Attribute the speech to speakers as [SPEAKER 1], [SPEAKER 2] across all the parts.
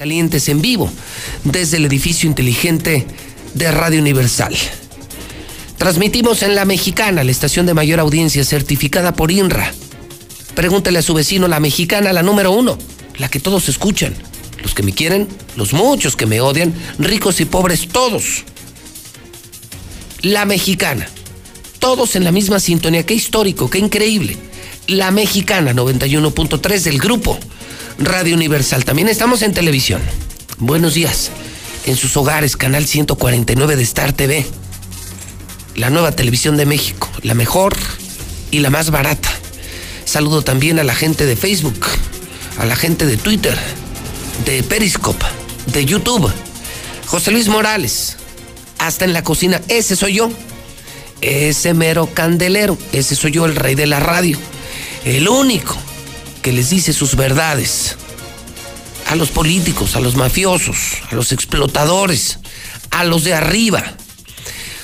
[SPEAKER 1] Calientes en vivo desde el edificio inteligente de Radio Universal. Transmitimos en La Mexicana, la estación de mayor audiencia certificada por INRA. Pregúntele a su vecino La Mexicana, la número uno, la que todos escuchan. Los que me quieren, los muchos que me odian, ricos y pobres, todos. La Mexicana. Todos en la misma sintonía. Qué histórico, qué increíble. La Mexicana 91.3 del grupo Radio Universal. También estamos en televisión. Buenos días. En sus hogares, canal 149 de Star TV. La nueva televisión de México. La mejor y la más barata. Saludo también a la gente de Facebook, a la gente de Twitter, de Periscope, de YouTube. José Luis Morales, hasta en la cocina, ese soy yo. Ese mero candelero, ese soy yo, el rey de la radio el único que les dice sus verdades a los políticos, a los mafiosos, a los explotadores, a los de arriba.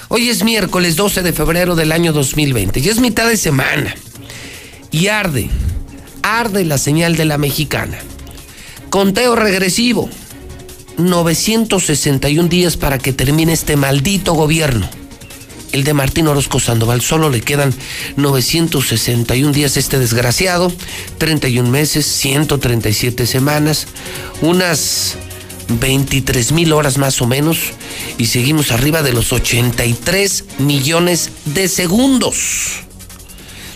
[SPEAKER 1] Hoy es miércoles 12 de febrero del año 2020, ya es mitad de semana y arde, arde la señal de la mexicana. Conteo regresivo, 961 días para que termine este maldito gobierno el de Martín Orozco Sandoval. Solo le quedan 961 días este desgraciado, 31 meses, 137 semanas, unas 23 mil horas más o menos y seguimos arriba de los 83 millones de segundos.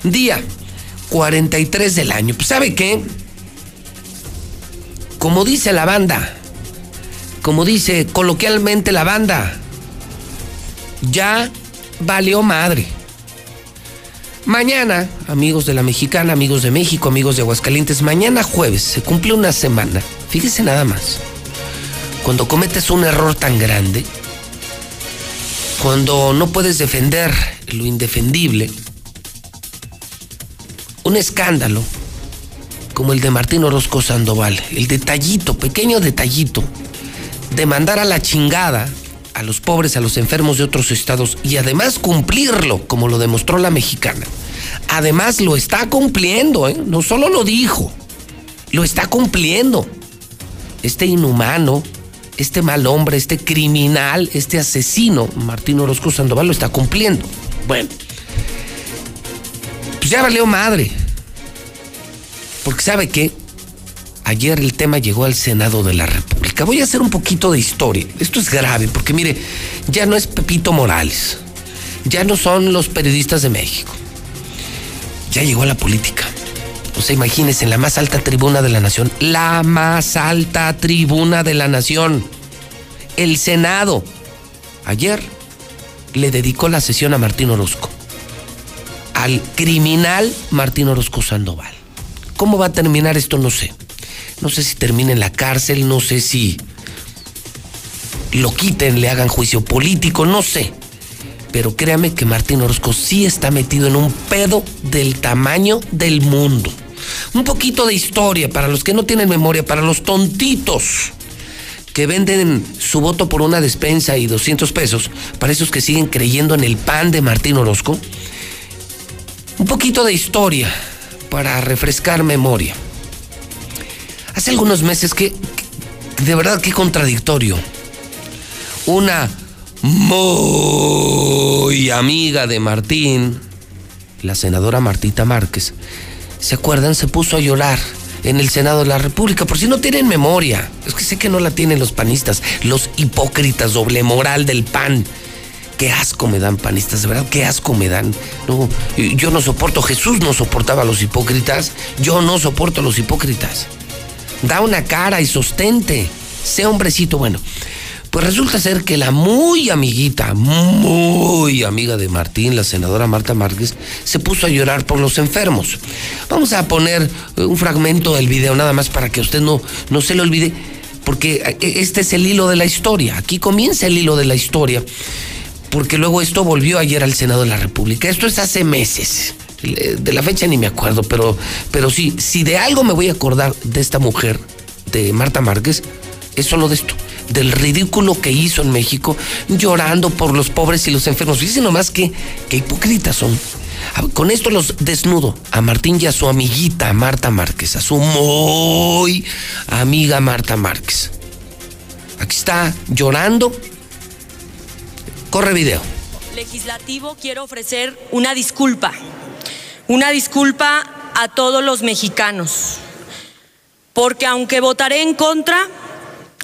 [SPEAKER 1] Día 43 del año. Pues, ¿Sabe qué? Como dice la banda, como dice coloquialmente la banda, ya valió madre. Mañana, amigos de la Mexicana, amigos de México, amigos de Aguascalientes, mañana jueves se cumple una semana. Fíjese nada más. Cuando cometes un error tan grande, cuando no puedes defender lo indefendible, un escándalo como el de Martín Orozco Sandoval, el detallito, pequeño detallito, de mandar a la chingada a los pobres, a los enfermos de otros estados y además cumplirlo, como lo demostró la mexicana. Además lo está cumpliendo, ¿eh? no solo lo dijo, lo está cumpliendo. Este inhumano, este mal hombre, este criminal, este asesino, Martín Orozco Sandoval, lo está cumpliendo. Bueno, pues ya valió madre. Porque sabe que ayer el tema llegó al Senado de la República. Voy a hacer un poquito de historia. Esto es grave porque mire, ya no es Pepito Morales, ya no son los periodistas de México. Ya llegó a la política. O sea, imagínense, en la más alta tribuna de la nación, la más alta tribuna de la nación, el Senado. Ayer le dedicó la sesión a Martín Orozco, al criminal Martín Orozco Sandoval. ¿Cómo va a terminar esto? No sé. No sé si termine en la cárcel, no sé si lo quiten, le hagan juicio político, no sé. Pero créame que Martín Orozco sí está metido en un pedo del tamaño del mundo. Un poquito de historia para los que no tienen memoria, para los tontitos que venden su voto por una despensa y 200 pesos, para esos que siguen creyendo en el pan de Martín Orozco. Un poquito de historia para refrescar memoria. Hace algunos meses que, de verdad, qué contradictorio. Una muy amiga de Martín, la senadora Martita Márquez, ¿se acuerdan? Se puso a llorar en el Senado de la República, por si no tienen memoria. Es que sé que no la tienen los panistas, los hipócritas, doble moral del PAN. Qué asco me dan panistas, de verdad, qué asco me dan. No, yo no soporto, Jesús no soportaba a los hipócritas, yo no soporto a los hipócritas da una cara y sostente, sea hombrecito bueno. Pues resulta ser que la muy amiguita, muy amiga de Martín, la senadora Marta Márquez, se puso a llorar por los enfermos. Vamos a poner un fragmento del video nada más para que usted no, no se le olvide, porque este es el hilo de la historia. Aquí comienza el hilo de la historia, porque luego esto volvió ayer al Senado de la República. Esto es hace meses de la fecha ni me acuerdo, pero, pero sí, si de algo me voy a acordar de esta mujer, de Marta Márquez, es solo de esto, del ridículo que hizo en México, llorando por los pobres y los enfermos. Fíjense nomás que, que hipócritas son. Con esto los desnudo a Martín y a su amiguita Marta Márquez, a su muy amiga Marta Márquez. está llorando. Corre video.
[SPEAKER 2] Legislativo, quiero ofrecer una disculpa. Una disculpa a todos los mexicanos. Porque aunque votaré en contra,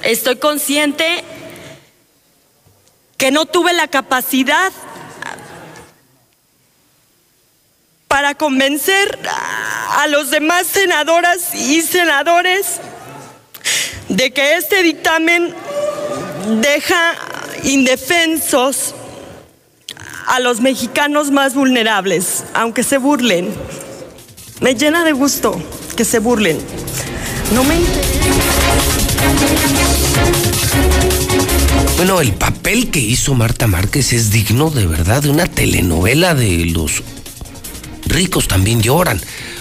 [SPEAKER 2] estoy consciente que no tuve la capacidad para convencer a los demás senadoras y senadores de que este dictamen deja indefensos a los mexicanos más vulnerables, aunque se burlen. Me llena de gusto que se burlen. No me.
[SPEAKER 1] Bueno, el papel que hizo Marta Márquez es digno de verdad de una telenovela de los ricos también lloran.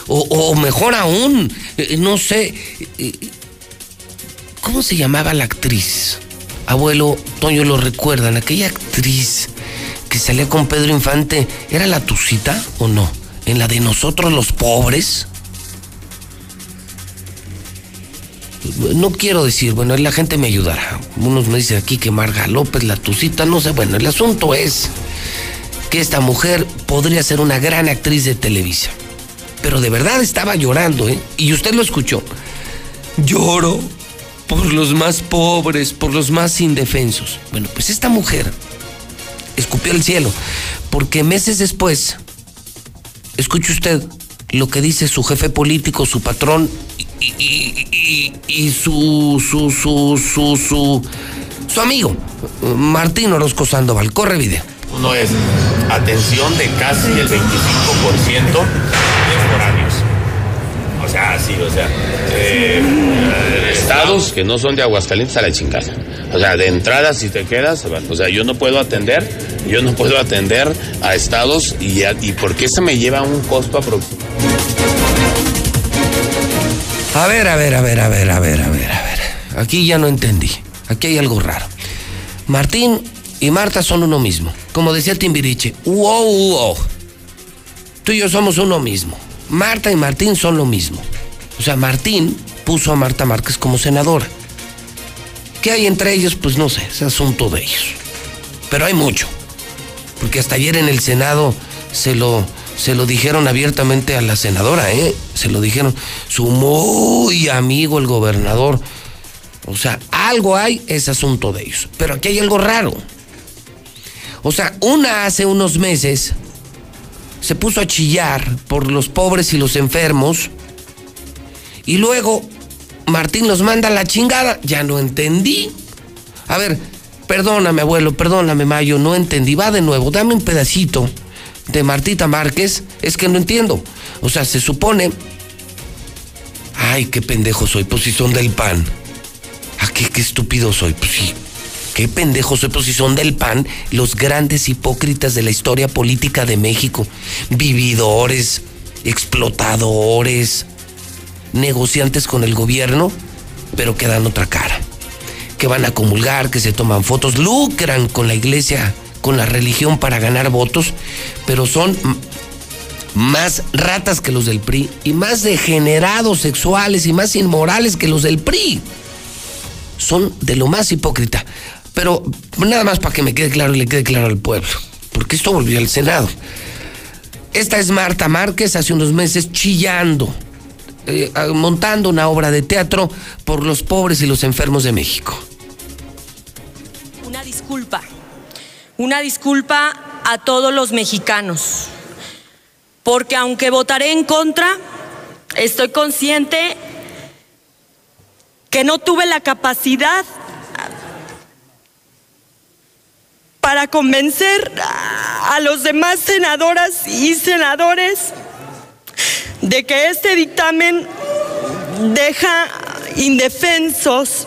[SPEAKER 1] O, mejor aún, eh, no sé, eh, ¿cómo se llamaba la actriz? Abuelo, Toño lo recuerdan, aquella actriz que salía con Pedro Infante, ¿era la Tucita o no? En la de nosotros los pobres. No quiero decir, bueno, la gente me ayudará. Unos me dicen aquí que Marga López, la Tucita, no sé. Bueno, el asunto es que esta mujer podría ser una gran actriz de Televisa. Pero de verdad estaba llorando, ¿eh? Y usted lo escuchó. Lloro por los más pobres, por los más indefensos. Bueno, pues esta mujer escupió el cielo, porque meses después, escuche usted lo que dice su jefe político, su patrón y, su, su, su, su, su, su amigo, Martín Orozco Sandoval. Corre video.
[SPEAKER 3] Uno es atención de casi el 25% de foráneos. O sea, sí, o sea, eh, estados que no son de Aguascalientes a la chingada. O sea, de entrada si te quedas, o sea, yo no puedo atender, yo no puedo atender a estados y, y ¿por qué se me lleva un costo aproximado?
[SPEAKER 1] A ver, a ver, a ver, a ver, a ver, a ver, a ver. Aquí ya no entendí. Aquí hay algo raro. Martín y Marta son uno mismo. Como decía Timbiriche, wow, wow. Tú y yo somos uno mismo. Marta y Martín son lo mismo. O sea, Martín puso a Marta Márquez como senadora. ¿Qué hay entre ellos? Pues no sé, es asunto de ellos. Pero hay mucho. Porque hasta ayer en el Senado se lo, se lo dijeron abiertamente a la senadora, ¿eh? Se lo dijeron su muy amigo el gobernador. O sea, algo hay, es asunto de ellos. Pero aquí hay algo raro. O sea, una hace unos meses se puso a chillar por los pobres y los enfermos y luego Martín nos manda la chingada. Ya no entendí. A ver, perdóname abuelo, perdóname Mayo, no entendí. Va de nuevo, dame un pedacito de Martita Márquez. Es que no entiendo. O sea, se supone... Ay, qué pendejo soy, pues si son del pan. ¿A qué, qué estúpido soy? Pues sí, qué pendejos soy, pues si son del PAN, los grandes hipócritas de la historia política de México, vividores, explotadores, negociantes con el gobierno, pero que dan otra cara, que van a comulgar, que se toman fotos, lucran con la iglesia, con la religión para ganar votos, pero son más ratas que los del PRI y más degenerados sexuales y más inmorales que los del PRI. Son de lo más hipócrita. Pero nada más para que me quede claro y le quede claro al pueblo, porque esto volvió al Senado. Esta es Marta Márquez hace unos meses chillando, eh, montando una obra de teatro por los pobres y los enfermos de México.
[SPEAKER 2] Una disculpa, una disculpa a todos los mexicanos, porque aunque votaré en contra, estoy consciente que no tuve la capacidad para convencer a los demás senadoras y senadores de que este dictamen deja indefensos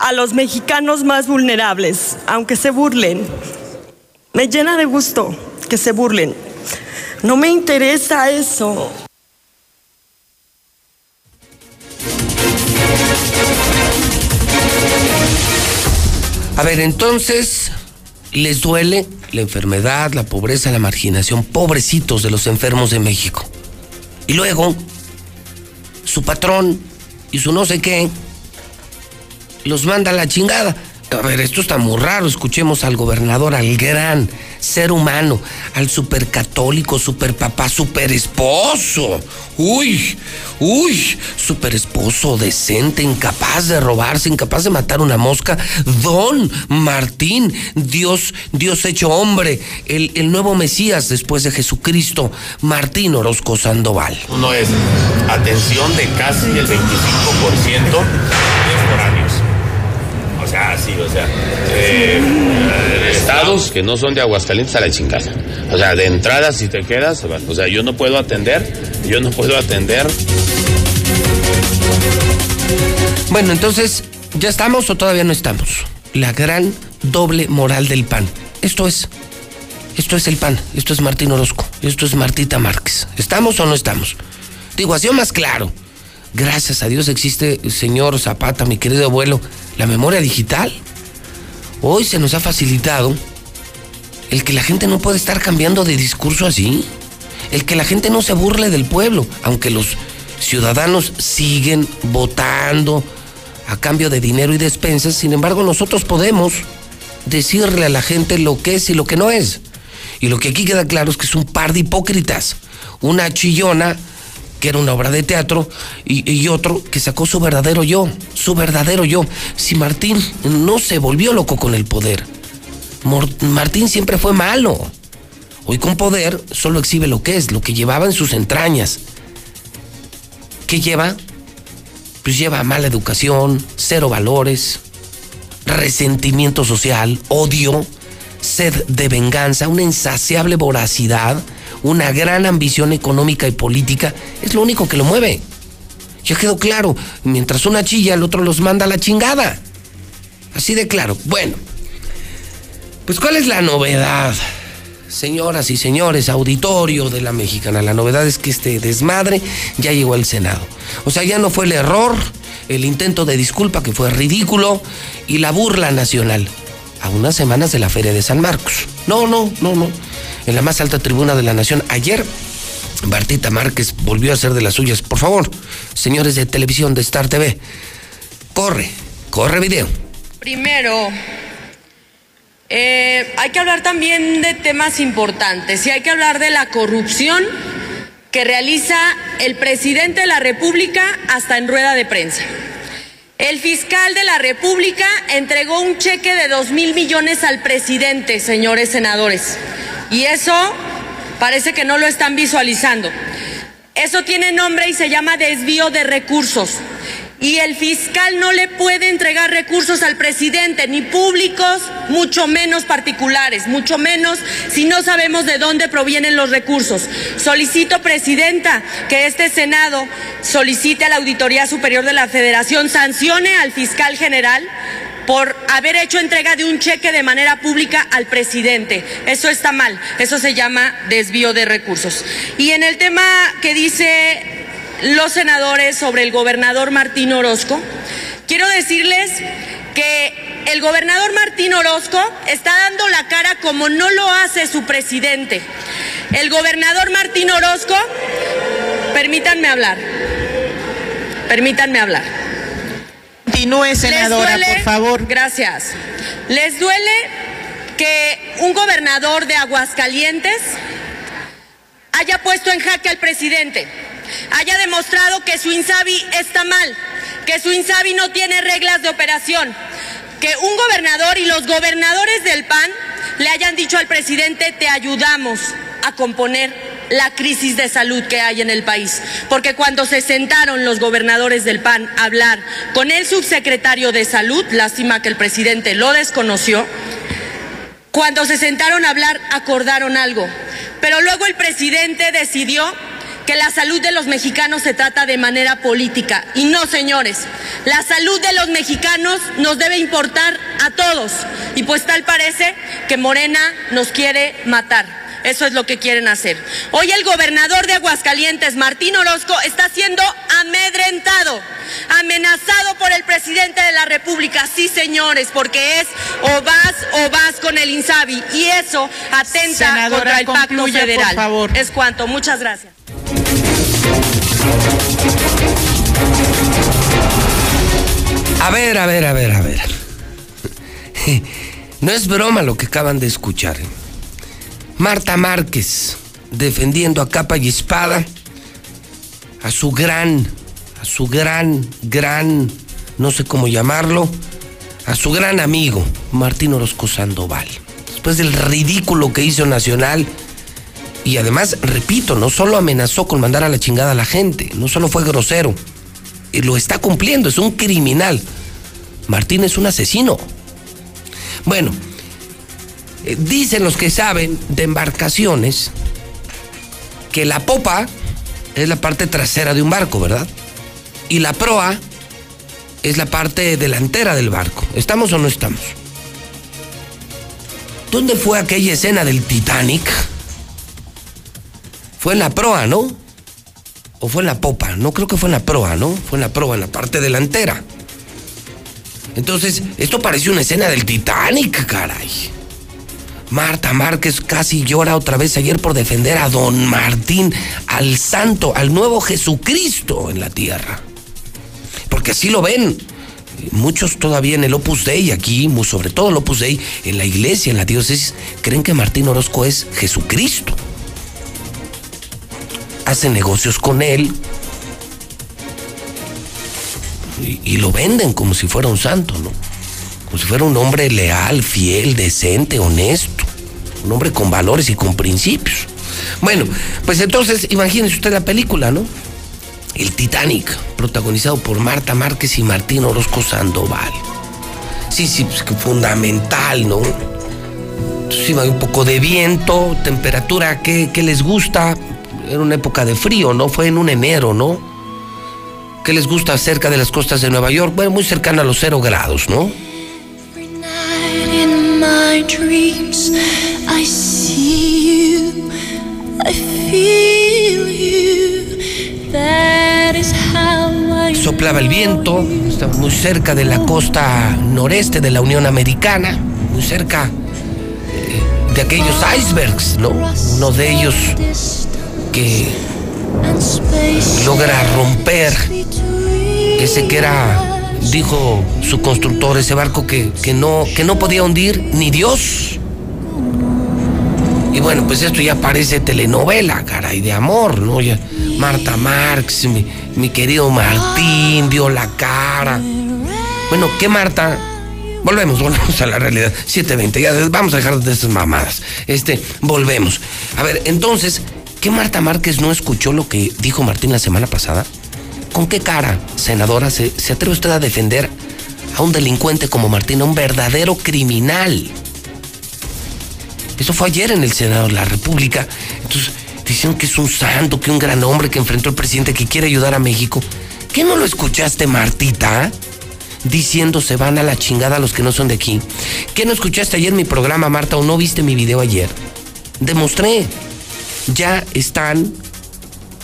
[SPEAKER 2] a los mexicanos más vulnerables, aunque se burlen. Me llena de gusto que se burlen. No me interesa eso.
[SPEAKER 1] A ver, entonces, les duele la enfermedad, la pobreza, la marginación, pobrecitos de los enfermos de México. Y luego, su patrón y su no sé qué los manda a la chingada. A ver, esto está muy raro. Escuchemos al gobernador, al gran ser humano, al supercatólico, superpapá, superesposo. Uy, uy, superesposo, decente, incapaz de robarse, incapaz de matar una mosca. Don Martín, Dios, Dios hecho hombre, el, nuevo Mesías después de Jesucristo, Martín Orozco Sandoval.
[SPEAKER 3] Uno es atención de casi el 25% de. O sea, sí, o sea, eh, estados que no son de Aguascalientes a la chingada. O sea, de entrada si te quedas, o sea, yo no puedo atender, yo no puedo atender.
[SPEAKER 1] Bueno, entonces, ¿ya estamos o todavía no estamos? La gran doble moral del PAN. Esto es, esto es el PAN, esto es Martín Orozco, esto es Martita Márquez. ¿Estamos o no estamos? Digo, así o más claro. Gracias a Dios existe, señor Zapata, mi querido abuelo, la memoria digital. Hoy se nos ha facilitado el que la gente no puede estar cambiando de discurso así. El que la gente no se burle del pueblo, aunque los ciudadanos siguen votando a cambio de dinero y despensas. Sin embargo, nosotros podemos decirle a la gente lo que es y lo que no es. Y lo que aquí queda claro es que es un par de hipócritas. Una chillona era una obra de teatro, y, y, otro que sacó su verdadero yo, su verdadero yo. Si Martín no se volvió loco con el poder, Martín siempre fue malo. Hoy con poder solo exhibe lo que es, lo que llevaba en sus entrañas. ¿Qué lleva? Pues lleva mala educación, cero valores, resentimiento social, odio, sed de venganza, una insaciable voracidad una gran ambición económica y política, es lo único que lo mueve. Ya quedó claro, mientras una chilla, el otro los manda a la chingada. Así de claro. Bueno, pues ¿cuál es la novedad? Señoras y señores, auditorio de la mexicana, la novedad es que este desmadre ya llegó al Senado. O sea, ya no fue el error, el intento de disculpa que fue ridículo y la burla nacional. A unas semanas de la Feria de San Marcos. No, no, no, no en la más alta tribuna de la nación. Ayer, Bartita Márquez volvió a ser de las suyas. Por favor, señores de televisión de Star TV, corre, corre video.
[SPEAKER 2] Primero, eh, hay que hablar también de temas importantes y hay que hablar de la corrupción que realiza el presidente de la República hasta en rueda de prensa. El fiscal de la República entregó un cheque de dos mil millones al presidente, señores senadores. Y eso parece que no lo están visualizando. Eso tiene nombre y se llama desvío de recursos. Y el fiscal no le puede entregar recursos al presidente, ni públicos, mucho menos particulares, mucho menos si no sabemos de dónde provienen los recursos. Solicito, Presidenta, que este Senado solicite a la Auditoría Superior de la Federación sancione al fiscal general por haber hecho entrega de un cheque de manera pública al presidente. Eso está mal, eso se llama desvío de recursos. Y en el tema que dice los senadores sobre el gobernador Martín Orozco, quiero decirles que el gobernador Martín Orozco está dando la cara como no lo hace su presidente. El gobernador Martín Orozco, permítanme hablar, permítanme hablar.
[SPEAKER 4] Continúe, senadora, por favor.
[SPEAKER 2] Gracias. ¿Les duele que un gobernador de Aguascalientes haya puesto en jaque al presidente, haya demostrado que su INSABI está mal, que su INSABI no tiene reglas de operación, que un gobernador y los gobernadores del PAN le hayan dicho al presidente te ayudamos a componer la crisis de salud que hay en el país. Porque cuando se sentaron los gobernadores del PAN a hablar con el subsecretario de salud, lástima que el presidente lo desconoció, cuando se sentaron a hablar acordaron algo. Pero luego el presidente decidió que la salud de los mexicanos se trata de manera política. Y no, señores, la salud de los mexicanos nos debe importar a todos. Y pues tal parece que Morena nos quiere matar. Eso es lo que quieren hacer. Hoy el gobernador de Aguascalientes, Martín Orozco, está siendo amedrentado, amenazado por el presidente de la República. Sí, señores, porque es o vas o vas con el INSABI. Y eso atenta contra el pacto federal. Por favor. Es cuanto. Muchas gracias.
[SPEAKER 1] A ver, a ver, a ver, a ver. No es broma lo que acaban de escuchar. ¿eh? Marta Márquez defendiendo a capa y espada a su gran, a su gran, gran, no sé cómo llamarlo, a su gran amigo, Martín Orozco Sandoval. Después del ridículo que hizo Nacional, y además, repito, no solo amenazó con mandar a la chingada a la gente, no solo fue grosero, y lo está cumpliendo, es un criminal. Martín es un asesino. Bueno, eh, dicen los que saben de embarcaciones que la popa es la parte trasera de un barco, ¿verdad? Y la proa es la parte delantera del barco. ¿Estamos o no estamos? ¿Dónde fue aquella escena del Titanic? Fue en la proa, ¿no? ¿O fue en la popa? No creo que fue en la proa, ¿no? Fue en la proa, en la parte delantera. Entonces, esto pareció una escena del Titanic, caray. Marta Márquez casi llora otra vez ayer por defender a don Martín, al santo, al nuevo Jesucristo en la tierra porque así lo ven. Muchos todavía en el Opus Dei, aquí, sobre todo el Opus Dei, en la iglesia, en la diócesis, creen que Martín Orozco es Jesucristo. Hacen negocios con él y, lo venden como si fuera un santo, ¿no? Como si fuera un hombre leal, fiel, decente, honesto. Un hombre con valores y con principios. Bueno, pues entonces imagínense usted la película, ¿no? El Titanic, protagonizado por Marta Márquez y Martín Orozco Sandoval. Sí, sí, pues que fundamental, ¿no? Hay un poco de viento, temperatura, ¿qué, ¿qué, les gusta? Era una época de frío, ¿no? Fue en un enero, ¿no? ¿Qué les gusta cerca de las costas de Nueva York? Bueno, muy cercano a los cero grados, ¿no? Soplaba el viento, estaba muy cerca de la costa noreste de la Unión Americana, muy cerca eh, de aquellos icebergs, ¿no? Uno de ellos que logra romper ese que era, dijo su constructor, ese barco que, que, no, que no podía hundir ni Dios. Y bueno, pues esto ya parece telenovela, caray, de amor, ¿no? Ya, Marta Marx, mi, querido Martín, dio la cara. Bueno, ¿qué Marta? Volvemos, volvemos a la realidad. 720, ya vamos a dejar de estas mamadas. Este, volvemos. A ver, entonces, ¿qué Marta Márquez no escuchó lo que dijo Martín la semana pasada? ¿Con qué cara, senadora, se, se atreve usted a defender a un delincuente como Martín, a un verdadero criminal? Eso fue ayer en el Senado de la República. Entonces, Dicen que es un santo, que un gran hombre que enfrentó al presidente que quiere ayudar a México. ¿Qué no lo escuchaste, Martita? Diciendo se van a la chingada los que no son de aquí. ¿Qué no escuchaste ayer mi programa, Marta, o no viste mi video ayer? Demostré. Ya están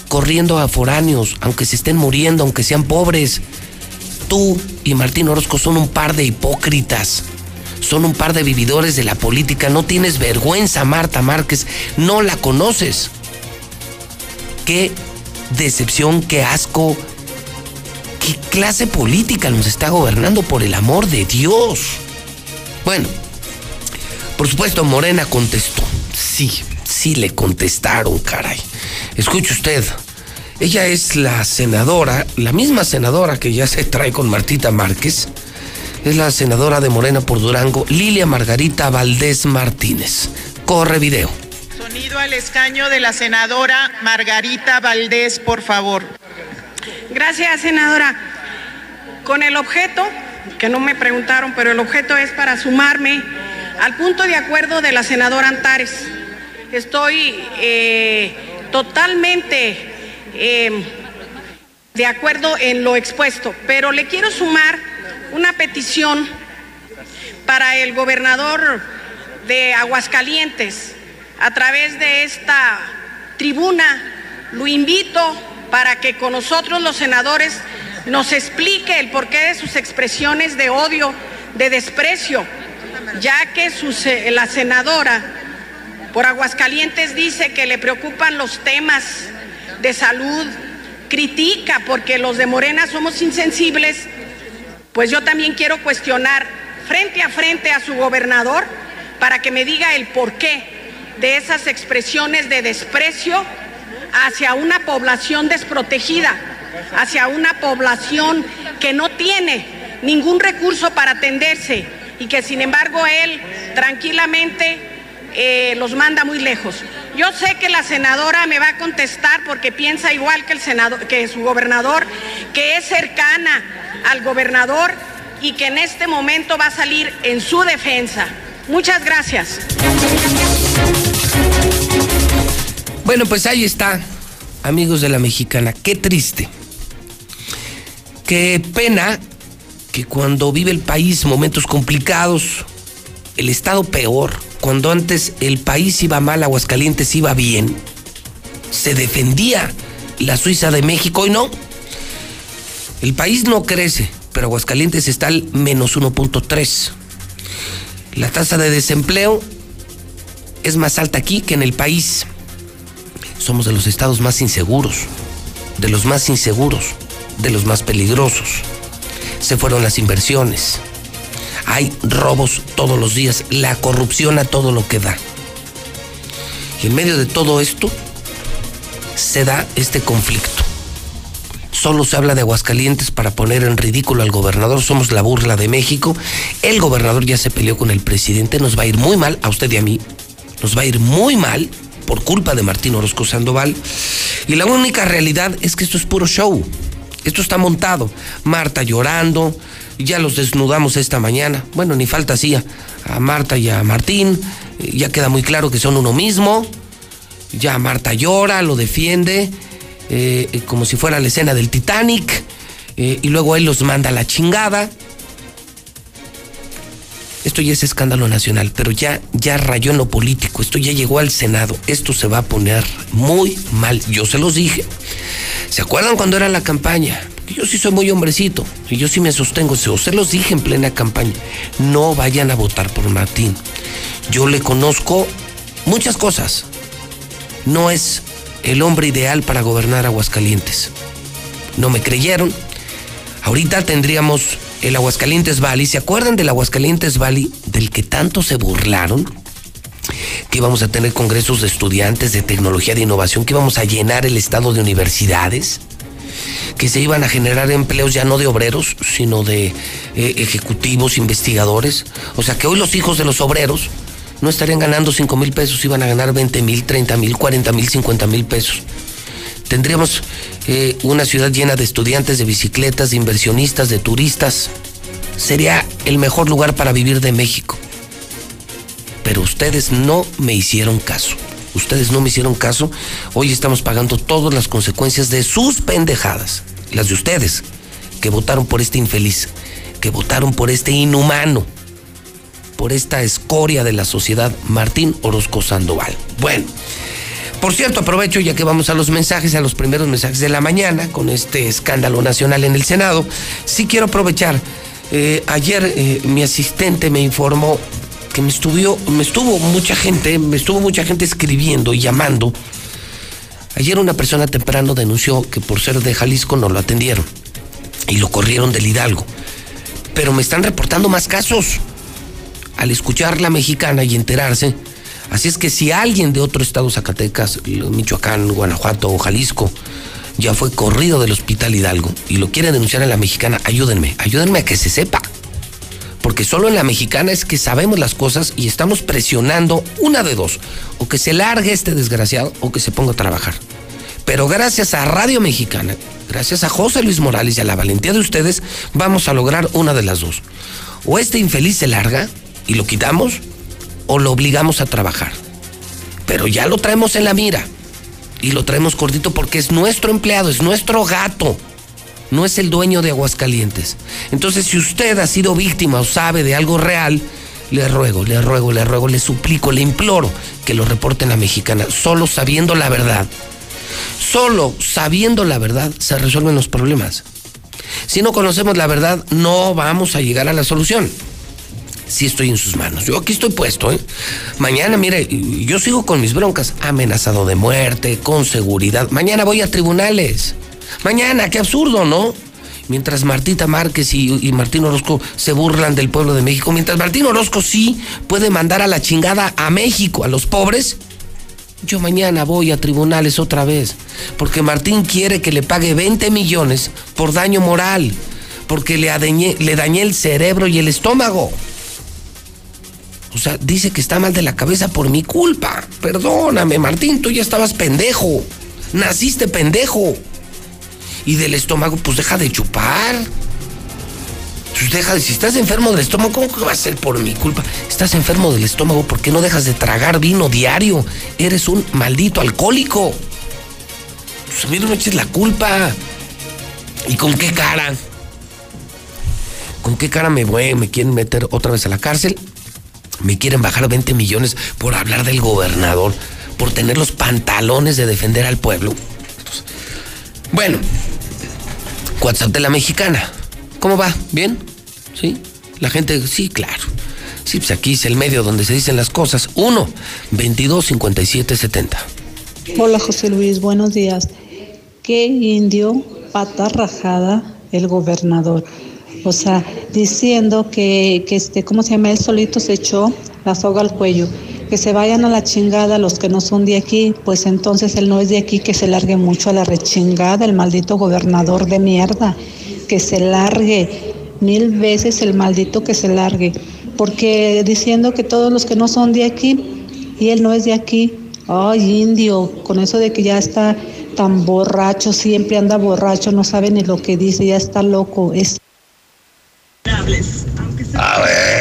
[SPEAKER 1] corriendo a foráneos, aunque se estén muriendo, aunque sean pobres. Tú y Martín Orozco son un par de hipócritas son un par de vividores de la política. No tienes vergüenza, Marta Márquez. No la conoces qué decepción, qué asco, qué clase política nos está gobernando por el amor de Dios. Bueno, por supuesto, Morena contestó. Sí, sí le contestaron, caray. Escuche usted. Ella es la senadora, la misma senadora que ya se trae con Martita Márquez, es la senadora de Morena por Durango, Lilia Margarita Valdés Martínez. Corre video.
[SPEAKER 4] Sonido al escaño de la senadora Margarita Valdés, por favor.
[SPEAKER 5] Gracias, senadora. Con el objeto, que no me preguntaron, pero el objeto es para sumarme al punto de acuerdo de la senadora Antares. Estoy eh, totalmente eh, de acuerdo en lo expuesto, pero le quiero sumar una petición para el gobernador de Aguascalientes, a través de esta tribuna, lo invito para que con nosotros los senadores nos explique el porqué de sus expresiones de odio, de desprecio, ya que la senadora por Aguascalientes dice que le preocupan los temas de salud, critica porque los de Morena somos insensibles. Pues yo también quiero cuestionar frente a frente a su gobernador para que me diga el porqué de esas expresiones de desprecio hacia una población desprotegida, hacia una población que no tiene ningún recurso para atenderse y que sin embargo él tranquilamente eh, los manda muy lejos. Yo sé que la senadora me va a contestar porque piensa igual que, el senador, que su gobernador, que es cercana al gobernador y que en este momento va a salir en su defensa. Muchas gracias.
[SPEAKER 1] Bueno, pues ahí está, amigos de la mexicana. Qué triste. Qué pena que cuando vive el país momentos complicados, el Estado peor, cuando antes el país iba mal, Aguascalientes iba bien, se defendía la Suiza de México y no. El país no crece, pero Aguascalientes está al menos 1.3. La tasa de desempleo es más alta aquí que en el país. Somos de los estados más inseguros, de los más inseguros, de los más peligrosos. Se fueron las inversiones. Hay robos todos los días, la corrupción a todo lo que da. Y en medio de todo esto se da este conflicto. Solo se habla de Aguascalientes para poner en ridículo al gobernador. Somos la burla de México. El gobernador ya se peleó con el presidente. Nos va a ir muy mal, a usted y a mí. Nos va a ir muy mal por culpa de Martín Orozco Sandoval. Y la única realidad es que esto es puro show. Esto está montado. Marta llorando. Ya los desnudamos esta mañana. Bueno, ni falta hacía a Marta y a Martín. Ya queda muy claro que son uno mismo. Ya Marta llora, lo defiende. Eh, como si fuera la escena del Titanic, eh, y luego él los manda a la chingada. Esto ya es escándalo nacional, pero ya, ya rayó en lo político, esto ya llegó al Senado, esto se va a poner muy mal, yo se los dije. ¿Se acuerdan cuando era la campaña? Yo sí soy muy hombrecito y yo sí me sostengo, se los dije en plena campaña, no vayan a votar por Martín. Yo le conozco muchas cosas. No es el hombre ideal para gobernar Aguascalientes. No me creyeron. Ahorita tendríamos el Aguascalientes Valley. ¿Se acuerdan del Aguascalientes Valley del que tanto se burlaron? Que íbamos a tener congresos de estudiantes de tecnología de innovación, que íbamos a llenar el estado de universidades, que se iban a generar empleos ya no de obreros, sino de eh, ejecutivos, investigadores. O sea que hoy los hijos de los obreros no estarían ganando 5 mil pesos, iban a ganar 20 mil, 30 mil, 40 mil, 50 mil pesos. Tendríamos eh, una ciudad llena de estudiantes, de bicicletas, de inversionistas, de turistas. Sería el mejor lugar para vivir de México. Pero ustedes no me hicieron caso. Ustedes no me hicieron caso. Hoy estamos pagando todas las consecuencias de sus pendejadas. Las de ustedes, que votaron por este infeliz, que votaron por este inhumano por esta escoria de la sociedad, Martín Orozco Sandoval. Bueno. Por cierto, aprovecho ya que vamos a los mensajes, a los primeros mensajes de la mañana, con este escándalo nacional en el Senado. Sí quiero aprovechar. Eh, ayer eh, mi asistente me informó que me estuvo, me estuvo mucha gente, me estuvo mucha gente escribiendo y llamando. Ayer una persona temprano denunció que por ser de Jalisco no lo atendieron y lo corrieron del Hidalgo. Pero me están reportando más casos al escuchar la mexicana y enterarse. Así es que si alguien de otro estado, Zacatecas, Michoacán, Guanajuato o Jalisco, ya fue corrido del hospital Hidalgo y lo quiere denunciar a la mexicana, ayúdenme, ayúdenme a que se sepa. Porque solo en la mexicana es que sabemos las cosas y estamos presionando una de dos. O que se largue este desgraciado o que se ponga a trabajar. Pero gracias a Radio Mexicana, gracias a José Luis Morales y a la valentía de ustedes, vamos a lograr una de las dos. O este infeliz se larga y lo quitamos o lo obligamos a trabajar. Pero ya lo traemos en la mira y lo traemos cortito porque es nuestro empleado, es nuestro gato, no es el dueño de Aguascalientes. Entonces, si usted ha sido víctima o sabe de algo real, le ruego, le ruego, le ruego, le suplico, le imploro que lo reporte en la mexicana, solo sabiendo la verdad. Solo sabiendo la verdad se resuelven los problemas. Si no conocemos la verdad, no vamos a llegar a la solución sí estoy en sus manos. Yo aquí estoy puesto, ¿eh? Mañana, mire, yo sigo con mis broncas, amenazado de muerte, con seguridad. Mañana voy a tribunales. Mañana, qué absurdo, ¿no? Mientras Martita Márquez y, Martín Orozco se burlan del pueblo de México, mientras Martín Orozco sí puede mandar a la chingada a México, a los pobres, yo mañana voy a tribunales otra vez, porque Martín quiere que le pague 20 millones por daño moral, porque le, le dañé el cerebro y el estómago. O sea, dice que está mal de la cabeza por mi culpa. Perdóname, Martín, tú ya estabas pendejo. Naciste pendejo. Y del estómago, pues deja de chupar. Pues deja de, si estás enfermo del estómago, ¿cómo que va a ser por mi culpa? Estás enfermo del estómago, ¿por qué no dejas de tragar vino diario? Eres un maldito alcohólico. Pues a mí no me eches la culpa. ¿Y con qué cara? ¿Con qué cara me voy? ¿Me quieren meter otra vez a la cárcel? Me quieren bajar 20 millones por hablar del gobernador, por tener los pantalones de defender al pueblo. Bueno, WhatsApp de la mexicana. ¿Cómo va? ¿Bien? ¿Sí? La gente, sí, claro. Sí, pues aquí es el medio donde se dicen las cosas. 1 22 57 70.
[SPEAKER 6] Hola José Luis, buenos días. Qué indio, pata rajada el gobernador. O sea, diciendo que, que este, ¿cómo se llama? Él solito se echó la soga al cuello. Que se vayan a la chingada los que no son de aquí, pues entonces él no es de aquí, que se largue mucho a la rechingada, el maldito gobernador de mierda. Que se largue mil veces el maldito que se largue. Porque diciendo que todos los que no son de aquí, y él no es de aquí, ay indio, con eso de que ya está tan borracho, siempre anda borracho, no sabe ni lo que dice, ya está loco. Es
[SPEAKER 7] a ver,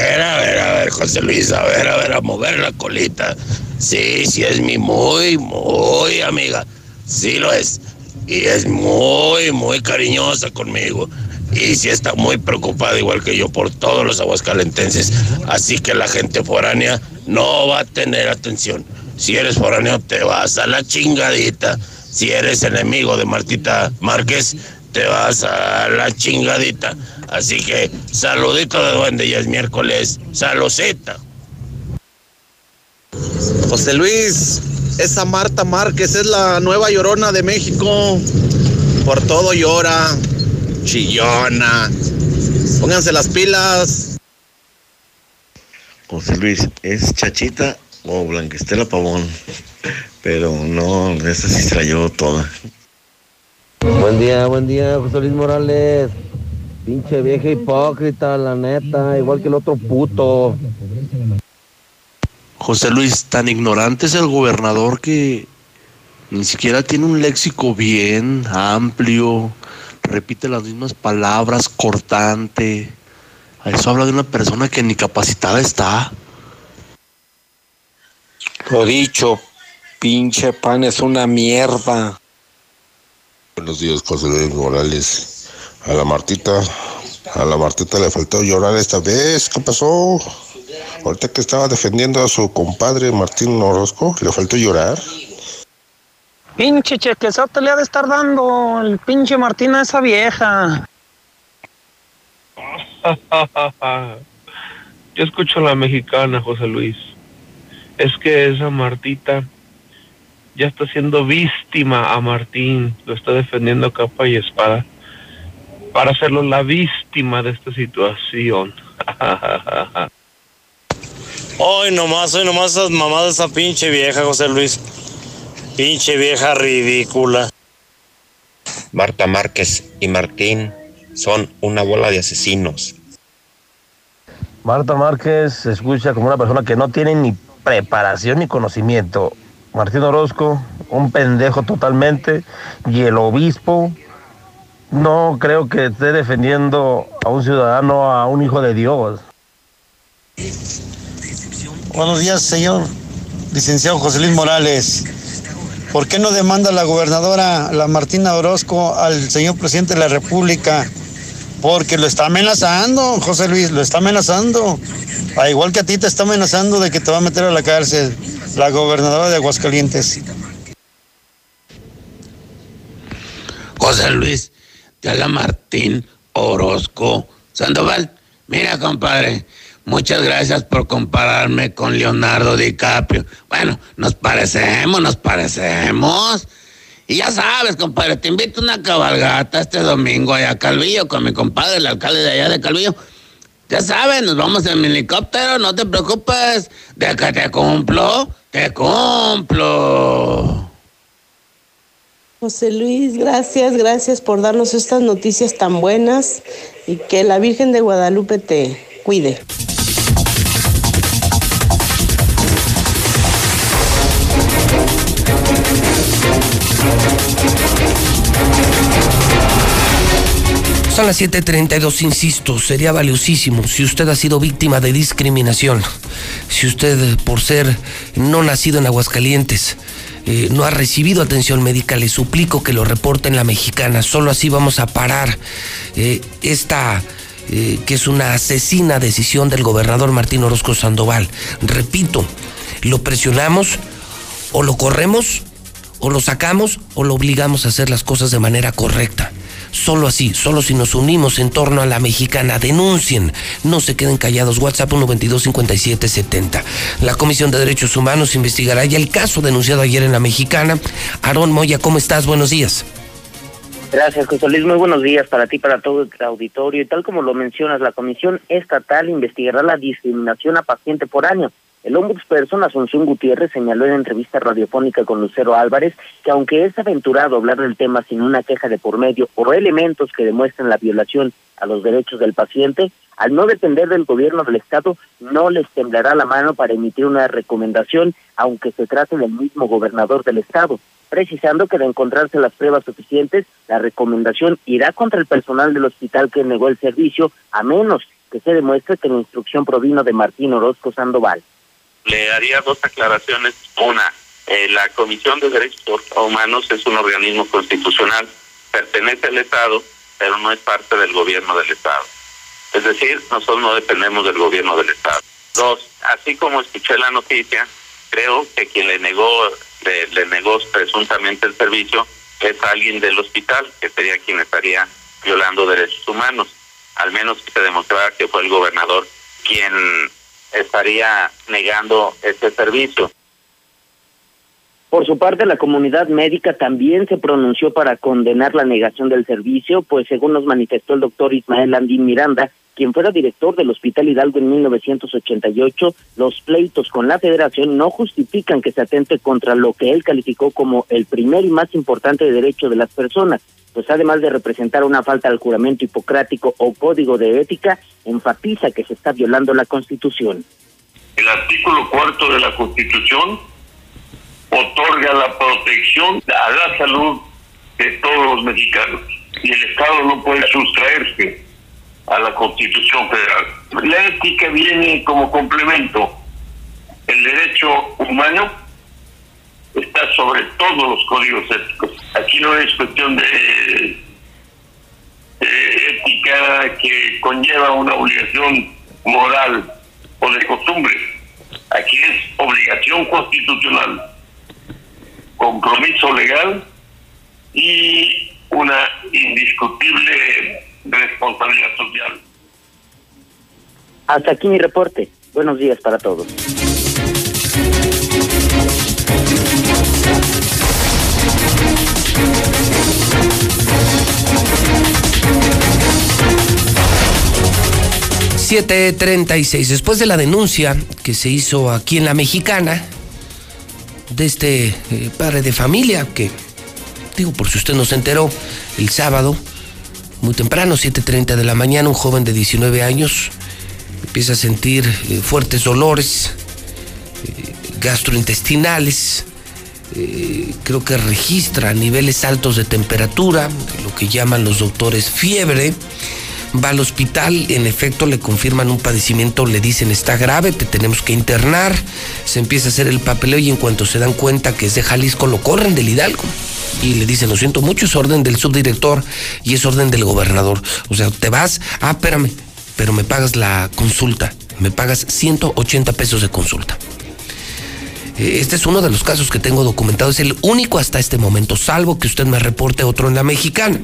[SPEAKER 7] ver, José Luis, a ver, a ver, a mover la colita. Sí, sí es mi muy, muy amiga. Sí lo es. Y es muy, muy cariñosa conmigo. Y sí está muy preocupada, igual que yo, por todos los aguascalentenses. Así que la gente foránea no va a tener atención. Si eres foráneo, te vas a la chingadita. Si eres enemigo de Martita Márquez, te vas a la chingadita. Así que saludito de duende, ya es miércoles. Saludcita.
[SPEAKER 8] José Luis, esa Marta Márquez es la nueva llorona de México. Por todo llora, chillona. Pónganse las pilas.
[SPEAKER 9] José Luis, es Chachita o Blanquestela Pavón. Pero no, esa sí se la llevó toda.
[SPEAKER 10] Buen día, buen día, José Luis Morales. Pinche vieja hipócrita, la neta, igual que el otro puto.
[SPEAKER 11] José Luis, tan ignorante es el gobernador que ni siquiera tiene un léxico bien amplio, repite las mismas palabras, cortante. A eso habla de una persona que ni capacitada está.
[SPEAKER 12] Lo dicho, pinche pan es una mierda.
[SPEAKER 13] Buenos días, José Luis Morales. A la Martita, a la Martita le faltó llorar esta vez. ¿Qué pasó? Ahorita que estaba defendiendo a su compadre Martín Orozco, le faltó llorar.
[SPEAKER 14] Pinche chequezote le ha de estar dando el pinche Martín a esa vieja.
[SPEAKER 15] Yo escucho a la mexicana, José Luis. Es que esa Martita ya está siendo víctima a Martín, lo está defendiendo capa y espada para hacerlo la víctima de esta situación.
[SPEAKER 12] Hoy nomás, hoy nomás esas mamadas esa pinche vieja, José Luis. Pinche vieja ridícula.
[SPEAKER 3] Marta Márquez y Martín son una bola de asesinos.
[SPEAKER 10] Marta Márquez se escucha como una persona que no tiene ni preparación ni conocimiento. Martín Orozco, un pendejo totalmente, y el obispo, no creo que esté defendiendo a un ciudadano, a un hijo de Dios.
[SPEAKER 16] Buenos días, señor licenciado José Luis Morales. ¿Por qué no demanda la gobernadora, la Martina Orozco, al señor presidente de la República? Porque lo está amenazando, José Luis, lo está amenazando. A igual que a ti te está amenazando de que te va a meter a la cárcel la gobernadora de Aguascalientes.
[SPEAKER 7] José Luis, Martín Orozco Sandoval. Mira, compadre, muchas gracias por compararme con Leonardo DiCaprio. Bueno, nos parecemos, nos parecemos.
[SPEAKER 17] Y ya sabes, compadre, te invito a una cabalgata este domingo allá a Calvillo con mi compadre, el alcalde de allá de Calvillo. Ya sabes, nos vamos en mi helicóptero, no te preocupes. De que te cumplo, te cumplo.
[SPEAKER 18] José Luis, gracias, gracias por darnos estas noticias tan buenas y que la Virgen de Guadalupe te cuide.
[SPEAKER 1] Son las 7:32, insisto, sería valiosísimo si usted ha sido víctima de discriminación, si usted por ser no nacido en Aguascalientes eh, no ha recibido atención médica, le suplico que lo reporte en la mexicana, solo así vamos a parar eh, esta... Eh, que es una asesina decisión del gobernador Martín Orozco Sandoval. Repito, lo presionamos o lo corremos o lo sacamos o lo obligamos a hacer las cosas de manera correcta. Solo así, solo si nos unimos en torno a la mexicana, denuncien, no se queden callados. WhatsApp 1225770. La Comisión de Derechos Humanos investigará ya el caso denunciado ayer en la mexicana. Aarón Moya, ¿cómo estás? Buenos días.
[SPEAKER 19] Gracias, José Luis. Muy buenos días para ti, para todo el auditorio. Y tal como lo mencionas, la Comisión Estatal investigará la discriminación a paciente por año el ombudsperson Asunción Gutiérrez señaló en entrevista radiofónica con Lucero Álvarez que aunque es aventurado hablar del tema sin una queja de por medio o elementos que demuestren la violación a los derechos del paciente, al no depender del gobierno del Estado, no les temblará la mano para emitir una recomendación, aunque se trate del mismo gobernador del Estado, precisando que de encontrarse las pruebas suficientes, la recomendación irá contra el personal del hospital que negó el servicio, a menos que se demuestre que la instrucción provino de Martín Orozco Sandoval
[SPEAKER 20] le haría dos aclaraciones. Una, eh, la Comisión de Derechos Humanos es un organismo constitucional, pertenece al Estado, pero no es parte del gobierno del Estado. Es decir, nosotros no dependemos del gobierno del Estado. Dos, así como escuché la noticia, creo que quien le negó, le, negó presuntamente el servicio es alguien del hospital, que sería quien estaría violando derechos humanos. Al menos que se demostrara que fue el gobernador quien estaría negando este servicio.
[SPEAKER 19] Por su parte, la comunidad médica también se pronunció para condenar la negación del servicio, pues según nos manifestó el doctor Ismael Andín Miranda, quien fuera director del Hospital Hidalgo en 1988, los pleitos con la federación no justifican que se atente contra lo que él calificó como el primer y más importante derecho de las personas, pues además de representar una falta al juramento hipocrático o código de ética, enfatiza que se está violando la Constitución.
[SPEAKER 21] El artículo cuarto de la Constitución otorga la protección a la salud de todos los mexicanos y el Estado no puede sustraerse a la Constitución Federal. La ética viene como complemento. El derecho humano está sobre todos los códigos éticos. Aquí no es cuestión de, ética que conlleva una obligación moral o de costumbre. Aquí es obligación constitucional, compromiso legal y una indiscutible responsabilidad social.
[SPEAKER 19] Hasta aquí mi reporte. Buenos días para todos.
[SPEAKER 1] ...7.36... Después de la denuncia que se hizo aquí en La Mexicana... ...de este eh, padre de familia que... ...digo por si usted no se enteró... ...el sábado... ...muy temprano, 7.30 de la mañana... ...un joven de 19 años... ...empieza a sentir eh, fuertes dolores... Eh, ...gastrointestinales creo que registra niveles altos de temperatura, lo que llaman los doctores fiebre. Va al hospital, en efecto le confirman un padecimiento, le dicen está grave, te tenemos que internar. Se empieza a hacer el papeleo y en cuanto se dan cuenta que es de Jalisco, lo corren del Hidalgo. Y le dicen, lo siento mucho, es orden del subdirector y es orden del gobernador. O sea, te vas, ah, espérame, pero me pagas la consulta, me pagas 180 pesos de consulta. Este es uno de los casos que tengo documentado, es el único hasta este momento, salvo que usted me reporte otro en la mexicana.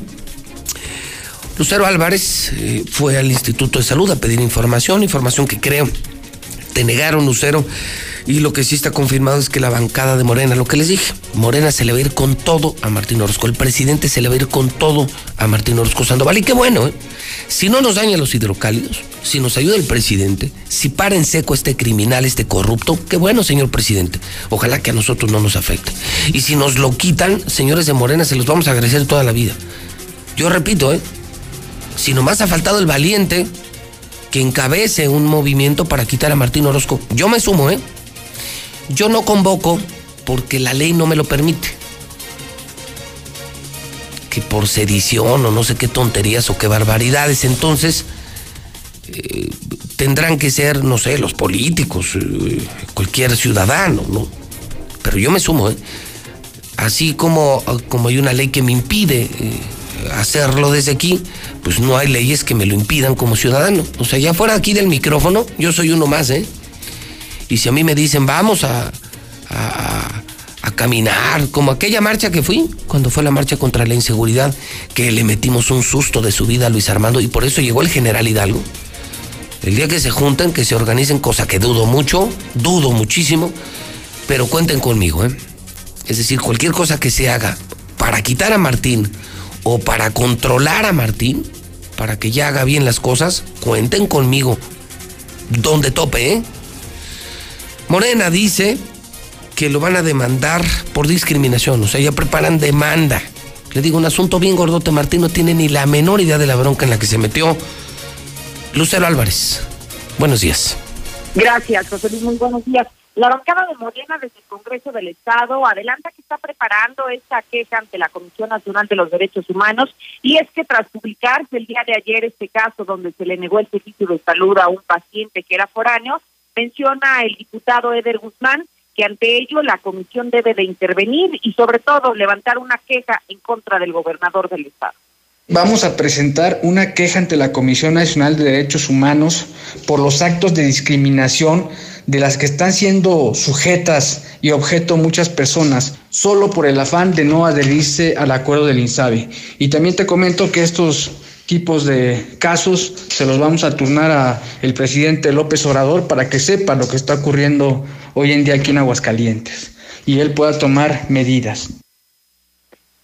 [SPEAKER 1] Lucero Álvarez eh, fue al Instituto de Salud a pedir información, información que creo denegaron Lucero. Y lo que sí está confirmado es que la bancada de Morena, lo que les dije, Morena se le va a ir con todo a Martín Orozco. El presidente se le va a ir con todo a Martín Orozco Sandoval. Y qué bueno, ¿eh? Si no nos daña los hidrocálidos, si nos ayuda el presidente, si para en seco este criminal, este corrupto, qué bueno, señor presidente. Ojalá que a nosotros no nos afecte. Y si nos lo quitan, señores de Morena, se los vamos a agradecer toda la vida. Yo repito, ¿eh? Si nomás ha faltado el valiente que encabece un movimiento para quitar a Martín Orozco. Yo me sumo, ¿eh? Yo no convoco porque la ley no me lo permite. Que por sedición o no sé qué tonterías o qué barbaridades. Entonces, eh, tendrán que ser, no sé, los políticos, eh, cualquier ciudadano, ¿no? Pero yo me sumo, ¿eh? Así como, como hay una ley que me impide eh, hacerlo desde aquí, pues no hay leyes que me lo impidan como ciudadano. O sea, ya fuera aquí del micrófono, yo soy uno más, ¿eh? Y si a mí me dicen, vamos a, a, caminar, como aquella marcha que fui, cuando fue la marcha contra la inseguridad, que le metimos un susto de su vida a Luis Armando y por eso llegó el general Hidalgo. El día que se junten, que se organicen, cosa que dudo mucho, dudo muchísimo, pero cuenten conmigo, ¿eh? Es decir, cualquier cosa que se haga para quitar a Martín o para controlar a Martín, para que ya haga bien las cosas, cuenten conmigo. Donde tope, ¿eh? Morena dice que lo van a demandar por discriminación, o sea, ya preparan demanda. Le digo, un asunto bien gordote, Martín no tiene ni la menor idea de la bronca en la que se metió. Lucero Álvarez, buenos días.
[SPEAKER 22] Gracias, José Luis, muy buenos días. La bancada de Morena desde el Congreso del Estado adelanta que está preparando esta queja ante la Comisión Nacional de los Derechos Humanos y es que tras publicarse el día de ayer este caso donde se le negó el servicio de salud a un paciente que era foráneo, menciona el diputado Eder Guzmán que ante ello la comisión debe de intervenir y sobre todo levantar una queja en contra del gobernador del estado.
[SPEAKER 23] Vamos a presentar una queja ante la Comisión Nacional de Derechos Humanos por los actos de discriminación de las que están siendo sujetas y objeto muchas personas, solo por el afán de no adherirse al acuerdo del INSABI. Y también te comento que estos tipos de casos se los vamos a turnar a el presidente López Obrador para que sepa lo que está ocurriendo hoy en día aquí en Aguascalientes y él pueda tomar medidas.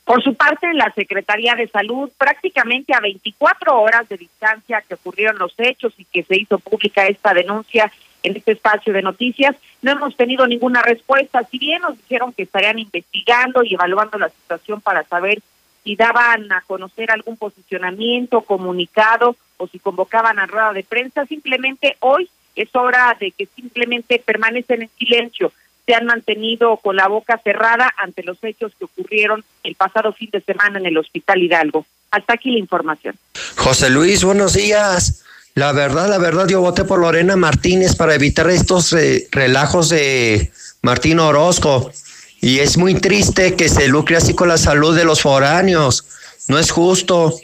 [SPEAKER 22] Por su parte, la Secretaría de Salud, prácticamente a 24 horas de distancia que ocurrieron los hechos y que se hizo pública esta denuncia en este espacio de noticias, no hemos tenido ninguna respuesta. Si bien nos dijeron que estarían investigando y evaluando la situación para saber si daban a conocer algún posicionamiento, comunicado o si convocaban a rueda de prensa, simplemente hoy es hora de que simplemente permanecen en silencio se han mantenido con la boca cerrada ante los hechos que ocurrieron el pasado fin de semana en el Hospital Hidalgo. Hasta aquí la información.
[SPEAKER 10] José Luis, buenos días. La verdad, la verdad, yo voté por Lorena Martínez para evitar estos eh, relajos de Martín Orozco. Y es muy triste que se lucre así con la salud de los foráneos. No es justo.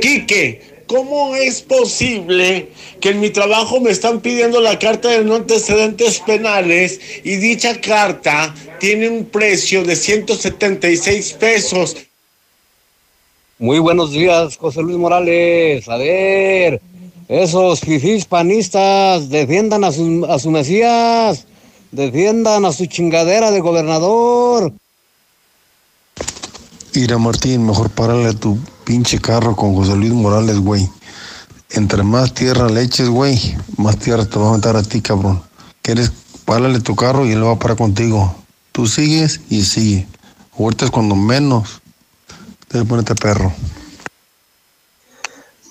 [SPEAKER 24] Quique, ¿cómo es posible que en mi trabajo me están pidiendo la carta de no antecedentes penales y dicha carta tiene un precio de 176 pesos?
[SPEAKER 25] Muy buenos días, José Luis Morales. A ver, esos fifís panistas defiendan a su, a su Mesías, defiendan a su chingadera de gobernador.
[SPEAKER 13] Ira Martín, mejor párale tu pinche carro con José Luis Morales, güey. Entre más tierra le eches, güey, más tierra te va a meter a ti, cabrón. ¿Quieres? Párale tu carro y él va a parar contigo. Tú sigues y sigue. Ahorita cuando menos ponete perro.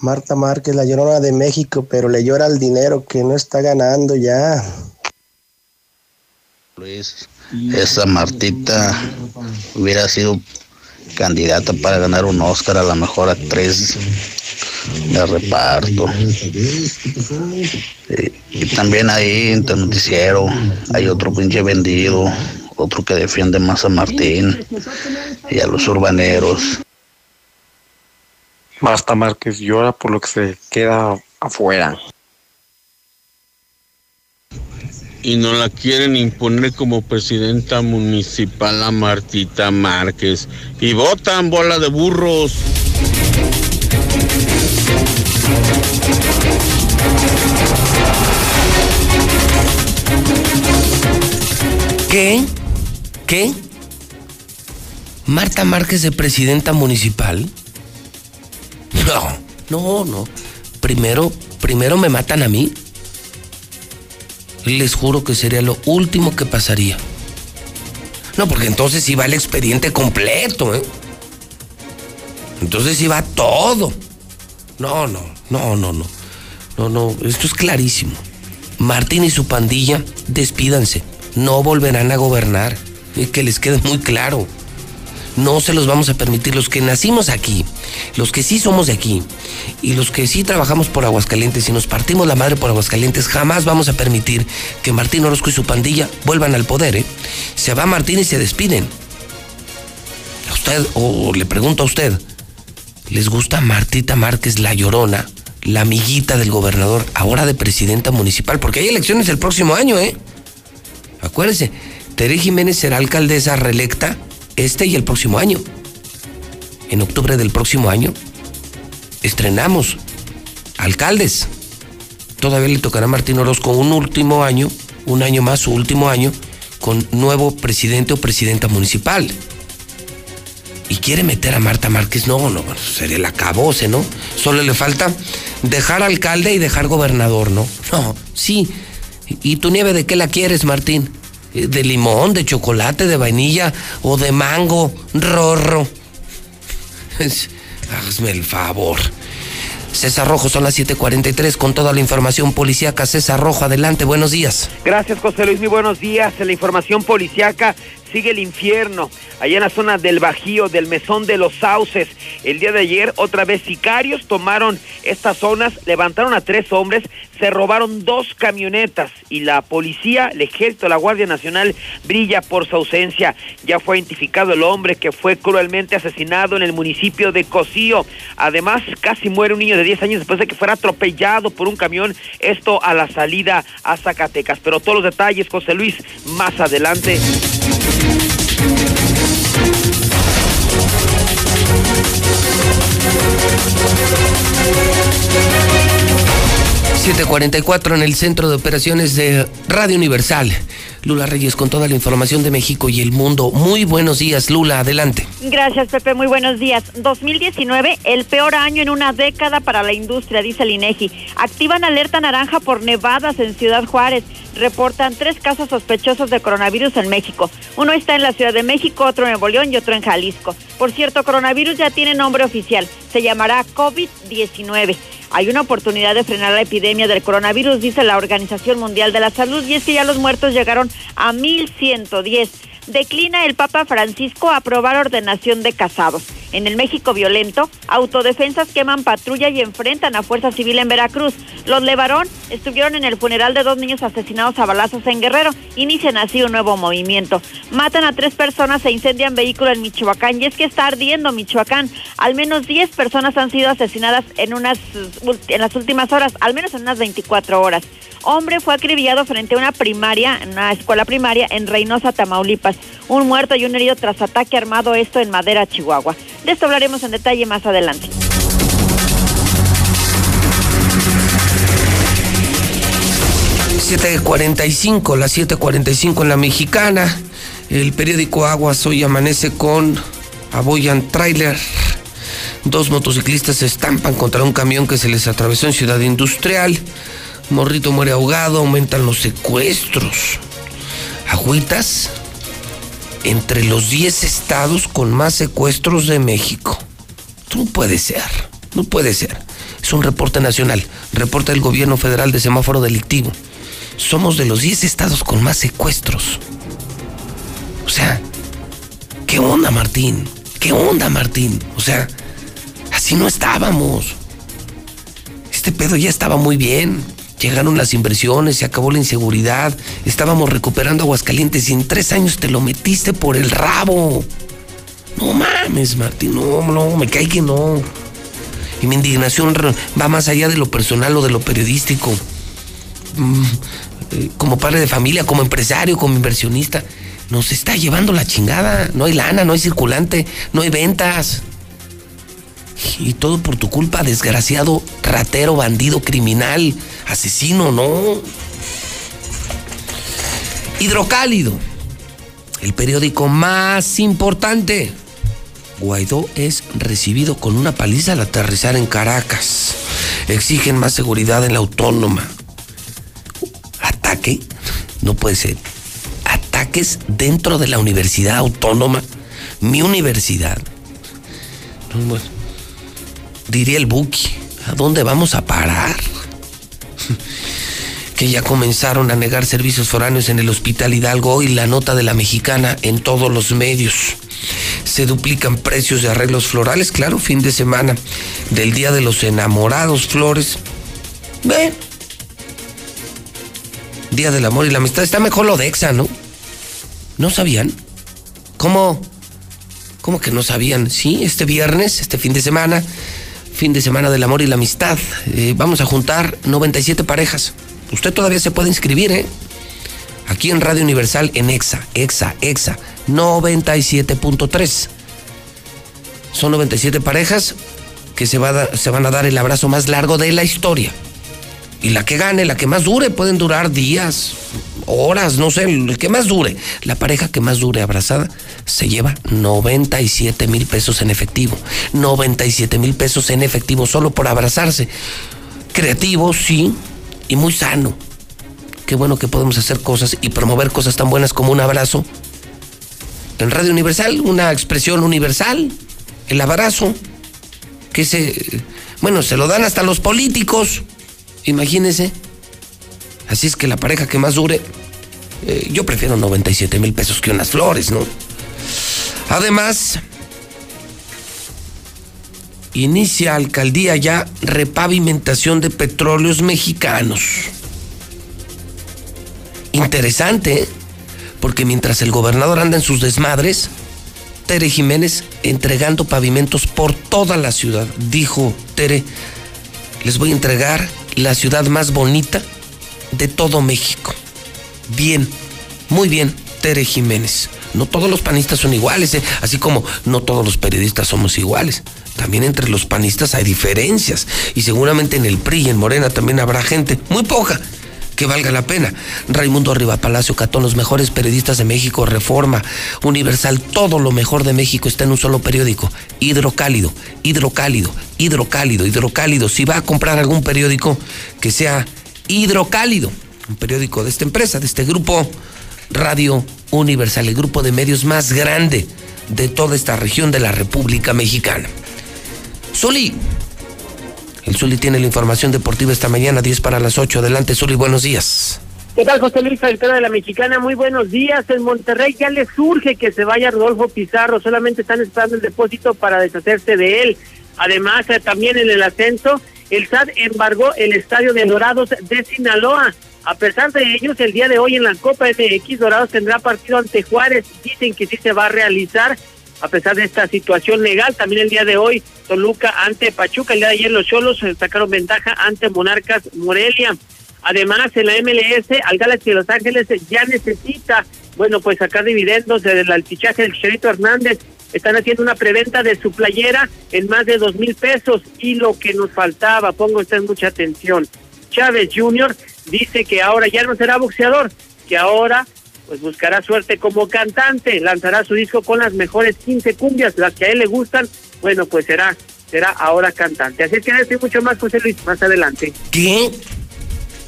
[SPEAKER 26] Marta Márquez, la llorona de México, pero le llora el dinero que no está ganando ya.
[SPEAKER 16] Luis, esa Martita hubiera sido candidata para ganar un Oscar a la mejor actriz de reparto. Y, y también ahí en el noticiero hay otro pinche vendido, otro que defiende más a Martín y a los urbaneros.
[SPEAKER 27] Basta Márquez llora por lo que se queda afuera.
[SPEAKER 28] Y no la quieren imponer como presidenta municipal a Martita Márquez. Y votan bola de burros.
[SPEAKER 1] ¿Qué? ¿Qué? ¿Marta Márquez de presidenta municipal? No, no, no. Primero, primero me matan a mí. Les juro que sería lo último que pasaría. No, porque entonces iba el expediente completo, ¿eh? Entonces iba todo. No, no, no, no, no. No, no, esto es clarísimo. Martín y su pandilla, despídanse. No volverán a gobernar. Que les quede muy claro. No se los vamos a permitir. Los que nacimos aquí, los que sí somos de aquí, y los que sí trabajamos por Aguascalientes y nos partimos la madre por Aguascalientes, jamás vamos a permitir que Martín Orozco y su pandilla vuelvan al poder. ¿eh? Se va Martín y se despiden. A usted, o le pregunto a usted, ¿les gusta Martita Márquez la llorona? la amiguita del gobernador, ahora de presidenta municipal, porque hay elecciones el próximo año, ¿eh? Acuérdense, Tere Jiménez será alcaldesa reelecta este y el próximo año. En octubre del próximo año estrenamos alcaldes. Todavía le tocará a Martín Orozco un último año, un año más, su último año, con nuevo presidente o presidenta municipal. Y quiere meter a Marta Márquez, no, no, sería el acabose, ¿no? Solo le falta dejar alcalde y dejar gobernador, ¿no? No, sí. ¿Y tu nieve de qué la quieres, Martín? ¿De limón, de chocolate, de vainilla o de mango, rorro? Hazme el favor. César Rojo, son las 7:43 con toda la información policíaca. César Rojo, adelante, buenos días.
[SPEAKER 29] Gracias, José Luis, muy buenos días. La información policíaca sigue el infierno. Allá en la zona del Bajío, del Mesón de los Sauces. El día de ayer, otra vez sicarios tomaron estas zonas, levantaron a tres hombres, se robaron dos camionetas y la policía, el ejército, la Guardia Nacional brilla por su ausencia. Ya fue identificado el hombre que fue cruelmente asesinado en el municipio de Cocío. Además, casi muere un niño de 10 años después de que fuera atropellado por un camión. Esto a la salida a Zacatecas. Pero todos los detalles, José Luis, más adelante.
[SPEAKER 1] 744 en el centro de operaciones de Radio Universal. Lula Reyes con toda la información de México y el mundo. Muy buenos días, Lula, adelante.
[SPEAKER 30] Gracias, Pepe, muy buenos días. 2019, el peor año en una década para la industria, dice el INEGI. Activan alerta naranja por nevadas en Ciudad Juárez. Reportan tres casos sospechosos de coronavirus en México. Uno está en la Ciudad de México, otro en Nuevo León y otro en Jalisco. Por cierto, coronavirus ya tiene nombre oficial. Se llamará COVID-19. Hay una oportunidad de frenar la epidemia del coronavirus, dice la Organización Mundial de la Salud, y es que ya los muertos llegaron a 1.110 declina el Papa Francisco aprobar ordenación de casados. En el México violento, autodefensas queman patrulla y enfrentan a Fuerza Civil en Veracruz. Los Levarón estuvieron en el funeral de dos niños asesinados a balazos en Guerrero. Inician así un nuevo movimiento. Matan a tres personas e incendian vehículo en Michoacán. Y es que está ardiendo Michoacán. Al menos 10 personas han sido asesinadas en, unas, en las últimas horas, al menos en unas 24 horas. Hombre fue acribillado frente a una primaria, una escuela primaria en Reynosa, Tamaulipas. Un muerto y un herido tras ataque armado, esto en Madera, Chihuahua. De esto hablaremos en detalle más adelante.
[SPEAKER 1] ...7.45, las 7.45 en la mexicana... ...el periódico Aguas hoy amanece con... ...Aboyan Trailer... Dos motociclistas se estampan contra un camión que se les atravesó en Ciudad Industrial. Morrito muere ahogado, aumentan los secuestros. Agüitas entre los 10 estados con más secuestros de México. No puede ser, no puede ser. Es un reporte nacional, reporte del gobierno federal de semáforo delictivo. Somos de los 10 estados con más secuestros. O sea, ¿qué onda Martín? ¿Qué onda Martín? O sea, así no estábamos. Este pedo ya estaba muy bien llegaron las inversiones, se acabó la inseguridad, estábamos recuperando Aguascalientes y en tres años te lo metiste por el rabo. No mames, Martín, no, no, me cae que no. Y mi indignación va más allá de lo personal o de lo periodístico. Mm, eh, como padre de familia, como empresario, como inversionista, nos está llevando la chingada. No hay lana, no hay circulante, no hay ventas. Y todo por tu culpa, desgraciado, ratero, bandido, criminal, asesino, no. Hidrocálido. el periódico más importante. Guaidó es recibido con una paliza al aterrizar en Caracas. Exigen más seguridad en la autónoma. ¿Ataque? No puede ser. Ataques dentro de la universidad autónoma. Mi universidad. Diría el Buki, ¿a dónde vamos a parar? que ya comenzaron a negar servicios foráneos en el Hospital Hidalgo y la nota de la mexicana en todos los medios. Se duplican precios de arreglos florales, claro, fin de semana del Día de los Enamorados, Flores. Ve. Día del Amor y la Amistad. Está mejor lo de Exa, ¿no? ¿No sabían? ¿Cómo? ¿Cómo que no sabían? Sí, este viernes, este fin de semana, fin de semana del amor y la amistad, eh, vamos a juntar 97 parejas. Usted todavía se puede inscribir, ¿eh? Aquí en Radio Universal, en EXA, EXA, EXA, 97.3. Son 97 parejas que se, va se van a dar el abrazo más largo de la historia. Y la que gane, la que más dure, pueden durar días, horas, no sé, el que más dure. La pareja que más dure abrazada se lleva 97 mil pesos en efectivo. 97 mil pesos en efectivo solo por abrazarse. Creativo, sí, y muy sano. Qué bueno que podemos hacer cosas y promover cosas tan buenas como un abrazo. En Radio Universal, una expresión universal, el abrazo, que se, bueno, se lo dan hasta los políticos, imagínense. Así es que la pareja que más dure, eh, yo prefiero 97 mil pesos que unas flores, ¿no? Además, inicia alcaldía ya repavimentación de petróleos mexicanos. Interesante, ¿eh? porque mientras el gobernador anda en sus desmadres, Tere Jiménez entregando pavimentos por toda la ciudad. Dijo Tere, les voy a entregar la ciudad más bonita de todo México. Bien, muy bien, Tere Jiménez. No todos los panistas son iguales, ¿eh? así como no todos los periodistas somos iguales. También entre los panistas hay diferencias. Y seguramente en el PRI y en Morena también habrá gente, muy poca, que valga la pena. Raimundo Arriba Palacio, Catón, los mejores periodistas de México, Reforma, Universal, todo lo mejor de México está en un solo periódico. Hidrocálido, hidrocálido, hidrocálido, hidrocálido. Si va a comprar algún periódico que sea hidrocálido, un periódico de esta empresa, de este grupo Radio Universal, el grupo de medios más grande de toda esta región de la República Mexicana. Zuli. El Zuli tiene la información deportiva esta mañana, 10 para las 8. Adelante, Zuli, buenos días.
[SPEAKER 31] ¿Qué tal, José Luis Falcón de la Mexicana? Muy buenos días. En Monterrey ya le surge que se vaya Rodolfo Pizarro. Solamente están esperando el depósito para deshacerse de él. Además, eh, también en el ascenso, el SAT embargó el estadio de Dorados de Sinaloa. A pesar de ellos, el día de hoy en la Copa MX, Dorados tendrá partido ante Juárez. Dicen que sí se va a realizar a pesar de esta situación legal. También el día de hoy, Toluca ante Pachuca. El día de ayer los Cholos sacaron ventaja ante Monarcas Morelia. Además, en la MLS, al Galaxy de Los Ángeles ya necesita, bueno, pues sacar dividendos del fichaje del Chicharito Hernández. Están haciendo una preventa de su playera en más de dos mil pesos. Y lo que nos faltaba, pongo usted mucha atención. Chávez Jr. dice que ahora ya no será boxeador, que ahora pues buscará suerte como cantante, lanzará su disco con las mejores 15 cumbias, las que a él le gustan, bueno, pues será, será ahora cantante. Así que decir mucho más, José Luis, más adelante.
[SPEAKER 1] ¿Qué?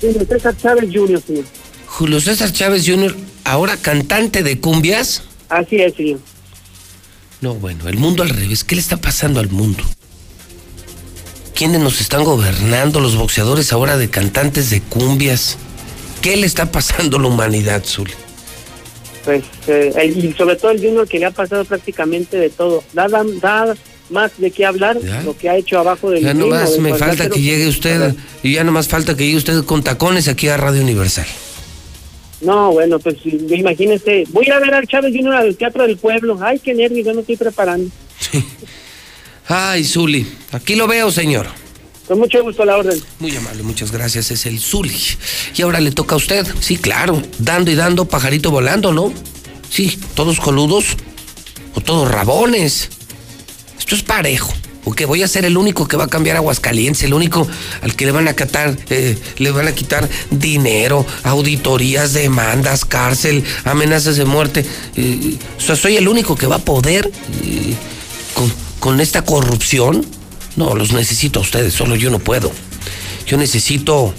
[SPEAKER 31] Julio César Chávez Jr., señor.
[SPEAKER 1] Julio César Chávez Jr., ahora cantante de cumbias.
[SPEAKER 31] Así es, señor.
[SPEAKER 1] No, bueno, el mundo al revés. ¿Qué le está pasando al mundo? ¿Quiénes nos están gobernando? Los boxeadores ahora de cantantes de cumbias. ¿Qué le está pasando a la humanidad, Zul?
[SPEAKER 31] Pues eh, y sobre todo el Junior que le ha pasado prácticamente de todo. Nada más de qué hablar, lo que ha hecho abajo del
[SPEAKER 1] Ya nomás me falta que llegue usted, y ya nomás falta que llegue usted con tacones aquí a Radio Universal.
[SPEAKER 31] No, bueno, pues imagínese, voy a ver al Chávez Junior al Teatro del Pueblo. Ay, qué nervios, yo no estoy preparando.
[SPEAKER 1] Ay, Zuli, aquí lo veo, señor.
[SPEAKER 31] Con mucho gusto la orden.
[SPEAKER 1] Muy amable, muchas gracias. Es el Zuli. Y ahora le toca a usted. Sí, claro. Dando y dando, pajarito volando, ¿no? Sí, todos coludos o todos rabones. Esto es parejo. ¿O voy a ser el único que va a cambiar Aguascalientes? El único al que le van a quitar, eh, le van a quitar dinero, auditorías, demandas, cárcel, amenazas de muerte. Eh, o sea, soy el único que va a poder eh, con esta corrupción. No, los necesito a ustedes, solo yo no puedo. Yo necesito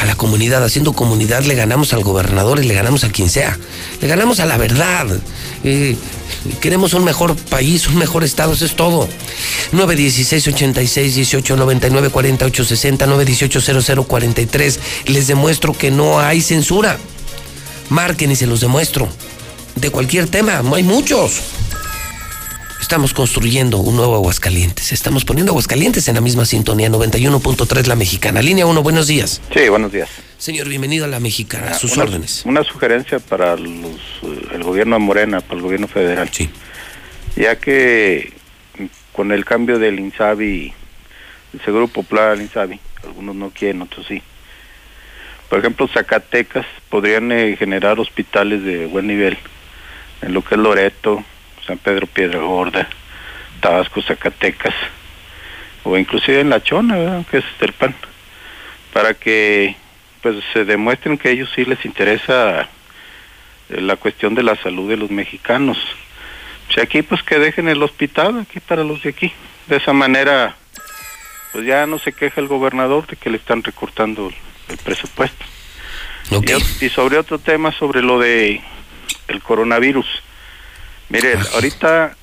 [SPEAKER 1] a la comunidad. Haciendo comunidad le ganamos al gobernador y le ganamos a quien sea. Le ganamos a la verdad. Eh, queremos un mejor país, un mejor estado, eso es todo. 916 86 18 99 48 60 918 00 43. Les demuestro que no hay censura. Marquen y se los demuestro. De cualquier tema, no hay muchos. Estamos construyendo un nuevo Aguascalientes. Estamos poniendo Aguascalientes en la misma sintonía, 91.3 La Mexicana. Línea 1, buenos días.
[SPEAKER 32] Sí, buenos días.
[SPEAKER 1] Señor, bienvenido a La Mexicana. A sus
[SPEAKER 32] una,
[SPEAKER 1] órdenes.
[SPEAKER 32] Una sugerencia para los, el gobierno de Morena, para el gobierno federal.
[SPEAKER 1] Sí.
[SPEAKER 32] Ya que con el cambio del INSABI, el Seguro Popular al INSABI, algunos no quieren, otros sí. Por ejemplo, Zacatecas podrían eh, generar hospitales de buen nivel, en lo que es Loreto, San Pedro Piedra Gorda, Tabasco, Zacatecas, o inclusive en La Chona, ¿verdad? que es del PAN, para que pues se demuestren que a ellos sí les interesa eh, la cuestión de la salud de los mexicanos. O sea, aquí pues que dejen el hospital aquí para los de aquí. De esa manera pues ya no se queja el gobernador de que le están recortando el, el presupuesto.
[SPEAKER 1] Okay.
[SPEAKER 32] Y, y, sobre otro tema, sobre lo de el coronavirus. Mire, ahorita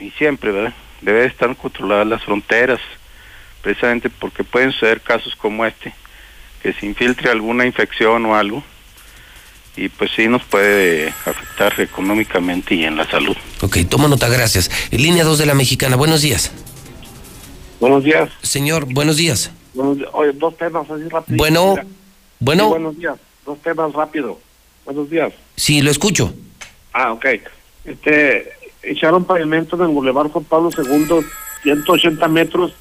[SPEAKER 32] y siempre, ¿verdad? Debe estar controladas las fronteras, precisamente porque pueden ser casos como este, que se infiltre alguna infección o algo, y pues sí nos puede afectar económicamente y en la salud.
[SPEAKER 1] Ok, toma nota, gracias. En línea 2 de la Mexicana, buenos días.
[SPEAKER 33] Buenos días.
[SPEAKER 1] Señor, buenos días.
[SPEAKER 33] Buenos días. Oye, dos temas así rápido.
[SPEAKER 1] Bueno,
[SPEAKER 33] Mira.
[SPEAKER 1] bueno.
[SPEAKER 33] Sí, buenos días. Dos temas rápido. Buenos días.
[SPEAKER 1] Sí, lo escucho.
[SPEAKER 33] Ah, ok. Este, echaron pavimento en el Boulevard Juan Pablo II, 180 metros.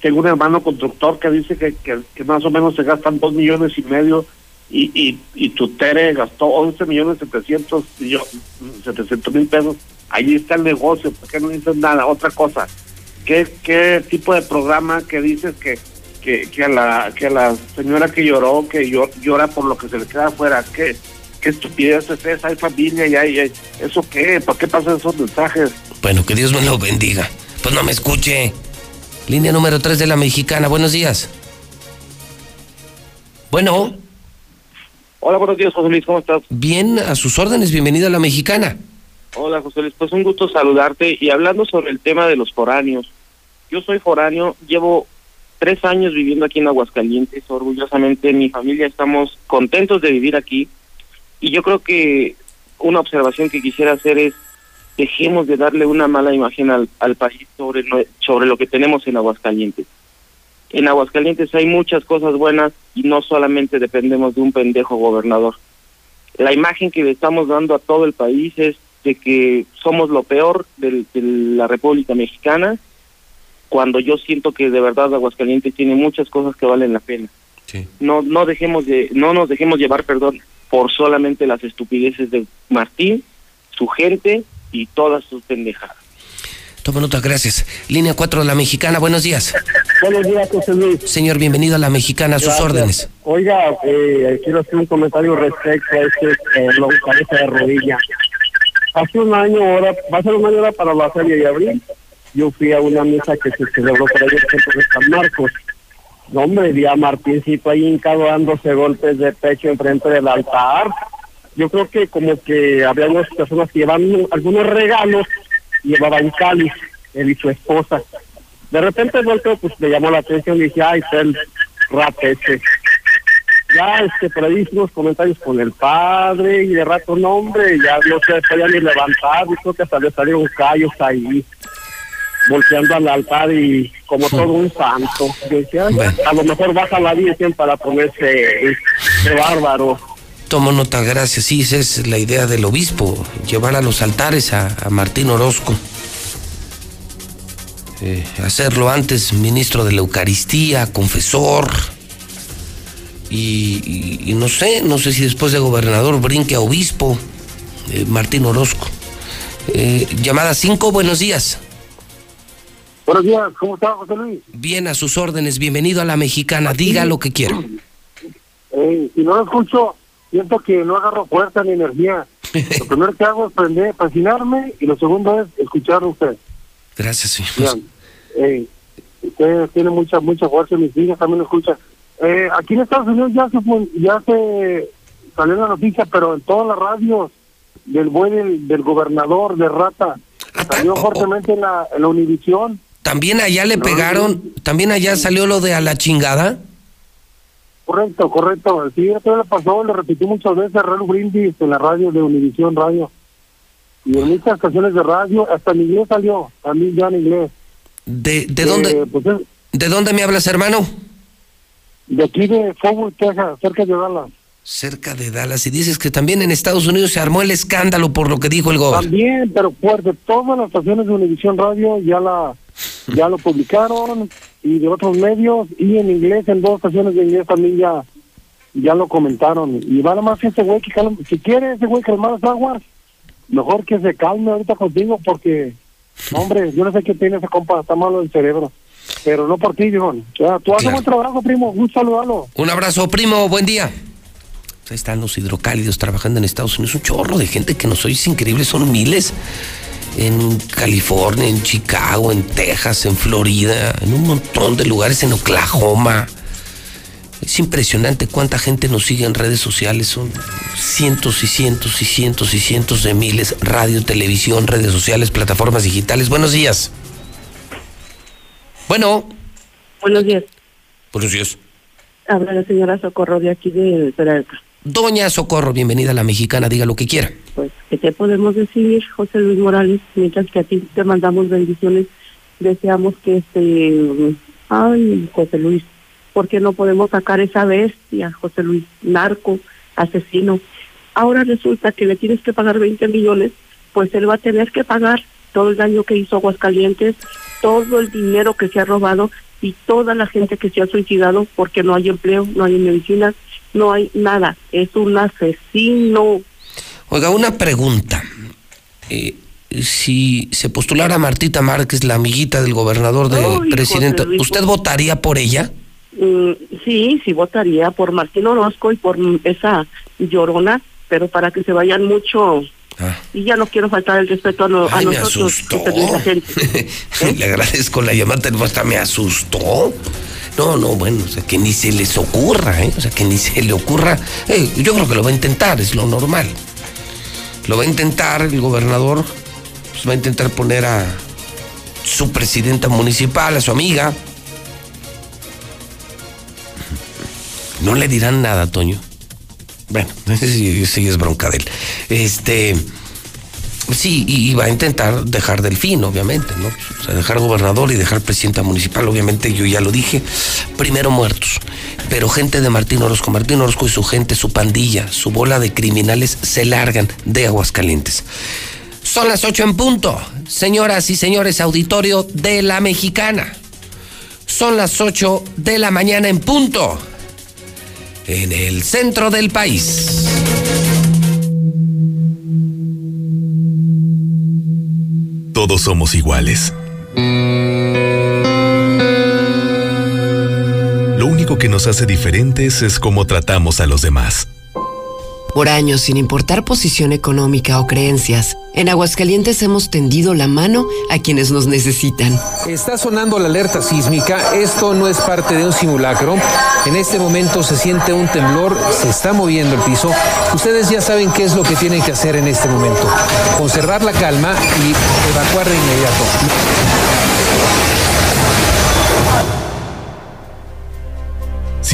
[SPEAKER 33] Tengo un hermano constructor que dice que, que, que más o menos se gastan dos millones y medio y, y, y Tutere gastó 11 millones 700 mil pesos. Ahí está el negocio, ¿por qué no dicen nada? Otra cosa, ¿qué, qué tipo de programa que dices que, que, que, a la, que a la señora que lloró, que llora por lo que se le queda afuera, ¿qué, qué estupidez es esa? Hay familia y hay, hay ¿eso qué? ¿Por qué pasan esos mensajes?
[SPEAKER 1] Bueno, que Dios me lo bendiga. Pues no me escuche. Línea número 3 de la Mexicana, buenos días. Bueno.
[SPEAKER 34] Hola, buenos días, José Luis, ¿cómo estás?
[SPEAKER 1] Bien, a sus órdenes, bienvenido a la Mexicana.
[SPEAKER 34] Hola, José Luis, pues un gusto saludarte y hablando sobre el tema de los foráneos. Yo soy foráneo, llevo tres años viviendo aquí en Aguascalientes, orgullosamente mi familia estamos contentos de vivir aquí y yo creo que una observación que quisiera hacer es dejemos de darle una mala imagen al, al país sobre, sobre lo que tenemos en Aguascalientes. En Aguascalientes hay muchas cosas buenas y no solamente dependemos de un pendejo gobernador. La imagen que le estamos dando a todo el país es de que somos lo peor de, de la República Mexicana, cuando yo siento que de verdad Aguascalientes tiene muchas cosas que valen la pena.
[SPEAKER 1] Sí.
[SPEAKER 34] No no dejemos de no nos dejemos llevar, perdón, por solamente las estupideces de Martín, su gente y todas sus pendejadas.
[SPEAKER 1] Toma nota, gracias. Línea 4 de la Mexicana, buenos días.
[SPEAKER 31] Buenos días, José Luis.
[SPEAKER 1] Señor, bienvenido a la Mexicana, a sus
[SPEAKER 31] Gracias.
[SPEAKER 1] órdenes.
[SPEAKER 31] Oiga, eh, quiero hacer un comentario respecto a este eh, lo- cabeza de rodilla. Hace un año, ahora, va a ser un año ahora para la feria de abril. Yo fui a una misa que se celebró por ahí en el centro de San Marcos. No, hombre, vi a Martincito ahí hincado dándose golpes de pecho enfrente del altar. Yo creo que como que había unas personas que llevaban algunos regalos, llevaban cáliz, él y su esposa. De repente volteo, pues me llamó la atención y dije, ay, está el rap ese. Ya, este, por ahí hicimos comentarios con el padre y de rato, no, hombre, ya no se podía ni levantar, y creo que hasta le salieron callos ahí, volteando al altar y como todo un santo. Yo decía, "Ay, a lo mejor baja la Virgen para ponerse de bárbaro.
[SPEAKER 1] Tomo nota, gracias. Sí, esa es la idea del obispo, llevar a los altares a, a Martín Orozco. Eh, hacerlo antes ministro de la Eucaristía, confesor. Y, y- y no sé, no sé si después de gobernador brinque a obispo, eh, Martín Orozco. Eh, llamada 5, buenos días.
[SPEAKER 35] Buenos días, ¿cómo está José Luis?
[SPEAKER 1] Bien, a sus órdenes. Bienvenido a la mexicana. Diga lo que quiera.
[SPEAKER 35] Eh, si no lo escucho, siento que no agarro fuerza ni energía. Lo primero que hago es aprender, fascinarme y lo segundo es escucharlo a usted.
[SPEAKER 1] Gracias, señor.
[SPEAKER 35] Eh, usted tiene mucha mucha fuerza, mis hijas también lo escuchan. Eh, aquí en Estados Unidos ya se ya se salió la noticia, pero en todas las radios del buen del, del gobernador de Rata salió fuertemente en la, en la Univisión.
[SPEAKER 1] También allá le
[SPEAKER 35] No,
[SPEAKER 1] pegaron, también allá salió lo de a la chingada.
[SPEAKER 35] Correcto, correcto. Sí, esto le pasó, le repetí muchas veces Raúl Brindis en la radio de Univisión Radio. Y en muchas estaciones de radio, hasta en inglés salió, también ya en inglés.
[SPEAKER 1] ¿De, de
[SPEAKER 35] Eh,
[SPEAKER 1] dónde,
[SPEAKER 35] pues es
[SPEAKER 1] ¿De dónde me hablas, hermano?
[SPEAKER 35] de aquí de Fort Texas, cerca de Dallas.
[SPEAKER 1] Cerca de Dallas. Y dices que también en Estados Unidos se armó el escándalo por lo que dijo el gobernador.
[SPEAKER 35] También, pero fuerte, todas las estaciones de Univisión Radio ya la ya lo publicaron y de otros medios y en inglés, en dos estaciones de inglés también ya ya lo comentaron. Y va más que ese güey que calma, si quiere ese güey calmar las aguas, mejor que se calme ahorita contigo porque, hombre, yo no sé qué tiene ese compa, está malo el cerebro. Pero no por ti, viejo. Ya, tú haces buen trabajo, primo. Un saludo.
[SPEAKER 1] Un abrazo, primo, buen día. Ahí están los hidrocálidos trabajando en Estados Unidos. Un chorro de gente que nos oye, es increíble, son miles. En California, en Chicago, en Texas, en Florida, en un montón de lugares, en Oklahoma. Es impresionante cuánta gente nos sigue en redes sociales. Son cientos y cientos y cientos y cientos de miles. Radio, televisión, redes sociales, plataformas digitales. Buenos días. Bueno.
[SPEAKER 36] Buenos días.
[SPEAKER 1] Buenos días.
[SPEAKER 36] Habla la señora Socorro de aquí de Peralta.
[SPEAKER 1] Doña Socorro, bienvenida a la mexicana, diga lo que quiera.
[SPEAKER 36] Pues, ¿qué te podemos decir, José Luis Morales? Mientras que a ti te mandamos bendiciones, deseamos que este... Ay, José Luis, ¿por qué no podemos sacar esa bestia, José Luis? Narco, asesino. Ahora resulta que le tienes que pagar 20 millones, pues él va a tener que pagar todo el daño que hizo Aguascalientes, todo el dinero que se ha robado y toda la gente que se ha suicidado porque no hay empleo, no hay medicinas, no hay nada. Es un asesino.
[SPEAKER 1] Oiga, una pregunta. Eh, si se postulara Martita Márquez, la amiguita del gobernador del
[SPEAKER 36] Ay,
[SPEAKER 1] presidente, ¿usted votaría por ella?
[SPEAKER 36] Mm, sí, sí votaría por Martín Orozco y por esa llorona, pero para que se vayan mucho. Y ya no quiero faltar el respeto a, a
[SPEAKER 1] Ay, me
[SPEAKER 36] nosotros,
[SPEAKER 1] asustó.
[SPEAKER 36] La gente.
[SPEAKER 1] Le agradezco la llamada, hasta me asustó. No, no, bueno, o sea, que ni se les ocurra, ¿eh? O sea, que ni se le ocurra. Eh, yo creo que lo va a intentar, es lo normal. Lo va a intentar el gobernador, pues va a intentar poner a su presidenta municipal, a su amiga. No le dirán nada, Toño. Bueno, sí, sí es bronca de él. Este. Sí, y, va a intentar dejar del fin, obviamente, ¿no? O sea, dejar gobernador y dejar presidenta municipal, obviamente, yo ya lo dije, primero muertos. Pero gente de Martín Orozco, Martín Orozco y su gente, su pandilla, su bola de criminales se largan de Aguascalientes. Son las ocho en punto, señoras y señores, auditorio de la mexicana. Son las ocho de la mañana en punto, en el centro del país.
[SPEAKER 37] Todos somos iguales. Lo único que nos hace diferentes es cómo tratamos a los demás.
[SPEAKER 38] Por años, sin importar posición económica o creencias, en Aguascalientes hemos tendido la mano a quienes nos necesitan.
[SPEAKER 39] Está sonando la alerta sísmica, esto no es parte de un simulacro. En este momento se siente un temblor, se está moviendo el piso. Ustedes ya saben qué es lo que tienen que hacer en este momento. Conservar la calma y evacuar de inmediato.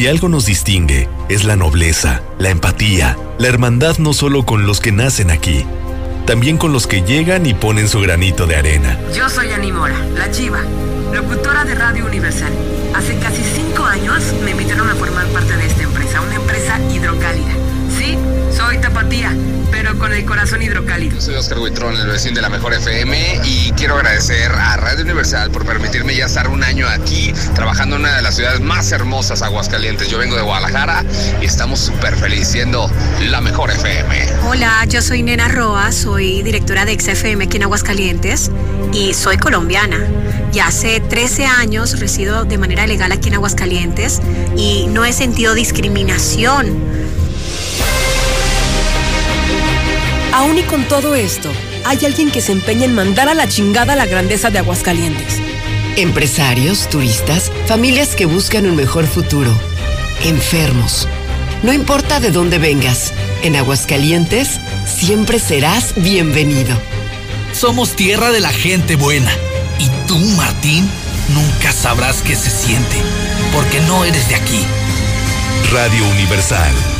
[SPEAKER 37] Si algo nos distingue, es la nobleza, la empatía, la hermandad no solo con los que nacen aquí, también con los que llegan y ponen su granito de arena.
[SPEAKER 40] Yo soy Animora, la chiva, locutora de Radio Universal. Hace casi cinco años me invitaron a formar parte de esta empresa, una empresa hidrocálida. Soy tapatía, pero
[SPEAKER 41] con el corazón hidrocálido.
[SPEAKER 42] Soy Oscar Huitrón, el vecino de la Mejor FM y quiero agradecer a Radio Universal por permitirme ya estar un año aquí trabajando en una de las ciudades más hermosas, Aguascalientes. Yo vengo de Guadalajara y estamos súper felices siendo la Mejor FM.
[SPEAKER 31] Hola, yo soy Nena Roa, soy directora de XFM aquí en Aguascalientes y soy colombiana. Ya hace 13 años resido de manera legal aquí en Aguascalientes y no he sentido discriminación.
[SPEAKER 43] Aún y con todo esto, hay alguien que se empeña en mandar a la chingada la grandeza de Aguascalientes.
[SPEAKER 38] Empresarios, turistas, familias que buscan un mejor futuro. Enfermos. No importa de dónde vengas, en Aguascalientes siempre serás bienvenido.
[SPEAKER 44] Somos tierra de la gente buena. Y tú, Martín, nunca sabrás qué se siente, porque no eres de aquí.
[SPEAKER 45] Radio Universal.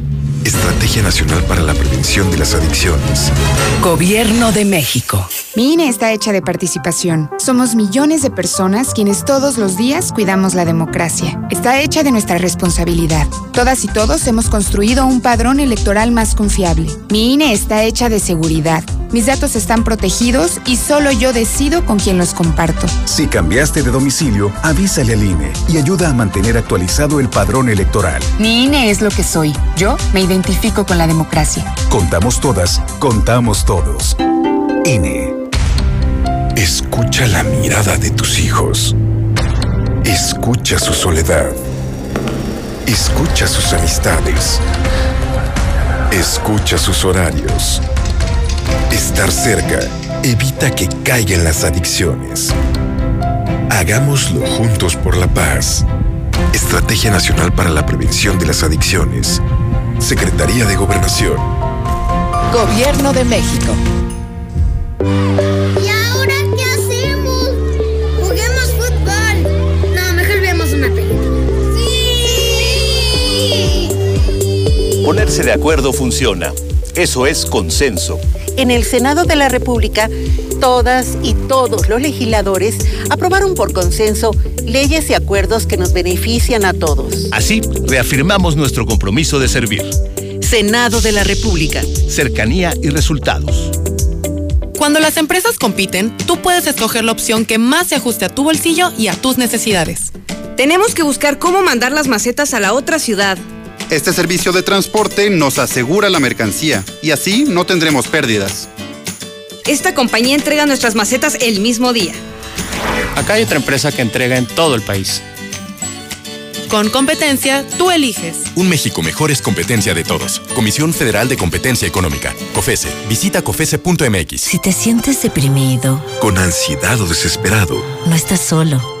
[SPEAKER 37] Estrategia Nacional para la Prevención de las Adicciones.
[SPEAKER 43] Gobierno de México.
[SPEAKER 46] Mi INE está hecha de participación. Somos millones de personas quienes todos los días cuidamos la democracia. Está hecha de nuestra responsabilidad. Todas y todos hemos construido un padrón electoral más confiable. Mi INE está hecha de seguridad. Mis datos están protegidos y solo yo decido con quién los comparto.
[SPEAKER 47] Si cambiaste de domicilio, avísale al INE y ayuda a mantener actualizado el padrón electoral.
[SPEAKER 46] Mi INE es lo que soy. Yo me identifico con la democracia.
[SPEAKER 47] Contamos todas, contamos todos. INE.
[SPEAKER 37] Escucha la mirada de tus hijos. Escucha su soledad. Escucha sus amistades. Escucha sus horarios. Estar cerca evita que caigan las adicciones. Hagámoslo juntos por la paz. Estrategia Nacional para la Prevención de las Adicciones. Secretaría de Gobernación.
[SPEAKER 43] Gobierno de México.
[SPEAKER 48] ¿Y ahora qué hacemos? Juguemos fútbol. No, mejor veamos una película. ¡Sí!
[SPEAKER 49] Ponerse de acuerdo funciona. Eso es consenso.
[SPEAKER 50] En el Senado de la República, todas y todos los legisladores aprobaron por consenso leyes y acuerdos que nos benefician a todos.
[SPEAKER 49] Así, reafirmamos nuestro compromiso de servir.
[SPEAKER 50] Senado de la República.
[SPEAKER 49] Cercanía y resultados.
[SPEAKER 40] Cuando las empresas compiten, tú puedes escoger la opción que más se ajuste a tu bolsillo y a tus necesidades.
[SPEAKER 51] Tenemos que buscar cómo mandar las macetas a la otra ciudad.
[SPEAKER 52] Este servicio de transporte nos asegura la mercancía y así no tendremos pérdidas.
[SPEAKER 51] Esta compañía entrega nuestras macetas el mismo día.
[SPEAKER 53] Acá hay otra empresa que entrega en todo el país.
[SPEAKER 40] Con competencia, tú eliges.
[SPEAKER 54] Un México mejor es competencia de todos. Comisión Federal de Competencia Económica. COFESE. Visita COFESE.mx.
[SPEAKER 55] Si te sientes deprimido,
[SPEAKER 37] Con ansiedad o desesperado,
[SPEAKER 55] no estás solo.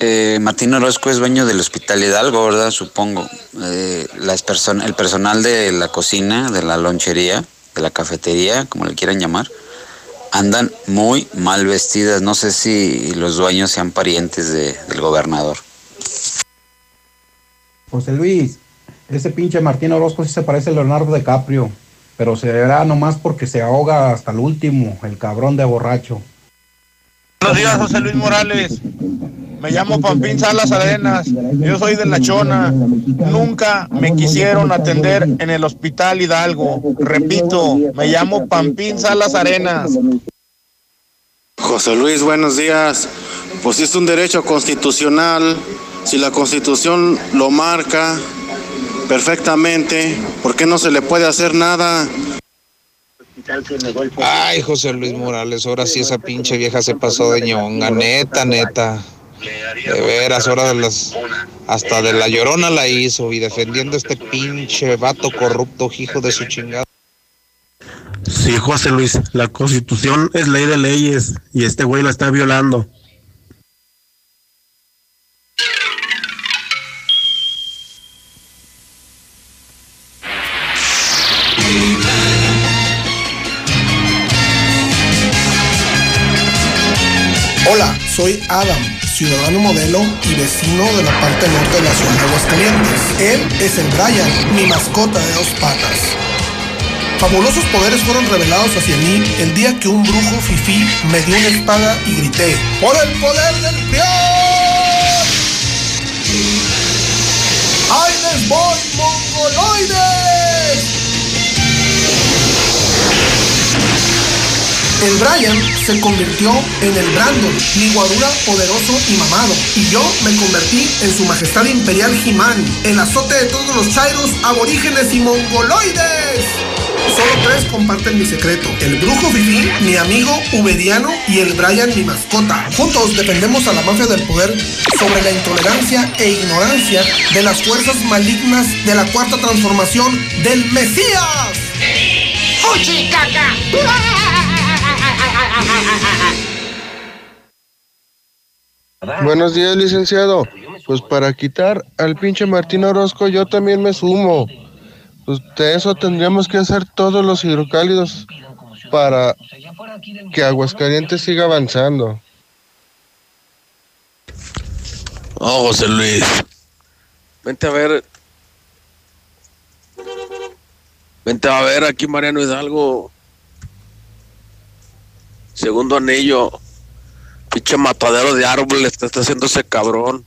[SPEAKER 56] eh, Martín Orozco es dueño del Hospital Hidalgo, ¿verdad? Supongo. Eh, las person el personal de la cocina, de la lonchería, de la cafetería, como le quieran llamar, andan muy mal vestidas. No sé si los dueños sean parientes de- del gobernador.
[SPEAKER 57] José Luis, ese pinche Martín Orozco sí se parece a Leonardo DiCaprio, pero se verá nomás porque se ahoga hasta el último, el cabrón de borracho.
[SPEAKER 58] Buenos días, José Luis Morales. Me llamo Pampín Salas Arenas. Yo soy de La Chona. Nunca me quisieron atender en el Hospital Hidalgo. Repito, me llamo Pampín Salas Arenas.
[SPEAKER 59] José Luis, buenos días. Pues es un derecho constitucional. Si la constitución lo marca perfectamente, ¿por qué no se le puede hacer nada?
[SPEAKER 60] Ay, José Luis Morales, ahora sí esa pinche vieja se pasó de ñonga, neta, neta. De veras, ahora de las. Hasta de la llorona la hizo y defendiendo este pinche vato corrupto, hijo de su chingada.
[SPEAKER 61] Sí, José Luis, la constitución es ley de leyes y este güey la está violando.
[SPEAKER 62] Hola, soy Adam, ciudadano modelo y vecino de la parte norte de la ciudad de Aguascalientes. Él es el Brian, mi mascota de dos patas. Fabulosos poderes fueron revelados hacia mí el día que un brujo fifí me dio una espada y grité ¡Por el poder del peor! ¡Ahí les voy, mongoloides! El Brian se convirtió en el Brandon, mi guadura poderoso y mamado. Y yo me convertí en su majestad imperial He-Man, el azote de todos los chairos, aborígenes y mongoloides. Solo tres comparten mi secreto. El brujo Fifi, mi amigo Ubediano y el Brian, mi mascota. Juntos defendemos a la mafia del poder sobre la intolerancia e ignorancia de las fuerzas malignas de la cuarta transformación del Mesías.
[SPEAKER 63] ¡Fuchi, caca!
[SPEAKER 64] Buenos días, licenciado. Pues para quitar al pinche Martín Orozco yo también me sumo. Pues de eso tendríamos que hacer todos los hidrocálidos para que Aguascalientes siga avanzando.
[SPEAKER 60] Oh, José Luis. Vente a ver. Vente a ver aquí Mariano Hidalgo. Segundo anillo. Pinche matadero de árboles te está haciendo ese cabrón.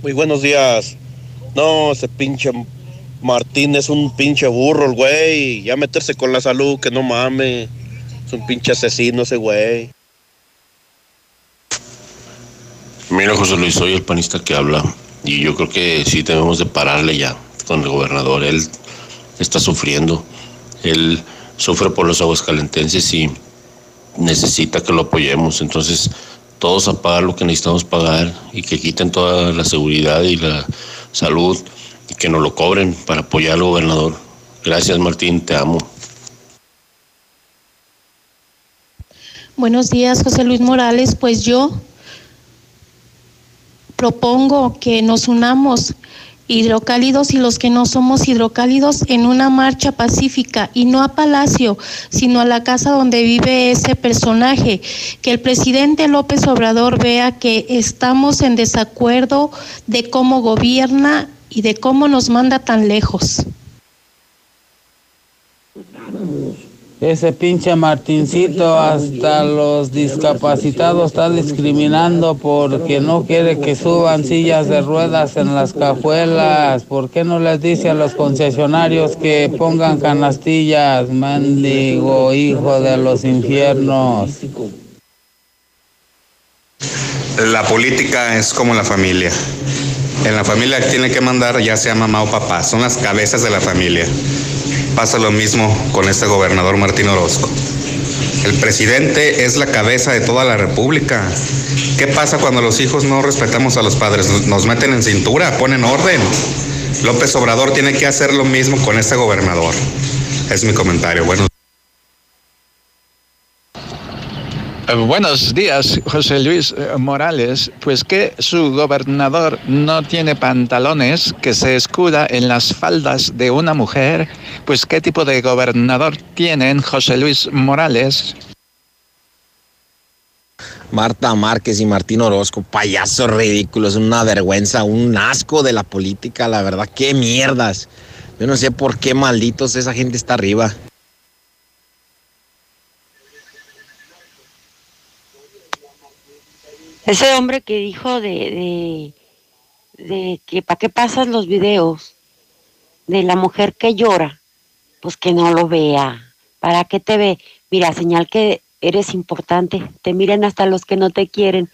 [SPEAKER 3] Muy buenos días. No, ese pinche Martín es un pinche burro, el güey. Ya meterse con la salud, que no mames. Es un pinche asesino ese güey.
[SPEAKER 65] Mira, José Luis, soy el panista que habla. Y yo creo que sí debemos de pararle ya con el gobernador. Él está sufriendo. Él sufre por los aguascalentenses y necesita que lo apoyemos. Entonces, todos a pagar lo que necesitamos pagar y que quiten toda la seguridad y la salud y que nos lo cobren para apoyar al gobernador. Gracias, Martín, te amo.
[SPEAKER 66] Buenos días, José Luis Morales. Pues yo propongo que nos unamos hidrocálidos y los que no somos hidrocálidos en una marcha pacífica y no a Palacio, sino a la casa donde vive ese personaje. Que el presidente López Obrador vea que estamos en desacuerdo de cómo gobierna y de cómo nos manda tan lejos.
[SPEAKER 67] Ese pinche Martincito hasta los discapacitados está discriminando porque no quiere que suban sillas de ruedas en las cajuelas. ¿Por qué no les dice a los concesionarios que pongan canastillas? Mendigo, hijo de los infiernos.
[SPEAKER 68] La política es como la familia. En la familia tiene que mandar ya sea mamá o papá, son las cabezas de la familia. Pasa lo mismo con este gobernador Martín Orozco. El presidente es la cabeza de toda la república. ¿Qué pasa cuando los hijos no respetamos a los padres? Nos meten en cintura, ponen orden. López Obrador tiene que hacer lo mismo con este gobernador. Es mi comentario. Bueno.
[SPEAKER 69] Eh, Buenos días, José Luis eh, Morales. Pues que su gobernador no tiene pantalones, que se escuda en las faldas de una mujer. Pues qué tipo de gobernador tienen José Luis Morales.
[SPEAKER 70] Marta Márquez y Martín Orozco, payasos ridículos, una vergüenza, un asco de la política, la verdad, qué mierdas. Yo no sé por qué malditos esa gente está arriba.
[SPEAKER 71] Ese hombre que dijo de, de, de que para qué pasas los videos de la mujer que llora, pues que no lo vea. ¿Para qué te ve? Mira, señal que eres importante. Te miren hasta los que no te quieren.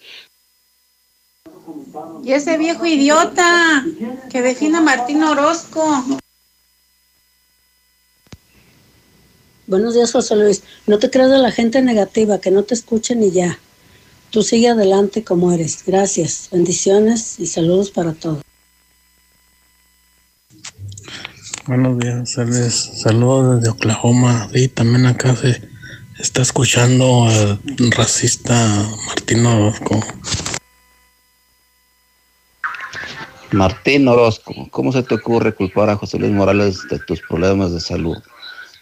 [SPEAKER 72] Y ese viejo idiota que define a Martín Orozco.
[SPEAKER 73] Buenos días, José Luis. No te creas de la gente negativa, que no te escuchen y ya. Tú sigue adelante como eres. Gracias. Bendiciones y saludos para todos.
[SPEAKER 74] Buenos días, Saludos, saludos desde Oklahoma. Y también acá se está escuchando al racista Martín Orozco.
[SPEAKER 16] Martín Orozco, ¿cómo se te ocurre culpar a José Luis Morales de tus problemas de salud?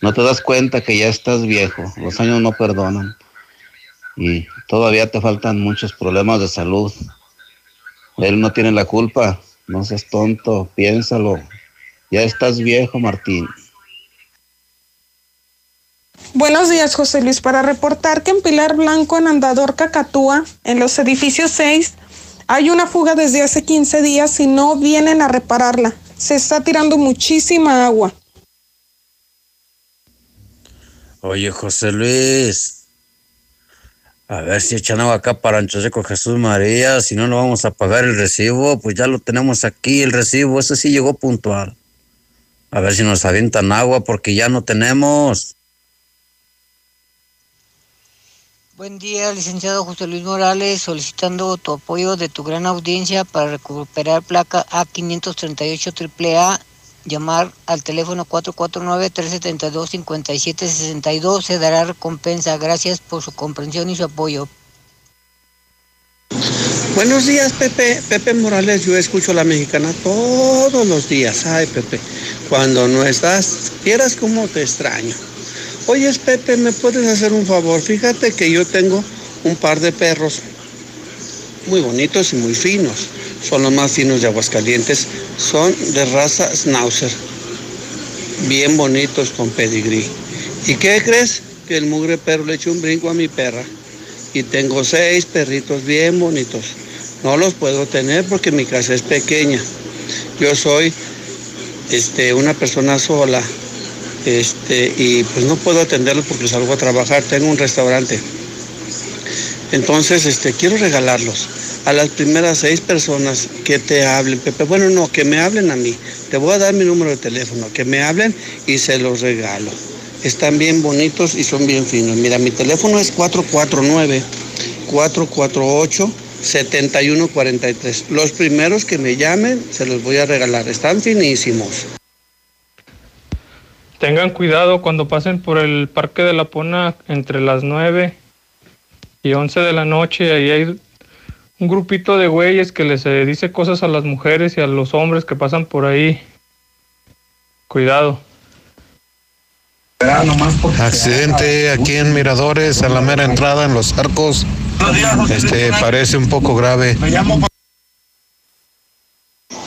[SPEAKER 16] No te das cuenta que ya estás viejo, los años no perdonan y todavía te faltan muchos problemas de salud. Él no tiene la culpa, no seas tonto, piénsalo. Ya estás viejo, Martín.
[SPEAKER 75] Buenos días, José Luis. Para reportar que en Pilar Blanco, en Andador Cacatúa, en los edificios 6, hay una fuga desde hace 15 días y no vienen a repararla. Se está tirando muchísima agua.
[SPEAKER 76] Oye, José Luis, a ver si echan agua acá para entonces con Jesús María, si no, no vamos a pagar el recibo, pues ya lo tenemos aquí, el recibo, ese sí llegó puntual. A ver si nos avientan agua porque ya no tenemos.
[SPEAKER 77] Buen día, licenciado José Luis Morales, solicitando tu apoyo de tu gran audiencia para recuperar placa A538 AAA llamar al teléfono 449-372-5762. Se dará recompensa. Gracias por su comprensión y su apoyo.
[SPEAKER 78] Buenos días, Pepe. Pepe Morales, yo escucho a la mexicana todos los días. Ay, Pepe, cuando no estás, quieras cómo te extraño. Oyes, Pepe, ¿me puedes hacer un favor? Fíjate que yo tengo un par de perros muy bonitos y muy finos son los más finos de Aguascalientes, son de raza Schnauzer, bien bonitos con pedigrí. ¿Y qué crees? Que el mugre perro le echó un brinco a mi perra. Y tengo seis perritos bien bonitos. No los puedo tener porque mi casa es pequeña. Yo soy este, una persona sola. Este, y pues no puedo atenderlos porque salgo a trabajar. Tengo un restaurante. Entonces, este, quiero regalarlos a las primeras seis personas que te hablen, Pepe. Bueno, no, que me hablen a mí. Te voy a dar mi número de teléfono, que me hablen y se los regalo. Están bien bonitos y son bien finos. Mira, mi teléfono es 449-448-7143. Los primeros que me llamen se los voy a regalar. Están finísimos.
[SPEAKER 79] Tengan cuidado cuando pasen por el Parque de la Pona entre las 9 y 11 de la noche. Ahí hay un grupito de güeyes que les eh, dice cosas a las mujeres y a los hombres que pasan por ahí. Cuidado.
[SPEAKER 80] Accidente aquí en Miradores, a la mera entrada en los arcos. Este parece un poco grave.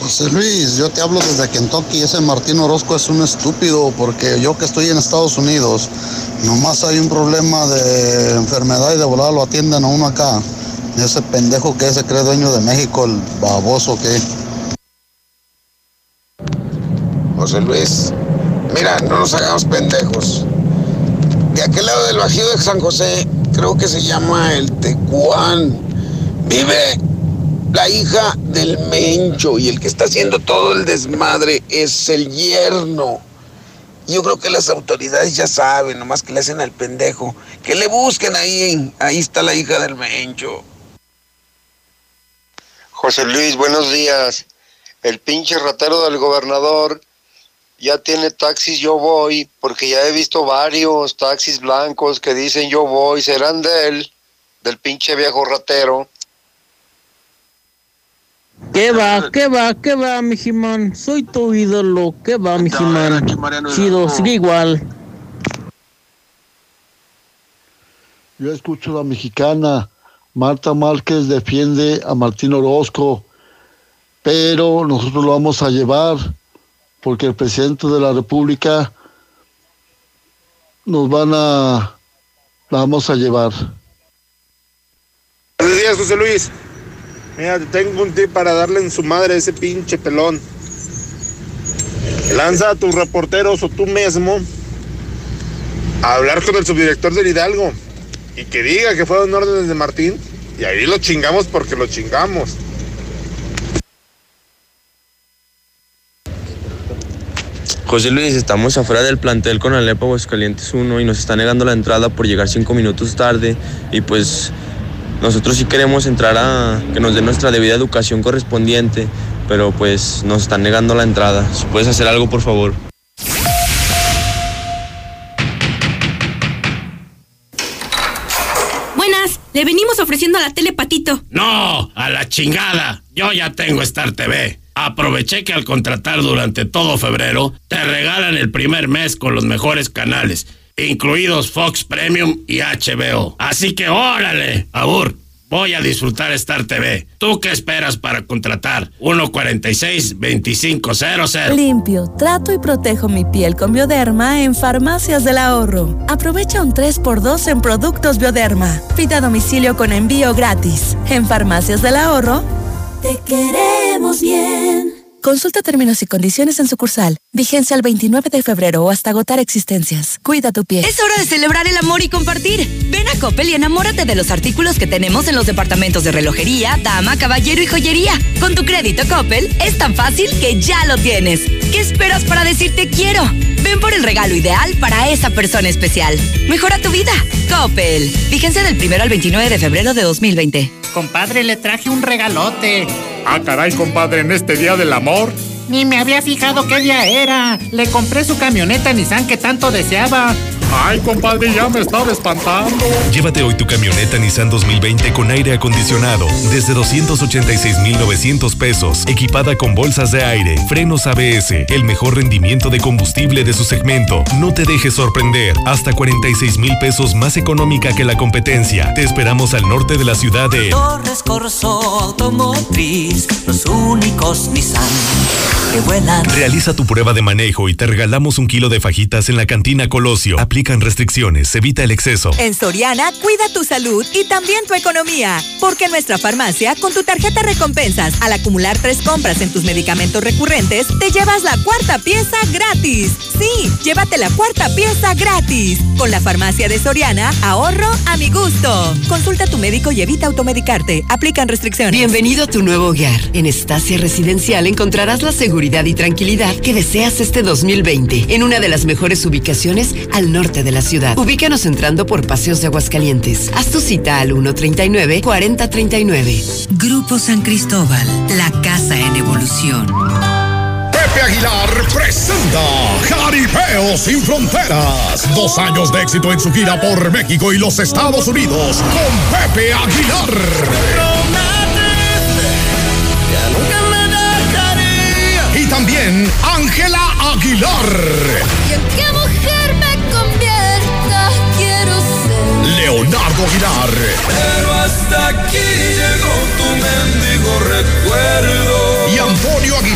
[SPEAKER 81] José Luis, yo te hablo desde Kentucky. Ese Martín Orozco es un estúpido porque yo que estoy en Estados Unidos, nomás hay un problema de enfermedad y de volar lo atienden a uno acá. Ese pendejo que se cree dueño de México, el baboso que.
[SPEAKER 68] José Luis, mira, no nos hagamos pendejos. De aquel lado del Bajío de San José, creo que se llama el Tecuán, vive la hija del Mencho y el que está haciendo todo el desmadre es el yerno. Yo creo que las autoridades ya saben, nomás que le hacen al pendejo. Que le busquen ahí, ahí está la hija del Mencho.
[SPEAKER 82] José Luis, buenos días. El pinche ratero del gobernador ya tiene taxis yo voy, porque ya he visto varios taxis blancos que dicen yo voy, serán de él, del pinche viejo ratero.
[SPEAKER 83] ¿Qué va? ¿Qué va? ¿Qué va, mi Jimán? Soy tu ídolo. ¿Qué va, mi Jimán? Chido, sigue igual.
[SPEAKER 84] Yo escucho la mexicana. Marta Márquez defiende a Martín Orozco, pero nosotros lo vamos a llevar porque el presidente de la República nos van a, la vamos a llevar.
[SPEAKER 85] Buenos días, José Luis. Mira, te tengo un tip para darle en su madre a ese pinche pelón. Lanza a tus reporteros o tú mismo a hablar con el subdirector del Hidalgo y que diga que fueron órdenes de Martín y ahí lo chingamos porque lo chingamos.
[SPEAKER 68] José Luis, estamos afuera del plantel con Alepa Aguascalientes 1 y nos está negando la entrada por llegar cinco minutos tarde y pues nosotros sí queremos entrar a que nos den nuestra debida educación correspondiente, pero pues nos están negando la entrada. Si puedes hacer algo, por favor.
[SPEAKER 40] Buenas, le venimos ofreciendo a la tele Patito.
[SPEAKER 7] No, a la chingada. Yo ya tengo Star TV. Aproveché que al contratar durante todo febrero te regalan el primer mes con los mejores canales, incluidos Fox Premium y HBO. Así que órale, Abur, voy a disfrutar Star TV. ¿Tú qué esperas para contratar? 146-2500.
[SPEAKER 86] Limpio, trato y protejo mi piel con Bioderma en Farmacias del Ahorro. Aprovecha un 3x2 en productos Bioderma. Pida a domicilio con envío gratis. En Farmacias del Ahorro, te queremos bien. Consulta términos y condiciones en sucursal. Vigencia el 29 de febrero o hasta agotar existencias. Cuida tu piel.
[SPEAKER 40] Es hora de celebrar el amor y compartir. Ven a Coppel y enamórate de los artículos que tenemos en los departamentos de relojería, dama, caballero y joyería. Con tu crédito Coppel es tan fácil que ya lo tienes. ¿Qué esperas para decirte quiero? Ven por el regalo ideal para esa persona especial. Mejora tu vida. Coppel. Vigencia del 1 al 29 de febrero de 2020.
[SPEAKER 87] Compadre, le traje un regalote.
[SPEAKER 88] Ah, caray, compadre, en este día del amor.
[SPEAKER 87] Ni me había fijado qué día era. Le compré su camioneta Nissan que tanto deseaba.
[SPEAKER 88] Ay, compadre, ya me estaba espantando.
[SPEAKER 37] Llévate hoy tu camioneta Nissan 2020 con aire acondicionado desde 286,900 pesos, equipada con bolsas de aire, frenos ABS, el mejor rendimiento de combustible de su segmento. No te dejes sorprender, hasta 46 mil pesos más económica que la competencia. Te esperamos al norte de la ciudad de
[SPEAKER 89] Torres Corso Automotriz, los únicos Nissan que vuelan.
[SPEAKER 37] Realiza tu prueba de manejo y te regalamos un kilo de fajitas en la cantina Colosio. Aplican restricciones, evita el exceso.
[SPEAKER 90] En Soriana, cuida tu salud y también tu economía. Porque en nuestra farmacia, con tu tarjeta recompensas, al acumular tres compras en tus medicamentos recurrentes, te llevas la cuarta pieza gratis. Sí, llévate la cuarta pieza gratis. Con la farmacia de Soriana, ahorro a mi gusto. Consulta a tu médico y evita automedicarte. Aplican restricciones.
[SPEAKER 38] Bienvenido a tu nuevo hogar. En Estacia Residencial encontrarás la seguridad y tranquilidad que deseas este 2020 en una de las mejores ubicaciones al norte de la ciudad. Ubícanos entrando por Paseos de Aguascalientes. Haz tu cita al 139-4039.
[SPEAKER 91] Grupo San Cristóbal, la casa en evolución.
[SPEAKER 85] Pepe Aguilar presenta Jaripeo sin Fronteras. Dos años de éxito en su gira por México y los Estados Unidos con Pepe Aguilar. Y también Ángela Aguilar. Aguilar.
[SPEAKER 92] Pero hasta aquí llegó tu mendigo recuerdo.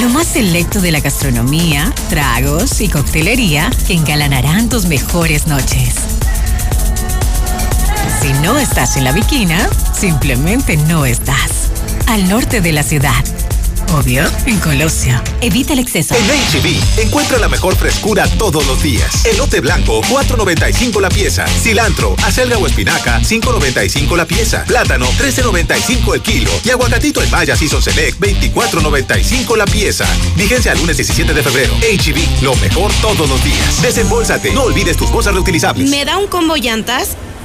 [SPEAKER 91] Lo más selecto de la gastronomía, tragos y coctelería que engalanarán tus mejores noches. Si no estás en la viquina, simplemente no estás. Al norte de la ciudad. Obvio, en Colosio. Evita el exceso.
[SPEAKER 93] En HB, encuentra la mejor frescura todos los días. Elote blanco, 4.95 la pieza. Cilantro, acelga o espinaca, 5.95 la pieza. Plátano, 13.95 el kilo. Y aguacatito en Maya Season Select, 24.95 la pieza. Vigencia al lunes 17 de febrero. HB, lo mejor todos los días. Desembolsate, no olvides tus bolsas reutilizables.
[SPEAKER 94] ¿Me da un combo llantas?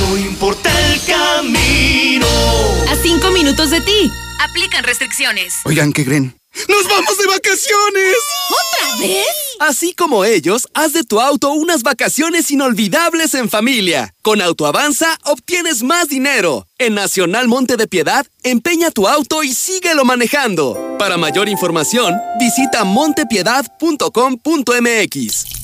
[SPEAKER 95] No importa el camino.
[SPEAKER 96] A 5 minutos de ti.
[SPEAKER 40] Aplican restricciones.
[SPEAKER 97] Oigan, ¿qué creen? ¡Nos vamos de vacaciones!
[SPEAKER 40] ¿Otra vez?
[SPEAKER 97] Así como ellos, haz de tu auto unas vacaciones inolvidables en familia. Con Autoavanza obtienes más dinero. En Nacional Monte de Piedad, empeña tu auto y síguelo manejando. Para mayor información, visita montepiedad.com.mx.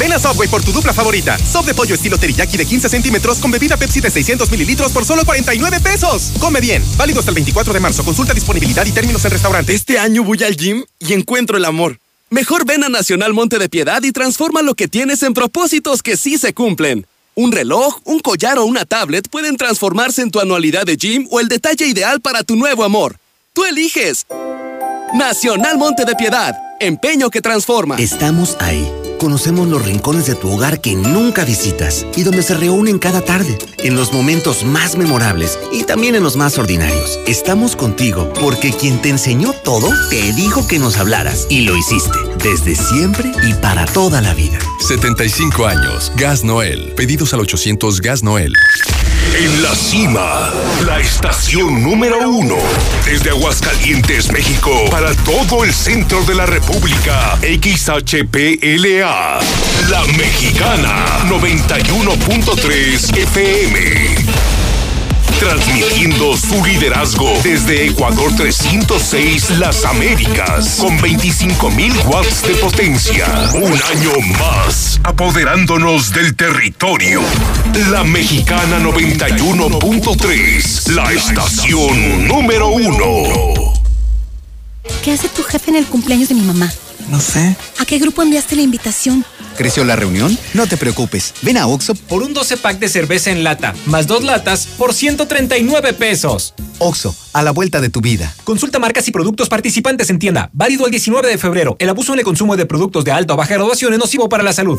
[SPEAKER 85] Ven a Subway por tu dupla favorita. Sop de pollo estilo teriyaki de 15 centímetros con bebida Pepsi de 600 mililitros por solo 49 pesos. Come bien. Válido hasta el 24 de marzo. Consulta disponibilidad y términos en restaurante.
[SPEAKER 97] Este año voy al gym y encuentro el amor. Mejor ven a Nacional Monte de Piedad y transforma lo que tienes en propósitos que sí se cumplen. Un reloj, un collar o una tablet pueden transformarse en tu anualidad de gym o el detalle ideal para tu nuevo amor. Tú eliges. Nacional Monte de Piedad. Empeño que transforma.
[SPEAKER 98] Estamos ahí. Conocemos los rincones de tu hogar que nunca visitas y donde se reúnen cada tarde, en los momentos más memorables y también en los más ordinarios. Estamos contigo porque quien te enseñó todo te dijo que nos hablaras y lo hiciste desde siempre y para toda la vida.
[SPEAKER 37] 75 años. Gas Noel. Pedidos al 800 Gas Noel.
[SPEAKER 68] En la cima, la estación número uno. Desde Aguascalientes, México, para todo el centro de la República. XHPLA. La Mexicana, 91.3 FM. Transmitiendo su liderazgo desde Ecuador 306 Las Américas con 25.000 watts de potencia. Un año más, apoderándonos del territorio. La Mexicana 91.3, la estación número uno.
[SPEAKER 99] ¿Qué hace tu jefe en el cumpleaños de mi mamá?
[SPEAKER 100] No sé.
[SPEAKER 99] ¿A qué grupo enviaste la invitación?
[SPEAKER 100] ¿Creció la reunión? No te preocupes. Ven a Oxo
[SPEAKER 101] por un 12 pack de cerveza en lata, más dos latas por 139 pesos.
[SPEAKER 100] Oxo, a la vuelta de tu vida.
[SPEAKER 101] Consulta marcas y productos participantes en tienda. Válido el 19 de febrero. El abuso en el consumo de productos de alta o baja graduación es nocivo para la salud.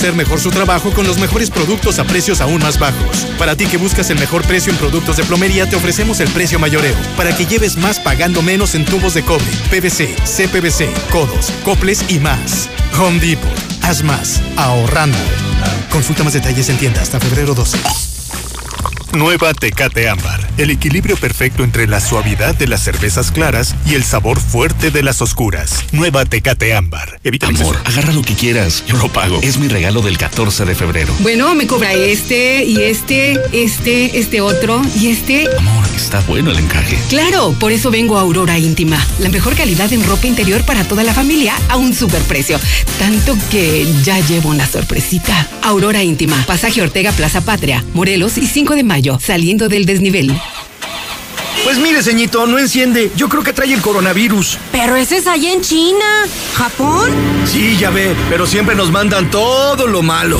[SPEAKER 102] hacer mejor su trabajo con los mejores productos a precios aún más bajos. Para ti que buscas el mejor precio en productos de plomería, te ofrecemos el precio mayoreo, para que lleves más pagando menos en tubos de cobre, PVC, CPVC, codos, coples y más. Home Depot, haz más, ahorrando. Consulta más detalles en tienda hasta febrero 12.
[SPEAKER 68] Nueva Tecate Ámbar. El equilibrio perfecto entre la suavidad de las cervezas claras y el sabor fuerte de las oscuras. Nueva Tecate Ámbar. Evita el
[SPEAKER 103] Amor, agarra lo que quieras. Yo lo pago. Es mi regalo del 14 de febrero. Bueno, me cobra este y este, este, este otro y este. Amor, está bueno el encaje. Claro, por eso vengo a Aurora Íntima. La mejor calidad en ropa interior para toda la familia a un superprecio. Tanto que ya llevo una sorpresita. Aurora Íntima. Pasaje Ortega Plaza Patria, Morelos y 5 de mayo, saliendo del desnivel.
[SPEAKER 104] Pues mire, ceñito, no enciende. Yo creo que trae el coronavirus.
[SPEAKER 40] Pero ese es allá en China. ¿Japón?
[SPEAKER 104] Sí, ya ve, pero siempre nos mandan todo lo malo.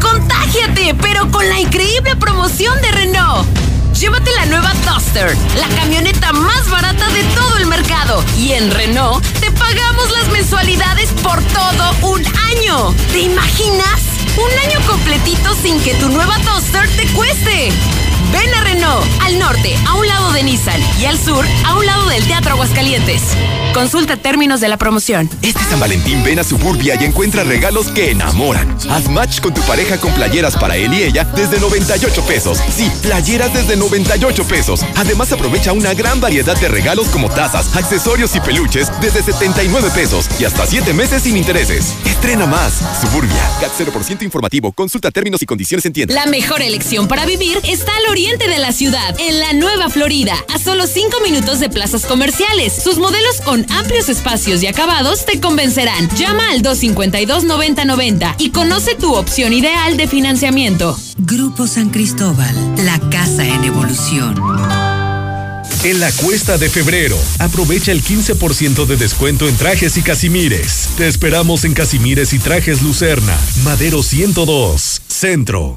[SPEAKER 40] ¡Contágiate! Pero con la increíble promoción de Renault. Llévate la nueva Duster, la camioneta más barata de todo el mercado. Y en Renault te pagamos las mensualidades por todo un año. ¿Te imaginas? Un año completito sin que tu nueva Duster te cueste.
[SPEAKER 90] Ven a Renault, al norte, a un lado de Nissan y al sur, a un lado del Teatro Aguascalientes. Consulta términos de la promoción.
[SPEAKER 85] Este San Valentín ven a Suburbia y encuentra regalos que enamoran. Haz match con tu pareja con playeras para él y ella desde 98 pesos. Sí, playeras desde 98 pesos. Además aprovecha una gran variedad de regalos como tazas, accesorios y peluches desde 79 pesos y hasta 7 meses sin intereses. Estrena más. Suburbia. CAT 0% informativo. Consulta términos y condiciones en tienda.
[SPEAKER 40] La mejor elección para vivir está al oriente de la ciudad, en la Nueva Florida, a solo 5 minutos de plazas comerciales. Sus modelos con amplios espacios y acabados te convencerán. Llama al 252-9090 y conoce tu opción ideal de financiamiento.
[SPEAKER 105] Grupo San Cristóbal, la casa en evolución.
[SPEAKER 106] En la cuesta de febrero, aprovecha el 15% de descuento en trajes y casimires. Te esperamos en Casimires y Trajes Lucerna, Madero 102, Centro.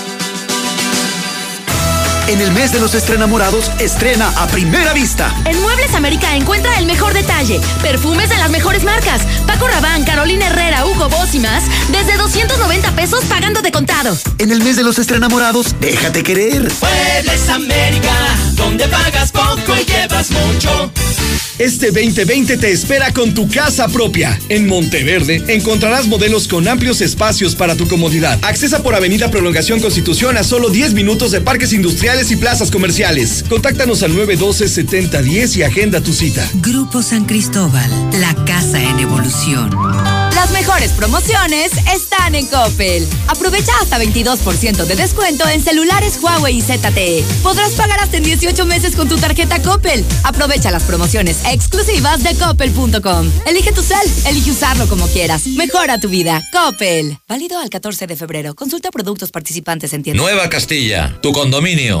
[SPEAKER 107] En el mes de los estrenamorados, estrena a primera vista.
[SPEAKER 40] En Muebles América encuentra el mejor detalle. Perfumes de las mejores marcas. Paco Rabanne, Carolina Herrera, Hugo Boss y más. Desde 290 pesos pagando de contado.
[SPEAKER 107] En el mes de los estrenamorados, déjate querer.
[SPEAKER 108] Muebles América, donde pagas poco y llevas mucho.
[SPEAKER 109] Este 2020 te espera con tu casa propia. En Monteverde encontrarás modelos con amplios espacios para tu comodidad. Accesa por Avenida Prolongación Constitución a solo 10 minutos de parques industriales y plazas comerciales. Contáctanos al 912-7010 y agenda tu cita.
[SPEAKER 105] Grupo San Cristóbal, la casa en evolución.
[SPEAKER 40] Las mejores promociones están en Coppel. Aprovecha hasta 22% de descuento en celulares Huawei y ZTE. Podrás pagar hasta en 18 meses con tu tarjeta Coppel. Aprovecha las promociones exclusivas de coppel.com. Elige tu cel, elige usarlo como quieras. Mejora tu vida. Coppel. Válido al 14 de febrero. Consulta productos participantes en tienda.
[SPEAKER 110] Nueva Castilla, tu condominio.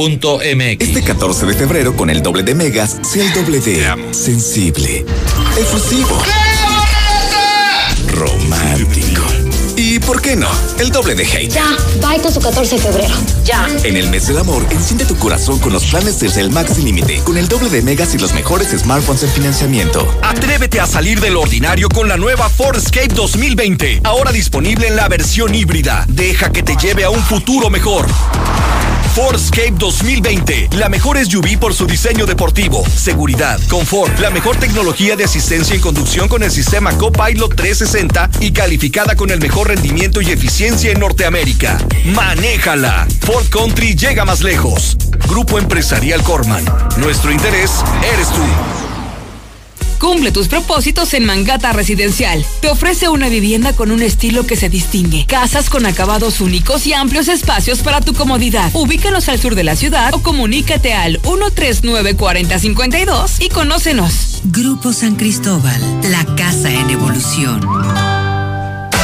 [SPEAKER 110] iberomex.com.mx
[SPEAKER 85] Este 14 de febrero con el doble de megas, sea el doble de sensible, efusivo, romántico. Y por qué no, el doble de hate.
[SPEAKER 111] Ya, bye con su 14 de febrero. Ya.
[SPEAKER 85] En el mes del amor, enciende tu corazón con los planes Telcel Max sin límite, con el doble de megas y los mejores smartphones en financiamiento.
[SPEAKER 112] Atrévete a salir del ordinario con la nueva Ford Escape 2020, ahora disponible en la versión híbrida. Deja que te lleve a un futuro mejor. Fordscape 2020, la mejor SUV por su diseño deportivo, seguridad, confort, la mejor tecnología de asistencia en conducción con el sistema Copilot 360 y calificada con el mejor rendimiento y eficiencia en Norteamérica. Manéjala. Ford Country llega más lejos. Grupo Empresarial Corman. Nuestro interés eres tú.
[SPEAKER 113] Cumple tus propósitos en Mangata Residencial. Te ofrece una vivienda con un estilo que se distingue. Casas con acabados únicos y amplios espacios para tu comodidad. Ubícanos al sur de la ciudad o comunícate al 139-4052 y conócenos.
[SPEAKER 105] Grupo San Cristóbal, la casa en evolución.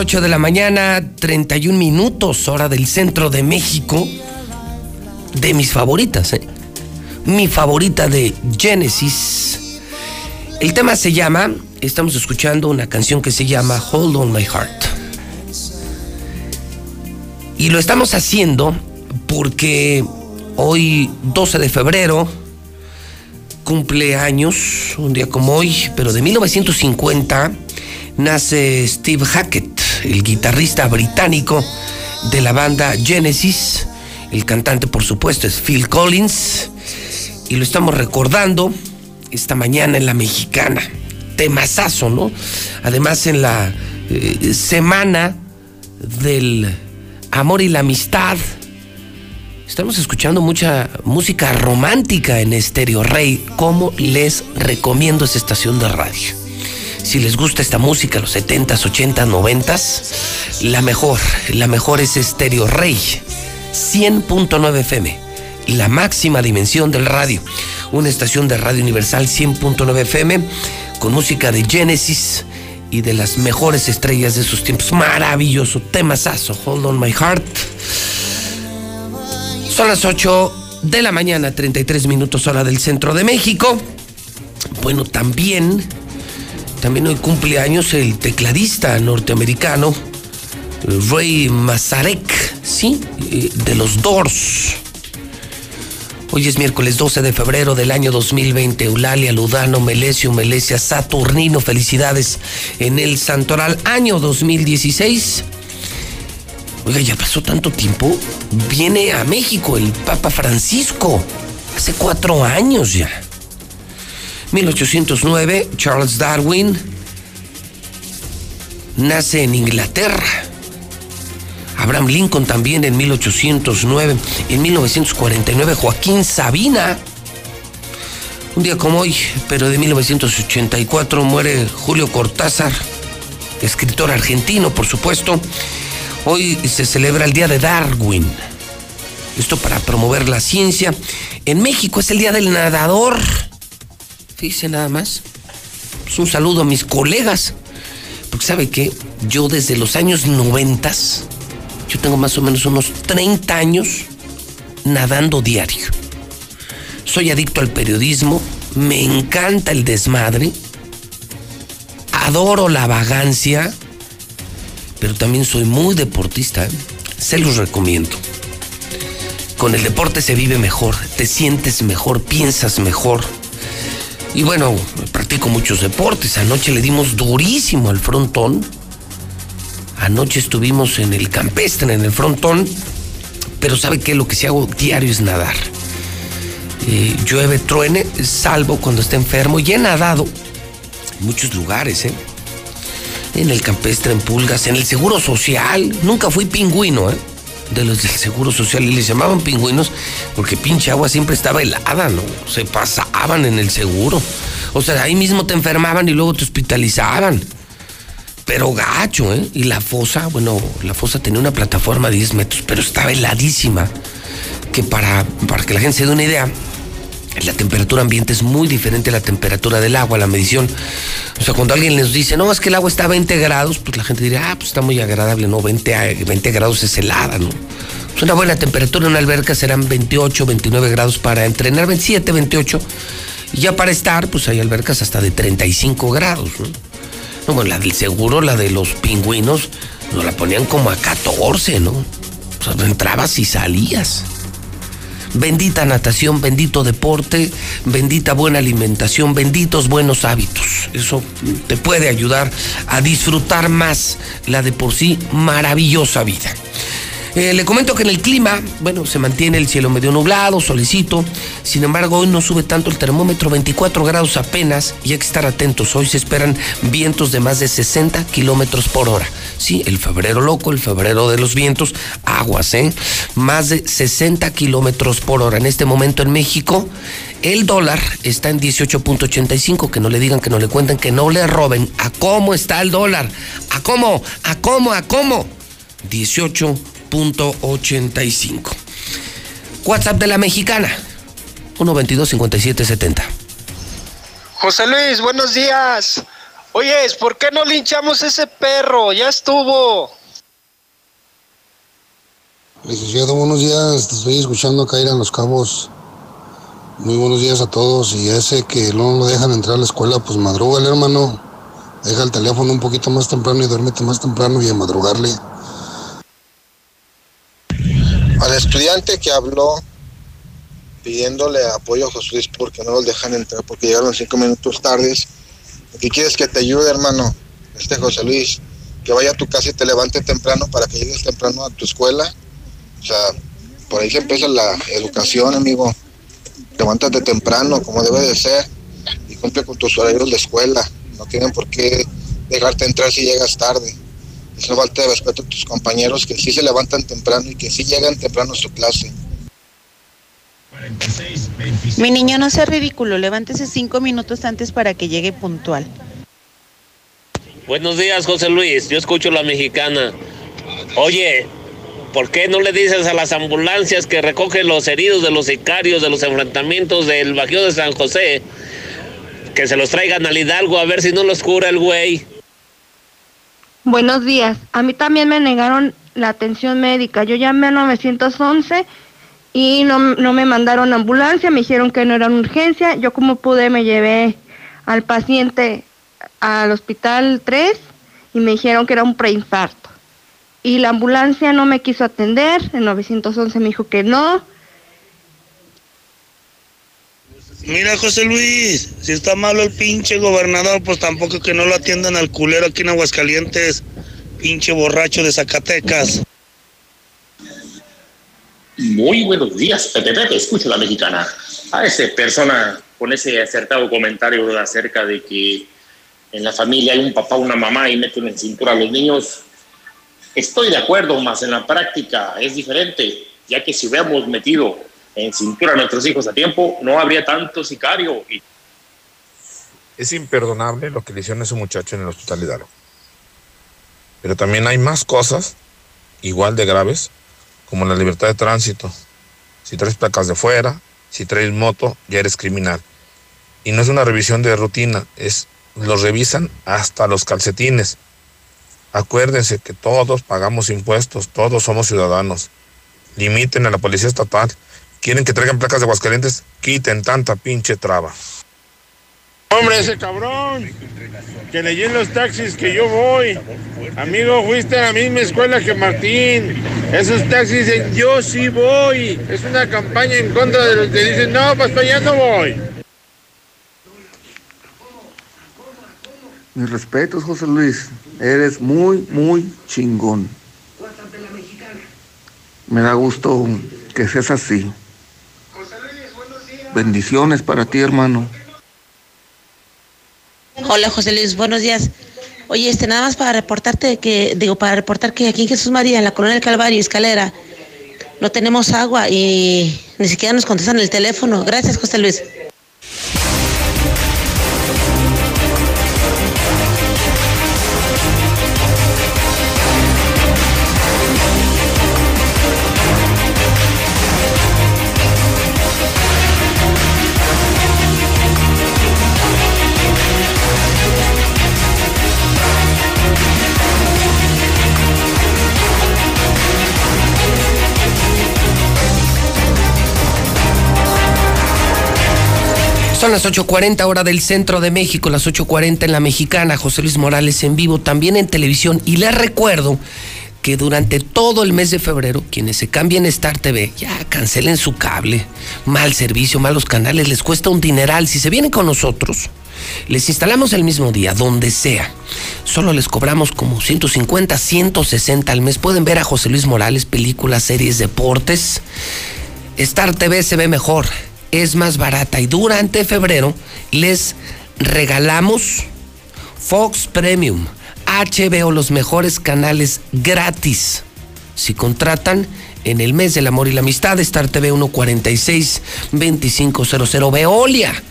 [SPEAKER 1] 8 de la mañana, 31 minutos, hora del centro de México. De mis favoritas, ¿eh? Mi favorita de Genesis. El tema se llama, estamos escuchando una canción que se llama Hold on My Heart. Y lo estamos haciendo porque hoy, 12 de febrero, cumple años, un día como hoy, pero de 1950 nace Steve Hackett, el guitarrista británico de la banda Genesis. El cantante, por supuesto, es Phil Collins. Y lo estamos recordando esta mañana en la mexicana. Temazazo, ¿no? Además, en la eh, semana del amor y la amistad. Estamos escuchando mucha música romántica en Estéreo Rey. ¿Cómo les recomiendo esa estación de radio? Si les gusta esta música, los 70s, 80s, 90s, la mejor, la mejor es Estéreo Rey, 100.9 FM, la máxima dimensión del radio. Una estación de radio universal 100.9 FM con música de Genesis y de las mejores estrellas de sus tiempos. Maravilloso, temazazo, Hold on My Heart. Son las 8 de la mañana, 33 minutos hora del centro de México. Bueno, también también hoy cumple años el tecladista norteamericano Ray Mazarek, ¿sí? Eh, de los Doors. Hoy es miércoles 12 de febrero del año 2020. Eulalia, Ludano, Melesio, Melesia, Saturnino, felicidades en el Santoral año 2016. Oiga, ya pasó tanto tiempo. Viene a México el Papa Francisco. Hace cuatro años ya. 1809, Charles Darwin nace en Inglaterra. Abraham Lincoln también en 1809. En 1949, Joaquín Sabina. Un día como hoy, pero de 1984, muere Julio Cortázar, escritor argentino, por supuesto. Hoy se celebra el Día de Darwin. Esto para promover la ciencia. En México es el Día del Nadador. Fíjese nada más. Pues un saludo a mis colegas. Porque sabe que yo desde los años 90, yo tengo más o menos unos 30 años nadando diario. Soy adicto al periodismo, me encanta el desmadre, adoro la vagancia, pero también soy muy deportista. ¿eh? Se los recomiendo. Con el deporte se vive mejor, te sientes mejor, piensas mejor y bueno, practico muchos deportes. Anoche le dimos durísimo al frontón. Anoche estuvimos en el campestre, en el frontón. Pero ¿sabe qué? Lo que sí hago diario es nadar. Eh, llueve, truene, salvo cuando esté enfermo. Y he nadado en muchos lugares, ¿eh? En el campestre, en pulgas, en el seguro social. Nunca fui pingüino, ¿eh? De los del Seguro Social y les llamaban pingüinos porque pinche agua siempre estaba helada, ¿no? Se pasaban en el seguro. O sea, ahí mismo te enfermaban y luego te hospitalizaban. Pero gacho, ¿eh? Y la fosa, bueno, la fosa tenía una plataforma de 10 metros, pero estaba heladísima. Que para, para que la gente se dé una idea, la temperatura ambiente es muy diferente a la temperatura del agua, la medición. O sea, cuando alguien les dice, no, es que el agua está a 20 grados, pues la gente dirá, ah, pues está muy agradable, no, 20, 20 grados es helada, ¿no? Es una buena temperatura en una alberca serán 28, 29 grados para entrenar, 27, 28. Y ya para estar, pues hay albercas hasta de 35 grados, ¿no? No, bueno, la del seguro, la de los pingüinos, nos la ponían como a 14, ¿no? O sea, entrabas y salías. Bendita natación, bendito deporte, bendita buena alimentación, benditos buenos hábitos. Eso te puede ayudar a disfrutar más la de por sí maravillosa vida. Eh, le comento que en el clima, bueno, se mantiene el cielo medio nublado, solicito. Sin embargo, hoy no sube tanto el termómetro, 24 grados apenas, y hay que estar atentos. Hoy se esperan vientos de más de 60 kilómetros por hora. Sí, el febrero loco, el febrero de los vientos, aguas, ¿eh? Más de 60 kilómetros por hora. En este momento en México, el dólar está en 18.85. Que no le digan, que no le cuenten, que no le roben. ¿A cómo está el dólar? ¿A cómo? ¿A cómo? ¿A cómo? 18 85. WhatsApp de la mexicana, 122 5770.
[SPEAKER 114] José Luis, buenos días.
[SPEAKER 115] Oye, ¿por qué no linchamos ese perro? Ya estuvo.
[SPEAKER 116] Licenciado, buenos días. Te estoy escuchando caer en Los Cabos. Muy buenos días a todos. Y ese que no lo dejan entrar a la escuela, pues madruga el hermano. Deja el teléfono un poquito más temprano y duérmete más temprano y a madrugarle.
[SPEAKER 117] Al estudiante que habló pidiéndole apoyo a José Luis porque no los dejan entrar porque llegaron cinco minutos tardes. ¿Qué quieres que te ayude, hermano? Este José Luis, que vaya a tu casa y te levante temprano para que llegues temprano a tu escuela. O sea, por ahí se empieza la educación, amigo. Levántate temprano, como debe de ser, y cumple con tus horarios de escuela. No tienen por qué dejarte entrar si llegas tarde. Es una falta de respeto a tus compañeros que sí se levantan temprano y que sí llegan temprano a su clase.
[SPEAKER 70] Mi niño, no sea ridículo, levántese cinco minutos antes para que llegue puntual.
[SPEAKER 118] Buenos días, José Luis. Yo escucho la mexicana. Oye, ¿por qué no le dices a las ambulancias que recogen los heridos de los sicarios de los enfrentamientos del Bajío de San José que se los traigan al Hidalgo a ver si no los cura el güey?
[SPEAKER 67] Buenos días. A mí también me negaron la atención médica. Yo llamé a 911 y no, no me mandaron ambulancia, me dijeron que no era una urgencia. Yo como pude me llevé al paciente al hospital 3 y me dijeron que era un preinfarto. Y la ambulancia no me quiso atender, el 911 me dijo que no.
[SPEAKER 119] Mira, José Luis, si está malo el pinche gobernador, pues tampoco que no lo atiendan al culero aquí en Aguascalientes, pinche borracho de Zacatecas.
[SPEAKER 120] Muy buenos días, Pepe Pepe, escucho la mexicana. A esa persona con ese acertado comentario acerca de que en la familia hay un papá, una mamá y meten en cintura a los niños, estoy de acuerdo, más en la práctica es diferente, ya que si hubiéramos metido en cintura a nuestros hijos a tiempo, no habría tanto sicario. Y...
[SPEAKER 121] Es imperdonable lo que le hicieron a ese muchacho en el hospital Hidalgo. Pero también hay más cosas igual de graves como la libertad de tránsito. Si traes placas de fuera, si traes moto, ya eres criminal. Y no es una revisión de rutina, es los revisan hasta los calcetines. Acuérdense que todos pagamos impuestos, todos somos ciudadanos. Limiten a la policía estatal. Quieren que traigan placas de Aguascalientes, quiten tanta pinche traba.
[SPEAKER 122] Hombre, ese cabrón que leyó en los taxis que yo voy. Amigo, fuiste a la misma escuela que Martín. Esos taxis dicen, yo sí voy. Es una campaña en contra de los que dicen, no, pues para allá no voy.
[SPEAKER 123] Mis respetos, José Luis. Eres muy, muy chingón. Me da gusto que seas así. Bendiciones para ti, hermano.
[SPEAKER 70] Hola José Luis, buenos días. Oye, este nada más para reportarte que, digo, para reportar que aquí en Jesús María, en la colonia del Calvario, escalera, no tenemos agua y ni siquiera nos contestan el teléfono. Gracias, José Luis.
[SPEAKER 1] Las 8.40 hora del centro de México, las 8.40 en la mexicana, José Luis Morales en vivo, también en televisión. Y les recuerdo que durante todo el mes de febrero, quienes se cambien Star TV, ya cancelen su cable, mal servicio, malos canales, les cuesta un dineral. Si se vienen con nosotros, les instalamos el mismo día, donde sea. Solo les cobramos como 150, 160 al mes. Pueden ver a José Luis Morales, películas, series, deportes. Star TV se ve mejor es más barata y durante febrero les regalamos Fox Premium, HBO, los mejores canales gratis. Si contratan en el mes del amor y la amistad, Star TV 146 2500 Veolia.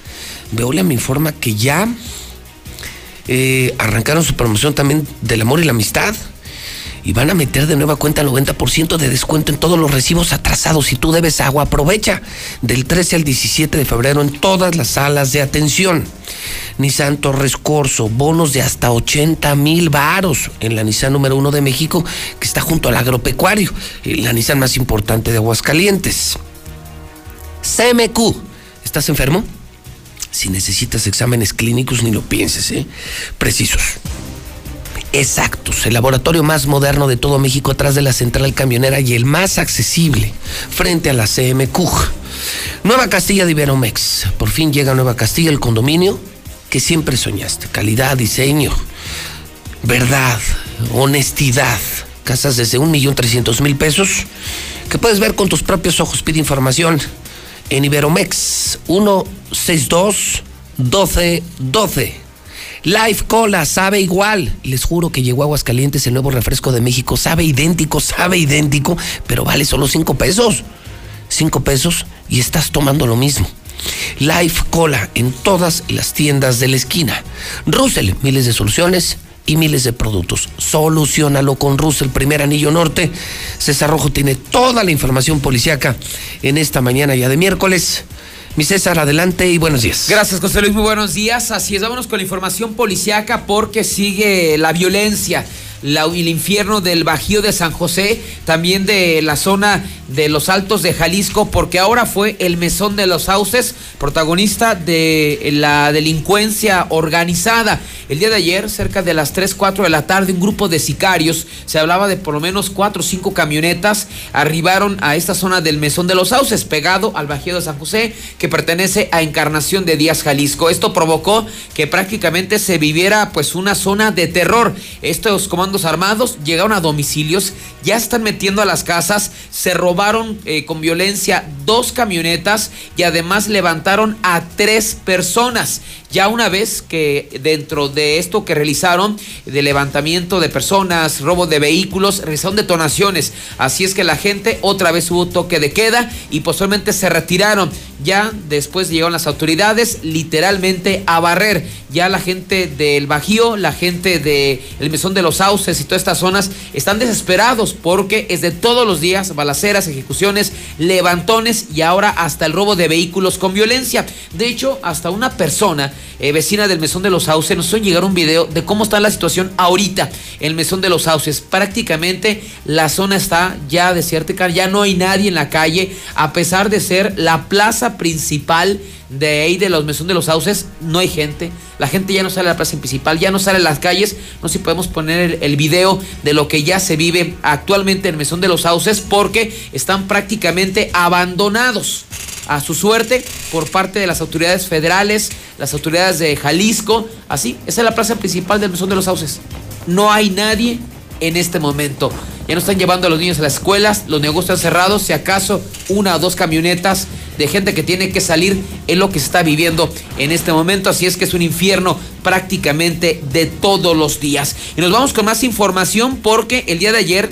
[SPEAKER 1] Veolia me informa que ya eh, arrancaron su promoción también del amor y la amistad y van a meter de nueva cuenta 90% de descuento en todos los recibos atrasados. Si tú debes agua, aprovecha del 13 al 17 de febrero en todas las salas de atención. Nissan Torres Corso, bonos de hasta 80 mil varos en la Nissan número uno de México, que está junto al agropecuario, la Nissan más importante de Aguascalientes. CMQ, ¿estás enfermo? Si necesitas exámenes clínicos, ni lo pienses, ¿eh? Precisos exactos, el laboratorio más moderno de todo México atrás de la central camionera y el más accesible frente a la CMQ. Nueva Castilla de Iberomex. Por fin llega Nueva Castilla, el condominio que siempre soñaste. Calidad, diseño, verdad, honestidad. Casas desde un millón trescientos mil pesos que puedes ver con tus propios ojos. Pide información en Iberomex 162 1212. Life Cola sabe igual. Les juro que llegó a Aguascalientes el nuevo refresco de México. Sabe idéntico, sabe idéntico, pero vale solo cinco pesos. Cinco pesos y estás tomando lo mismo. Life Cola en todas las tiendas de la esquina. Russell, miles de soluciones y miles de productos. Solucionalo con Russell, primer anillo norte. César Rojo tiene toda la información policiaca en esta mañana ya de miércoles. Mi César, adelante y buenos días.
[SPEAKER 124] Gracias, José Luis, muy buenos días. Así es, vámonos con la información policiaca porque sigue la violencia el infierno del Bajío de San José, también de la zona de los Altos de Jalisco, porque ahora fue el Mesón de los Sauces, protagonista de la delincuencia organizada. El día de ayer, cerca de las 3, 4 de la tarde, un grupo de sicarios, se hablaba de por lo menos 4 o 5 camionetas, arribaron a esta zona del Mesón de los Sauces, pegado al Bajío de San José, que pertenece a Encarnación de Díaz, Jalisco. Esto provocó que prácticamente se viviera pues una zona de terror. Estos comandos armados llegaron a domicilios, ya están metiendo a las casas, se robaron eh, con violencia dos camionetas y además levantaron a tres personas. Ya una vez que dentro de esto que realizaron, de levantamiento de personas, robo de vehículos, realizaron detonaciones. Así es que la gente otra vez hubo toque de queda y posteriormente se retiraron. Ya después llegaron las autoridades literalmente a barrer. Ya la gente del Bajío, la gente del el Mesón de los Sauces y todas estas zonas están desesperados porque es de todos los días balaceras, ejecuciones, levantones y ahora hasta el robo de vehículos con violencia. De hecho, hasta una persona eh, vecina del Mesón de los Sauces, nos hizo llegar un video de cómo está la situación ahorita en el Mesón de los Sauces. Prácticamente la zona está ya desierta, ya no hay nadie en la calle, a pesar de ser la plaza principal de ahí de los Mesón de los Sauces, no hay gente. La gente ya no sale a la plaza principal, ya no sale a las calles. No sé si podemos poner el, video de lo que ya se vive actualmente en Mesón de los Sauces, porque están prácticamente abandonados a su suerte por parte de las autoridades federales, las autoridades de Jalisco. Así, esa es la plaza principal del Mesón de los Sauces. No hay nadie en este momento. Ya no están llevando a los niños a las escuelas, los negocios están cerrados, si acaso una o dos camionetas de gente que tiene que salir es lo que se está viviendo en este momento, así es que es un infierno prácticamente de todos los días. Y nos vamos con más información porque el día de ayer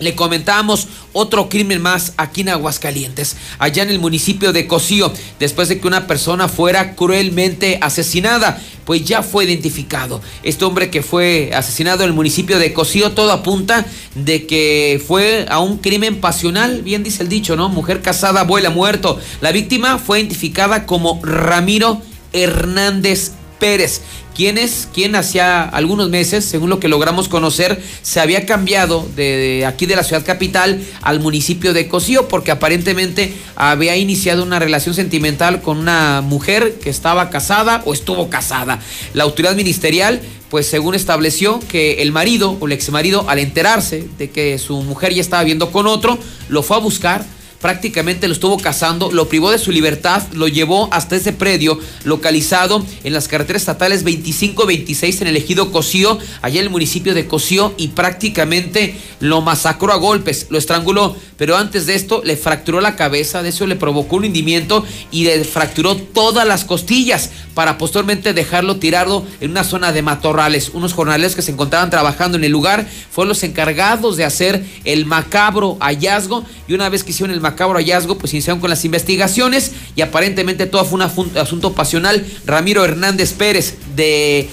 [SPEAKER 124] le comentábamos otro crimen más aquí en Aguascalientes, allá en el municipio de Cocío, después de que una persona fuera cruelmente asesinada, pues ya fue identificado. Este hombre que fue asesinado en el municipio de Cocío, todo apunta de que fue a un crimen pasional, bien dice el dicho, ¿no? Mujer casada, abuela muerto. La víctima fue identificada como Ramiro Hernández Pérez, quien es quien hacía algunos meses, según lo que logramos conocer, se había cambiado de, aquí de la ciudad capital al municipio de Cocío, porque aparentemente había iniciado una relación sentimental con una mujer que estaba casada o estuvo casada. La autoridad ministerial pues según estableció que el marido o el ex marido al enterarse de que su mujer ya estaba viendo con otro, lo fue a buscar, prácticamente lo estuvo cazando, lo privó de su libertad, lo llevó hasta ese predio localizado en las carreteras estatales 25-26 en el ejido Cocío, allá en el municipio de Cocío, y prácticamente lo masacró a golpes, lo estranguló, pero antes de esto le fracturó la cabeza, de eso le provocó un hundimiento y le fracturó todas las costillas para posteriormente dejarlo tirado en una zona de matorrales. Unos jornaleros que se encontraban trabajando en el lugar fueron los encargados de hacer el macabro hallazgo y una vez que hicieron el macabro hallazgo, pues iniciaron con las investigaciones y aparentemente todo fue un asunto pasional. Ramiro Hernández Pérez, de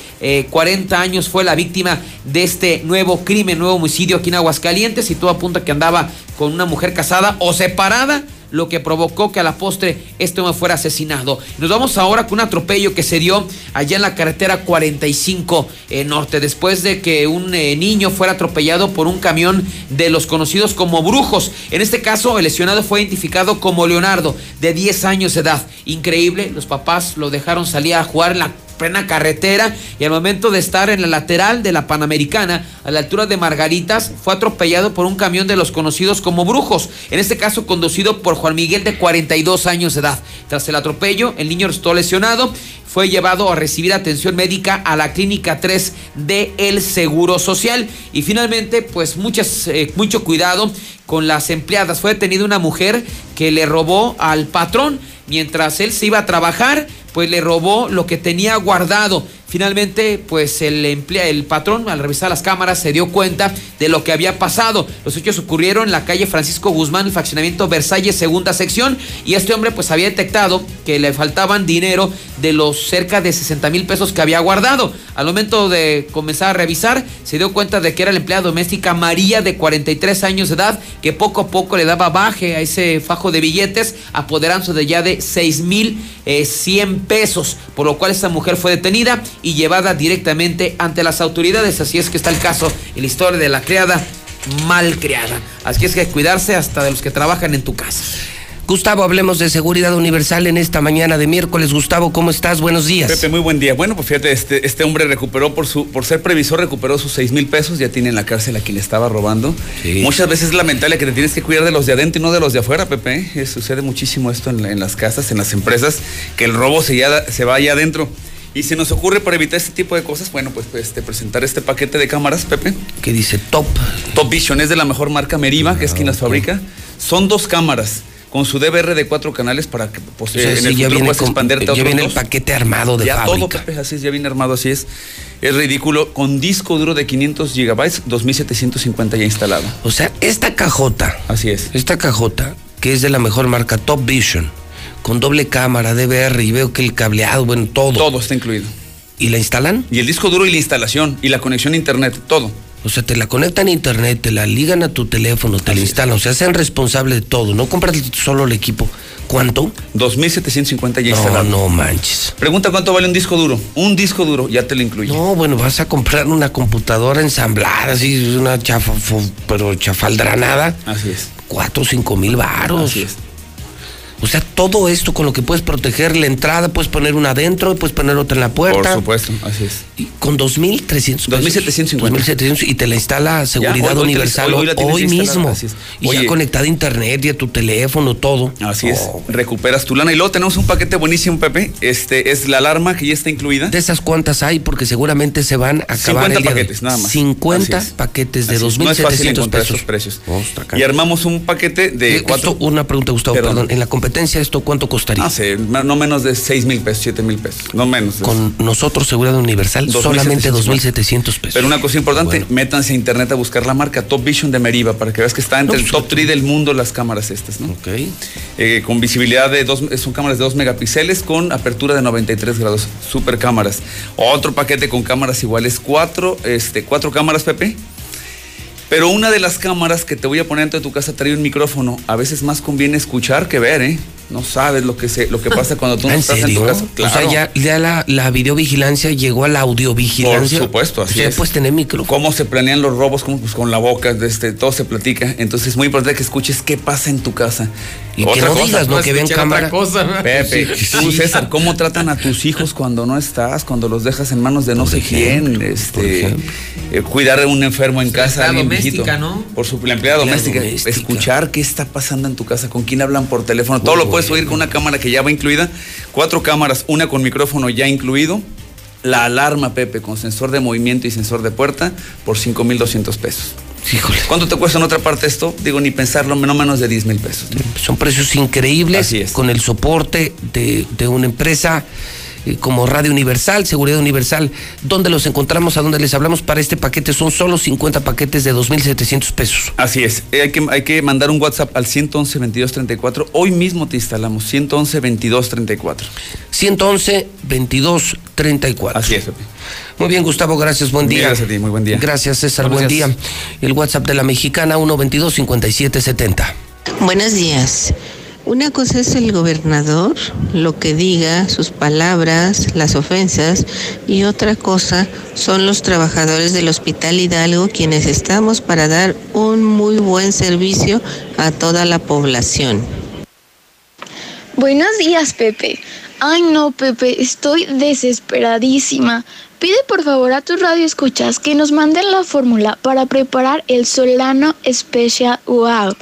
[SPEAKER 124] 40 eh, años, fue la víctima de este nuevo crimen, nuevo homicidio aquí en Aguascalientes y todo apunta que andaba con una mujer casada o separada lo que provocó que a la postre este hombre fuera asesinado. Nos vamos ahora con un atropello que se dio allá en la carretera 45 eh, Norte, después de que un eh, niño fuera atropellado por un camión de los conocidos como brujos. En este caso, el lesionado fue identificado como Leonardo, de 10 años de edad. Increíble, los papás lo dejaron salir a jugar en la plena carretera y al momento de estar en la lateral de la Panamericana, a la altura de Margaritas, fue atropellado por un camión de los conocidos como brujos, en este caso conducido por Juan Miguel de 42 años de edad. Tras el atropello, el niño resultó lesionado, fue llevado a recibir atención médica a la clínica 3 de El Seguro Social y finalmente, pues eh, mucho cuidado con las empleadas. Fue detenida una mujer que le robó al patrón mientras él se iba a trabajar pues le robó lo que tenía guardado. Finalmente, pues el, emplea, el patrón al revisar las cámaras se dio cuenta de lo que había pasado. Los hechos ocurrieron en la calle Francisco Guzmán, el fraccionamiento Versalles, segunda sección, y este hombre pues había detectado que le faltaban dinero de los cerca de 60 mil pesos que había guardado. Al momento de comenzar a revisar, se dio cuenta de que era la empleada doméstica María de 43 años de edad, que poco a poco le daba baje a ese fajo de billetes, apoderándose de ya de 6 mil 100 eh, pesos, por lo cual esta mujer fue detenida llevada directamente ante las autoridades. Así es que está el caso en la historia de la criada mal criada. Así es que hay que cuidarse hasta de los que trabajan en tu casa.
[SPEAKER 1] Gustavo, hablemos de seguridad universal en esta mañana de miércoles. Gustavo, ¿cómo estás? Buenos días.
[SPEAKER 125] Pepe, muy buen día. Bueno, pues fíjate, este, este hombre recuperó por su, por ser previsor, recuperó sus seis mil pesos, ya tiene en la cárcel a quien le estaba robando. Muchas veces es lamentable que te tienes que cuidar de los de adentro y no de los de afuera, Pepe. ¿eh? sucede muchísimo esto en, las casas, en las empresas, que el robo se, ya, se va allá adentro. Y se nos ocurre para evitar este tipo de cosas, bueno, pues, pues este, presentar este paquete de cámaras, Pepe.
[SPEAKER 1] Que dice Top.
[SPEAKER 125] Top Vision, es de la mejor marca Meriva, que es quien las fabrica. Son dos cámaras con su DVR de cuatro canales para que
[SPEAKER 1] pues, en el ya viene, a Ya viene el paquete armado de
[SPEAKER 125] ya todo, Pepe, así es, ya viene armado, así es. Es ridículo, con disco duro de 500 gigabytes, 2750 ya instalado.
[SPEAKER 1] O sea, esta cajota.
[SPEAKER 125] Así es.
[SPEAKER 1] Esta cajota, que es de la mejor marca Top Vision, con doble cámara, DVR, y veo que el cableado, bueno, todo.
[SPEAKER 125] Todo está incluido.
[SPEAKER 1] ¿Y la instalan?
[SPEAKER 125] Y el disco duro y la instalación, y la conexión a internet, todo.
[SPEAKER 1] O sea, te la conectan a internet, te la ligan a tu teléfono, te la instalan. O sea, sean responsables de todo. No compras solo el equipo. ¿Cuánto?
[SPEAKER 125] 2.750 ya
[SPEAKER 1] instalado. No, no manches.
[SPEAKER 125] Pregunta cuánto vale un disco duro. Un disco duro, ya te lo incluye.
[SPEAKER 1] No, bueno, vas a comprar una computadora ensamblada, así, una chafa, pero chafaldranada.
[SPEAKER 125] Así es.
[SPEAKER 1] Cuatro o cinco mil varos. Así es. O sea, todo esto con lo que puedes proteger la entrada, puedes poner una adentro, puedes poner otra en la puerta.
[SPEAKER 125] Por supuesto, así es.
[SPEAKER 1] Y con 2.300
[SPEAKER 125] 2.750.
[SPEAKER 1] 2.750 y te la instala Seguridad Universal hoy, mismo. Y ya conectada a internet y a tu teléfono, todo.
[SPEAKER 125] Así es. Recuperas tu lana. Y luego tenemos un paquete buenísimo, Pepe. Este es la alarma que ya está incluida.
[SPEAKER 1] ¿De esas cuántas hay? Porque seguramente se van a acabar
[SPEAKER 125] 50 paquetes, nada más.
[SPEAKER 1] 50 paquetes de 2.700 pesos. Esos
[SPEAKER 125] precios. y armamos un paquete de...
[SPEAKER 1] Eh, cuatro... una pregunta, Gustavo, perdón. En la competencia, ¿esto cuánto costaría?
[SPEAKER 125] Ah, sí, no menos de 6 mil pesos, 7 mil pesos, no menos.
[SPEAKER 1] Con nosotros, Seguridad Universal, solamente 2.700 pesos.
[SPEAKER 125] Pero una cosa importante, métanse a internet a buscar la marca Top Vision de Meriva para que veas que está entre el pues, top 3 del mundo las cámaras estas, ¿no?
[SPEAKER 1] Ok.
[SPEAKER 125] Eh, con visibilidad de dos, son cámaras de 2 megapíxeles con apertura de 93 grados, super cámaras. Otro paquete con cámaras iguales, cuatro, este, cuatro cámaras, Pepe pero una de las cámaras que te voy a poner dentro de tu casa trae un micrófono. A veces más conviene escuchar que ver, ¿eh? No sabes lo que se, lo que pasa cuando tú no estás en tu casa.
[SPEAKER 1] O sea, ya, la, la, videovigilancia llegó a la audiovigilancia.
[SPEAKER 125] Por supuesto, así
[SPEAKER 1] ya puedes tener micrófono.
[SPEAKER 125] Cómo se planean los robos, cómo, pues con la boca, este, todo se platica. Entonces es muy importante que escuches qué pasa en tu casa.
[SPEAKER 1] Y que no digas, ¿no? Que vean cámara.
[SPEAKER 125] Cosa, Pepe, tú, César, ¿cómo tratan a tus hijos cuando no estás, cuando los dejas en manos de no sé quién? Este, eh, cuidar a un enfermo en casa.
[SPEAKER 124] La doméstica, ¿no?
[SPEAKER 125] Por su la empleada doméstica. Escuchar qué está pasando en tu casa, con quién hablan por teléfono. Todo lo puedes oír con una cámara que ya va incluida. Cuatro cámaras, una con micrófono ya incluido. La alarma, Pepe, con sensor de movimiento y sensor de puerta por 5,200 pesos.
[SPEAKER 1] Híjole.
[SPEAKER 125] ¿Cuánto te cuesta en otra parte esto? Digo, ni pensarlo, no menos de 10 mil pesos.
[SPEAKER 1] Son precios increíbles con el soporte de, una empresa como Radio Universal, Seguridad Universal. ¿Dónde los encontramos? ¿A dónde les hablamos? Para este paquete son solo 50 paquetes de 2.700 pesos.
[SPEAKER 125] Así es. Eh, hay, que, hay que mandar un WhatsApp al 111 22 34. Hoy mismo te instalamos 111 22 34.
[SPEAKER 1] 111 22 34.
[SPEAKER 125] Así es.
[SPEAKER 1] Muy bien, Gustavo, gracias, buen día.
[SPEAKER 125] Gracias a ti, muy buen día.
[SPEAKER 1] Gracias, César,
[SPEAKER 125] Buenos
[SPEAKER 1] buen día. El WhatsApp de la mexicana 122 5770.
[SPEAKER 126] Buenos días. Una cosa es el gobernador, lo que diga, sus palabras, las ofensas, y otra cosa son los trabajadores del Hospital Hidalgo, quienes estamos para dar un muy buen servicio a toda la población.
[SPEAKER 127] Buenos días, Pepe. Ay, no, Pepe, estoy desesperadísima. Pide por favor a tus radioescuchas que nos manden la fórmula para preparar el Solano Special Wow.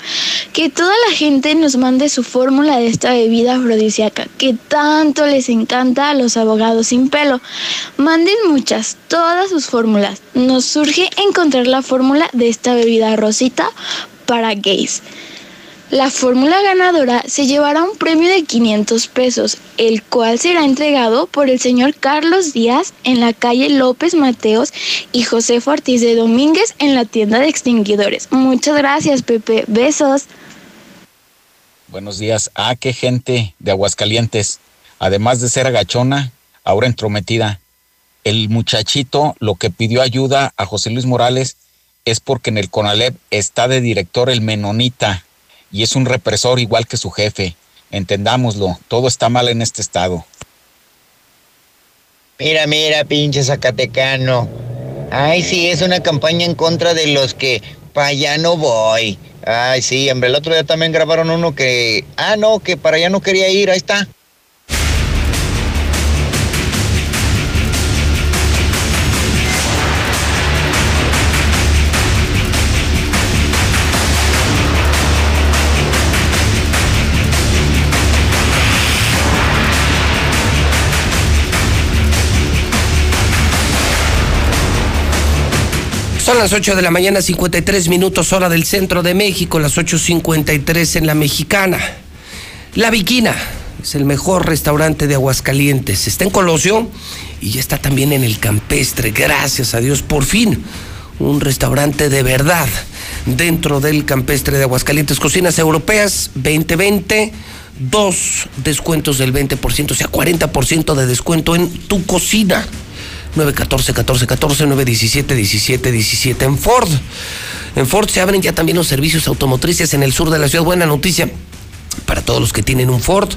[SPEAKER 127] Que toda la gente nos mande su fórmula de esta bebida afrodisíaca que tanto les encanta a los abogados sin pelo. Manden muchas, todas sus fórmulas. Nos surge encontrar la fórmula de esta bebida rosita para gays. La fórmula ganadora se llevará un premio de 500 pesos, el cual será entregado por el señor Carlos Díaz en la calle López Mateos y José Ortiz de Domínguez en la tienda de extinguidores. Muchas gracias, Pepe. Besos.
[SPEAKER 70] Buenos días. Ah, qué gente de Aguascalientes. Además de ser agachona, ahora entrometida. El muchachito lo que pidió ayuda a José Luis Morales es porque en el CONALEP está de director el menonita y es un represor igual que su jefe. Entendámoslo, todo está mal en este estado.
[SPEAKER 128] Mira, mira, pinche Zacatecano. Ay, sí, es una campaña en contra de los que para allá no voy. Ay, sí, hombre, el otro día también grabaron uno que. Ah, no, que para allá no quería ir, ahí está.
[SPEAKER 1] Son las 8 de la mañana, 53 minutos hora del centro de México, las 8.53 en la mexicana. La Viquina es el mejor restaurante de Aguascalientes. Está en Colosio y ya está también en el campestre. Gracias a Dios, por fin. Un restaurante de verdad dentro del campestre de Aguascalientes. Cocinas europeas 2020. Dos descuentos del 20%, o sea, 40% de descuento en tu cocina. 914 14 14 917 17 17 en Ford. En Ford se abren ya también los servicios automotrices en el sur de la ciudad. Buena noticia para todos los que tienen un Ford.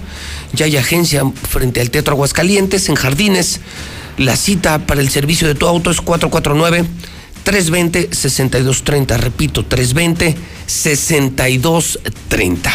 [SPEAKER 1] Ya hay agencia frente al Teatro Aguascalientes en Jardines. La cita para el servicio de tu auto es 449 320 6230. Repito, 320 6230.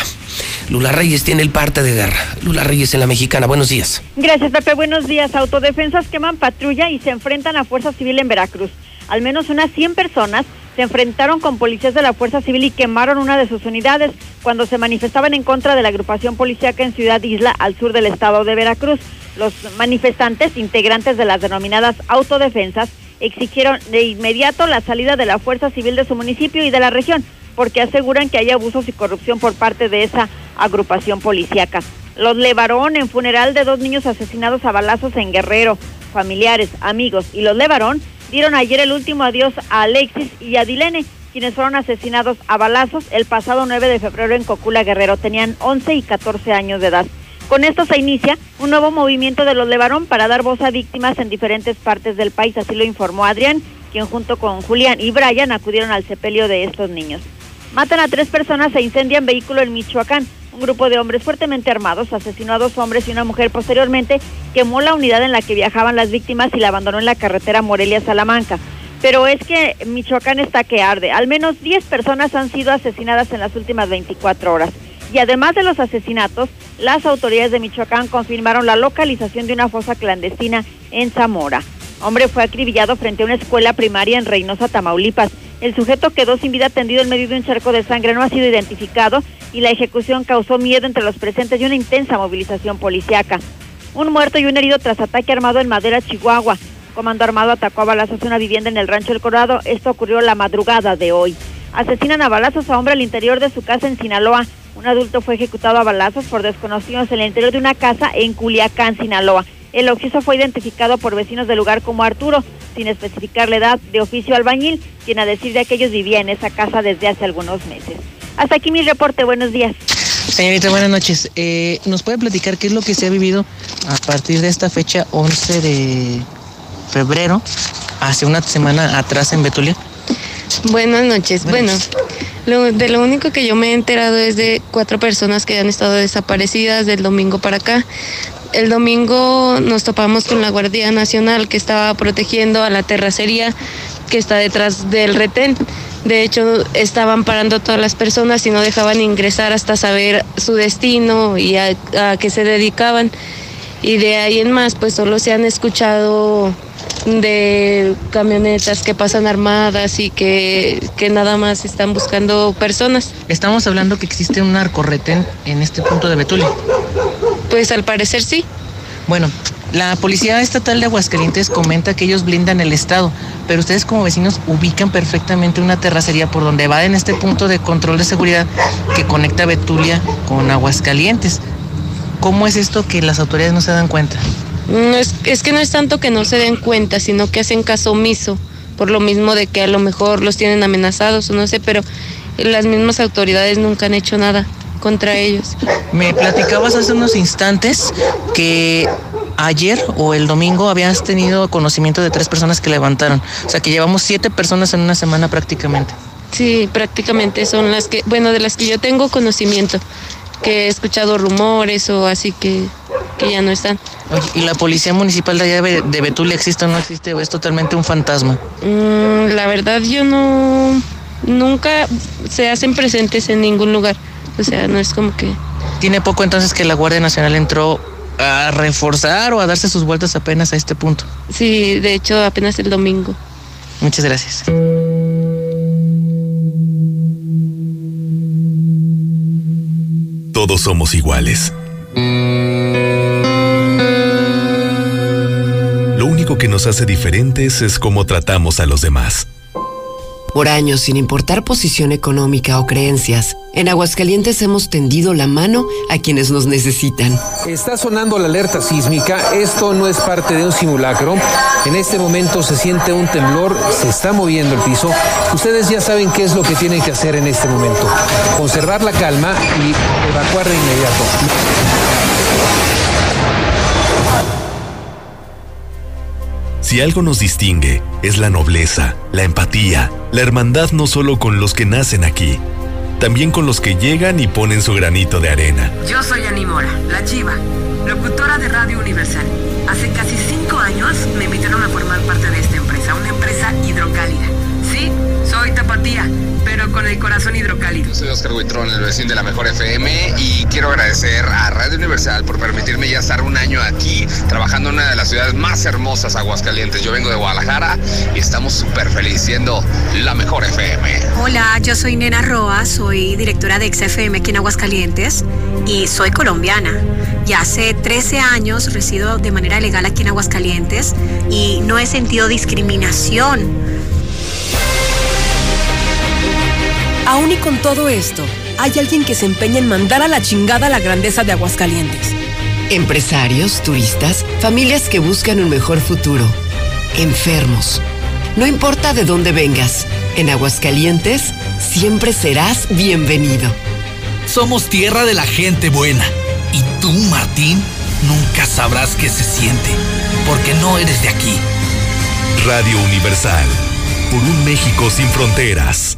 [SPEAKER 1] Lula Reyes tiene el parte de guerra. Lula Reyes en la mexicana. Buenos días.
[SPEAKER 30] Gracias, Pepe. Buenos días. Autodefensas queman patrulla y se enfrentan a Fuerza Civil en Veracruz. Al menos unas 100 personas se enfrentaron con policías de la Fuerza Civil y quemaron una de sus unidades cuando se manifestaban en contra de la agrupación policíaca en Ciudad Isla, al sur del estado de Veracruz. Los manifestantes, integrantes de las denominadas autodefensas, exigieron de inmediato la salida de la Fuerza Civil de su municipio y de la región, porque aseguran que hay abusos y corrupción por parte de esa agrupación policíaca. Los Levarón en funeral de dos niños asesinados a balazos en Guerrero, familiares, amigos y los Levarón dieron ayer el último adiós a Alexis y a Dilene, quienes fueron asesinados a balazos el pasado 9 de febrero en Cocula Guerrero. Tenían 11 y 14 años de edad. Con esto se inicia un nuevo movimiento de los Levarón para dar voz a víctimas en diferentes partes del país, así lo informó Adrián, quien junto con Julián y Brian acudieron al sepelio de estos niños. Matan a tres personas e incendian vehículo en Michoacán. Un grupo de hombres fuertemente armados asesinó a dos hombres y una mujer. Posteriormente quemó la unidad en la que viajaban las víctimas y la abandonó en la carretera Morelia-Salamanca. Pero es que Michoacán está que arde. Al menos 10 personas han sido asesinadas en las últimas 24 horas. Y además de los asesinatos, las autoridades de Michoacán confirmaron la localización de una fosa clandestina en Zamora. Hombre fue acribillado frente a una escuela primaria en Reynosa, Tamaulipas. El sujeto quedó sin vida tendido en medio de un charco de sangre, no ha sido identificado y la ejecución causó miedo entre los presentes y una intensa movilización policiaca. Un muerto y un herido tras ataque armado en Madera, Chihuahua. Comando armado atacó a balazos una vivienda en el Rancho El Colorado. Esto ocurrió la madrugada de hoy. Asesinan a balazos a hombre al interior de su casa en Sinaloa. Un adulto fue ejecutado a balazos por desconocidos en el interior de una casa en Culiacán, Sinaloa. El occiso fue identificado por vecinos del lugar como Arturo, sin especificar la edad de oficio albañil, quien a decir de aquellos vivía en esa casa desde hace algunos meses. Hasta aquí mi reporte, buenos días.
[SPEAKER 129] Señorita, buenas noches. Eh, ¿Nos puede platicar qué es lo que se ha vivido a partir de esta fecha 11 de febrero, hace una semana atrás en Betulia?
[SPEAKER 130] Buenas noches. Bueno, lo- de lo único que yo me he enterado es de cuatro personas que han estado desaparecidas del domingo para acá. El domingo nos topamos con la Guardia Nacional que estaba protegiendo a la terracería que está detrás del retén. De hecho, estaban parando a todas las personas y no dejaban ingresar hasta saber su destino y a, a qué se dedicaban. Y de ahí en más, pues solo se han escuchado de camionetas que pasan armadas y que, que nada más están buscando personas.
[SPEAKER 129] Estamos hablando que existe un narcorretén en este punto de Betulia.
[SPEAKER 130] Pues al parecer sí.
[SPEAKER 129] Bueno, la Policía Estatal de Aguascalientes comenta que ellos blindan el Estado, pero ustedes como vecinos ubican perfectamente una terracería por donde va en este punto de control de seguridad que conecta Betulia con Aguascalientes. ¿Cómo es esto que las autoridades no se dan cuenta?
[SPEAKER 130] No es, es que no es tanto que no se den cuenta, sino que hacen caso omiso, por lo mismo de que a lo mejor los tienen amenazados o no sé, pero las mismas autoridades nunca han hecho nada contra ellos.
[SPEAKER 129] Me platicabas hace unos instantes que ayer o el domingo habías tenido conocimiento de tres personas que levantaron. O sea que llevamos siete personas en una semana prácticamente.
[SPEAKER 130] Sí, prácticamente son las que, bueno, de las que yo tengo conocimiento, que he escuchado rumores o así que, que ya no están.
[SPEAKER 129] Oye, ¿y la policía municipal de allá de Betulia existe o no existe o es totalmente un fantasma?
[SPEAKER 130] Mm, la verdad yo no, nunca se hacen presentes en ningún lugar. O sea, no es como que...
[SPEAKER 129] Tiene poco entonces que la Guardia Nacional entró a reforzar o a darse sus vueltas apenas a este punto.
[SPEAKER 130] Sí, de hecho apenas el domingo.
[SPEAKER 129] Muchas gracias.
[SPEAKER 131] Todos somos iguales. Lo único que nos hace diferentes es cómo tratamos a los demás.
[SPEAKER 38] Por años, sin importar posición económica o creencias, en Aguascalientes hemos tendido la mano a quienes nos necesitan.
[SPEAKER 39] Está sonando la alerta sísmica. Esto no es parte de un simulacro. En este momento se siente un temblor, se está moviendo el piso. Ustedes ya saben qué es lo que tienen que hacer en este momento. Conservar la calma y evacuar de inmediato.
[SPEAKER 131] Si algo nos distingue, es la nobleza, la empatía, la hermandad no solo con los que nacen aquí, también con los que llegan y ponen su granito de arena.
[SPEAKER 31] Yo soy Animora, la chiva, locutora de Radio Universal. Hace casi cinco años me invitaron a formar parte de esta empresa, una empresa hidrocálida. Sí, soy tapatía, pero con el corazón hidrocálido.
[SPEAKER 132] Soy Oscar Huitrón, el vecino de la Mejor FM y quiero agradecer a Radio Universal por permitirme ya estar un año aquí trabajando en una de las ciudades más hermosas, Aguascalientes. Yo vengo de Guadalajara y estamos súper felices siendo la Mejor FM.
[SPEAKER 31] Hola, yo soy Nena Roa, soy directora de XFM aquí en Aguascalientes y soy colombiana. Ya hace 13 años resido de manera legal aquí en Aguascalientes y no he sentido discriminación.
[SPEAKER 133] Aún y con todo esto, hay alguien que se empeña en mandar a la chingada la grandeza de Aguascalientes.
[SPEAKER 38] Empresarios, turistas, familias que buscan un mejor futuro. Enfermos. No importa de dónde vengas, en Aguascalientes siempre serás bienvenido.
[SPEAKER 134] Somos tierra de la gente buena. Y tú, Martín, nunca sabrás qué se siente, porque no eres de aquí.
[SPEAKER 131] Radio Universal, por un México sin fronteras.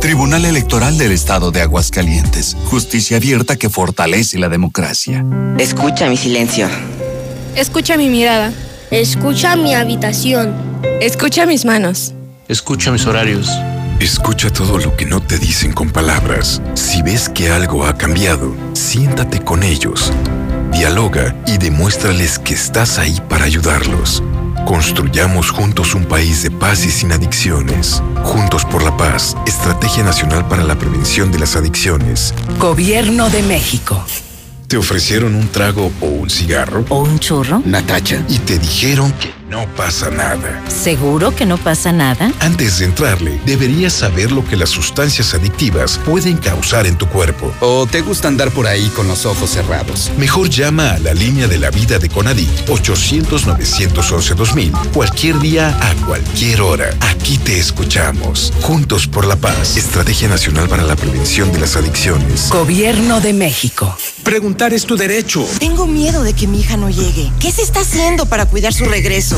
[SPEAKER 135] Tribunal Electoral del Estado de Aguascalientes. Justicia abierta que fortalece la democracia.
[SPEAKER 136] Escucha mi silencio.
[SPEAKER 137] Escucha mi mirada.
[SPEAKER 138] Escucha mi habitación.
[SPEAKER 137] Escucha mis manos.
[SPEAKER 139] Escucha mis horarios.
[SPEAKER 37] Escucha todo lo que no te dicen con palabras. Si ves que algo ha cambiado, siéntate con ellos. Dialoga y demuéstrales que estás ahí para ayudarlos. Construyamos juntos un país de paz y sin adicciones. Juntos por la paz, Estrategia Nacional para la Prevención de las Adicciones.
[SPEAKER 140] Gobierno de México.
[SPEAKER 37] ¿Te ofrecieron un trago o un cigarro?
[SPEAKER 140] ¿O un churro?
[SPEAKER 37] Natacha. Y te dijeron que no pasa nada.
[SPEAKER 140] ¿Seguro que no pasa nada?
[SPEAKER 37] Antes de entrarle, deberías saber lo que las sustancias adictivas pueden causar en tu cuerpo.
[SPEAKER 141] ¿O te gusta andar por ahí con los ojos cerrados?
[SPEAKER 37] Mejor llama a la línea de la vida de Conadic 800-911-2000 cualquier día a cualquier hora. Aquí te escuchamos. Juntos por la paz. Estrategia Nacional para la Prevención de las Adicciones.
[SPEAKER 140] Gobierno de México.
[SPEAKER 142] Preguntar es tu derecho.
[SPEAKER 143] Tengo miedo de que mi hija no llegue. ¿Qué se está haciendo para cuidar su regreso?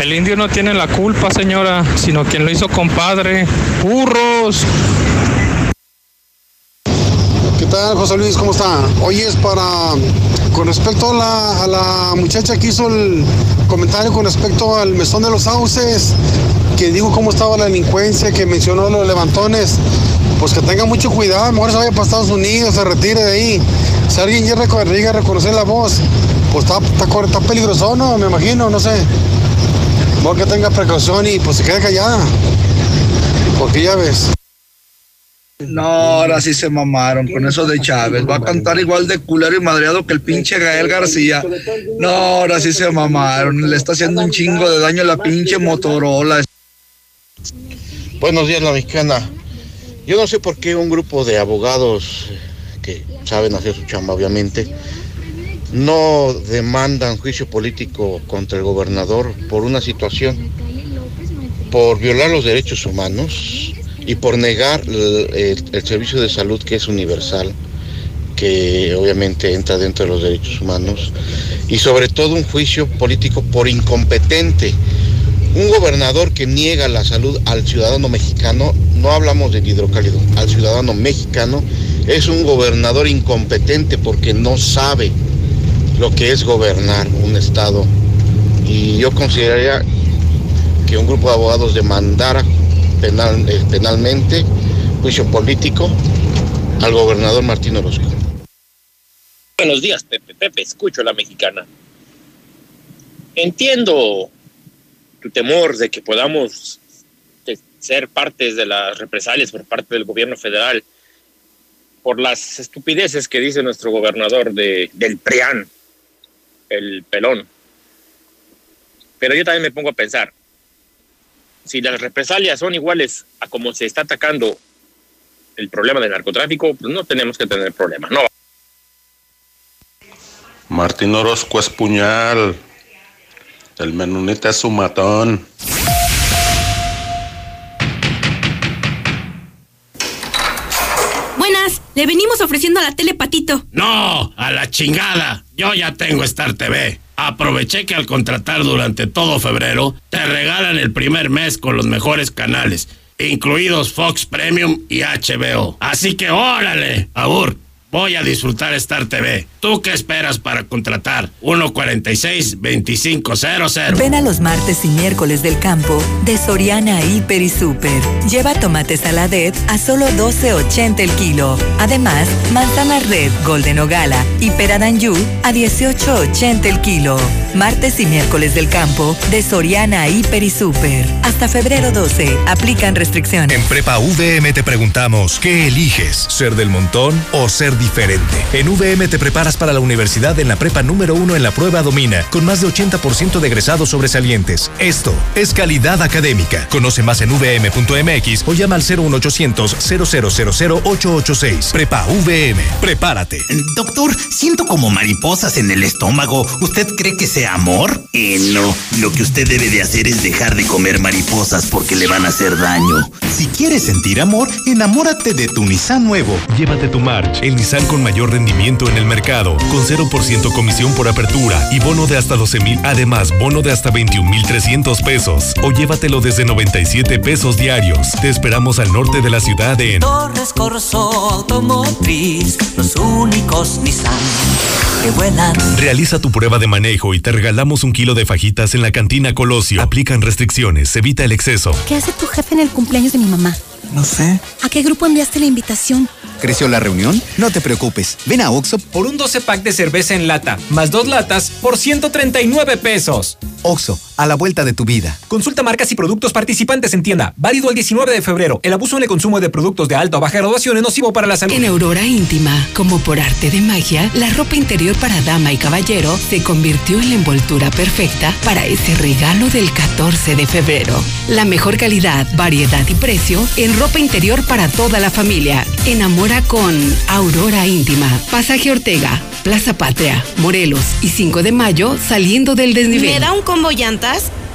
[SPEAKER 144] El indio no tiene la culpa, señora, sino quien lo hizo compadre. ¡Burros!
[SPEAKER 135] ¿Qué tal, José Luis? ¿Cómo está? Hoy es para, con respecto a la, muchacha que hizo el comentario con respecto al mesón de los sauces, que dijo cómo estaba la delincuencia, que mencionó los levantones, pues que tenga mucho cuidado, mejor se vaya para Estados Unidos, se retire de ahí. Si alguien llega a reconocer la voz, pues está peligroso, ¿no? Me imagino, no sé. Mejor que tenga precaución y pues se quede callada. Porque ya ves.
[SPEAKER 85] No, ahora sí se mamaron con eso de Chávez. Va a cantar igual de culero y madreado que el pinche Gael García. No, ahora sí se mamaron. Le está haciendo un chingo de daño a la pinche Motorola.
[SPEAKER 145] Buenos días, la mexicana. Yo no sé por qué un grupo de abogados que saben hacer su chamba, obviamente, no demandan juicio político contra el gobernador por una situación, por violar los derechos humanos y por negar el, servicio de salud que es universal, que obviamente entra dentro de los derechos humanos, y sobre todo un juicio político por incompetente. Un gobernador que niega la salud al ciudadano mexicano, no hablamos del hidrocálido, al ciudadano mexicano, es un gobernador incompetente porque no sabe lo que es gobernar un Estado. Y yo consideraría que un grupo de abogados demandara penal, eh, penalmente juicio político al gobernador Martín Orozco.
[SPEAKER 3] Buenos días, Pepe. Pepe, escucho a la mexicana. Entiendo tu temor de que podamos ser partes de las represalias por parte del gobierno federal por las estupideces que dice nuestro gobernador de, del PRIAN, el pelón. Pero yo también me pongo a pensar, si las represalias son iguales a como se está atacando el problema del narcotráfico, pues no tenemos que tener problema, no.
[SPEAKER 146] Martín Orozco es puñal, el menonita es su matón.
[SPEAKER 40] Le venimos ofreciendo a la tele Patito.
[SPEAKER 147] No, a la chingada. Yo ya tengo Star TV. Aproveché que al contratar durante todo febrero te regalan el primer mes con los mejores canales, incluidos Fox Premium y HBO. Así que órale, Abur.
[SPEAKER 148] Voy a disfrutar Star TV. ¿Tú qué esperas para contratar? 146-2500.
[SPEAKER 149] Ven a los martes y miércoles del campo de Soriana Hiper y Super. Lleva tomates saladet a solo 12.80 el kilo. Además, manzana red, golden o gala y peradanyu a 18.80 el kilo. Martes y miércoles del campo de Soriana Hiper y Super. Hasta febrero 12. Aplican restricciones.
[SPEAKER 150] En Prepa VM te preguntamos, ¿qué eliges? ¿Ser del montón o ser diferente? En VM te preparas para la universidad en la prepa número uno en la prueba Domina, con más de 80% de egresados sobresalientes. Esto es calidad académica. Conoce más en vm.mx o llama al 01800 0000 886. Prepa VM. Prepárate.
[SPEAKER 135] Doctor, siento como mariposas en el estómago. ¿Usted cree que sea amor? Eh, no. Lo que usted debe de hacer es dejar de comer mariposas porque le van a hacer daño. Si quieres sentir amor, enamórate de tu Nissan nuevo.
[SPEAKER 151] Llévate tu March, el Nissan con mayor rendimiento en el mercado, con 0% comisión por apertura y bono de hasta 12 mil, además bono de hasta 21 mil 300 pesos. O llévatelo desde 97 pesos diarios. Te esperamos al norte de la ciudad en
[SPEAKER 152] Torres Corso Automotriz, los únicos Nissan que vuelan.
[SPEAKER 151] Realiza tu prueba de manejo y te regalamos un kilo de fajitas en la cantina Colosio. Aplican restricciones, evita el exceso.
[SPEAKER 153] ¿Qué hace tu jefe en el cumpleaños de mi mamá?
[SPEAKER 154] No sé.
[SPEAKER 153] ¿A qué grupo enviaste la invitación?
[SPEAKER 154] ¿Creció la reunión? No te preocupes. Ven a Oxo
[SPEAKER 39] por un 12 pack de cerveza en lata, más dos latas por 139 pesos.
[SPEAKER 154] Oxo, a la vuelta de tu vida.
[SPEAKER 39] Consulta marcas y productos participantes en tienda. Válido el 19 de febrero. El abuso en el consumo de productos de alta o baja graduación es nocivo para la salud.
[SPEAKER 38] En Aurora Íntima, como por arte de magia, la ropa interior para dama y caballero se convirtió en la envoltura perfecta para ese regalo del 14 de febrero. La mejor calidad, variedad y precio en ropa interior para toda la familia. Enamora con Aurora Íntima. Pasaje Ortega, Plaza Patria, Morelos y 5 de mayo saliendo del desnivel.
[SPEAKER 155] ¿Me da un combo llantas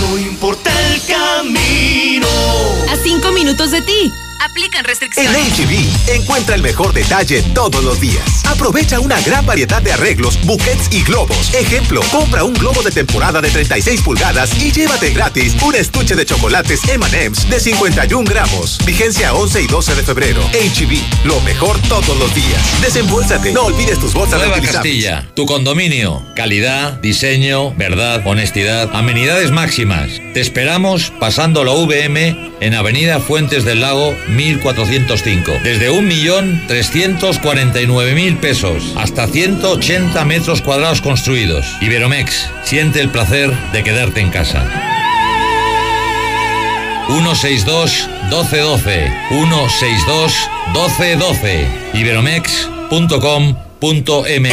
[SPEAKER 152] no importa el camino.
[SPEAKER 40] A 5 minutos de ti. Aplican restricciones.
[SPEAKER 85] En HB, encuentra el mejor detalle todos los días. Aprovecha una gran variedad de arreglos, buquets y globos. Ejemplo, compra un globo de temporada de 36 pulgadas y llévate gratis un estuche de chocolates M&M's de 51 gramos. Vigencia 11 y 12 de febrero. HB, lo mejor todos los días. Desembolsate, no olvides tus bolsas
[SPEAKER 110] Nueva
[SPEAKER 85] reutilizables.
[SPEAKER 110] Castilla, tu condominio. Calidad, diseño, verdad, honestidad, amenidades máximas. Te esperamos pasando la VM en Avenida Fuentes del Lago 1405. Desde 1.349.000 pesos hasta 180 metros cuadrados construidos. Iberomex, siente el placer de quedarte en casa. 162 1212 162 1212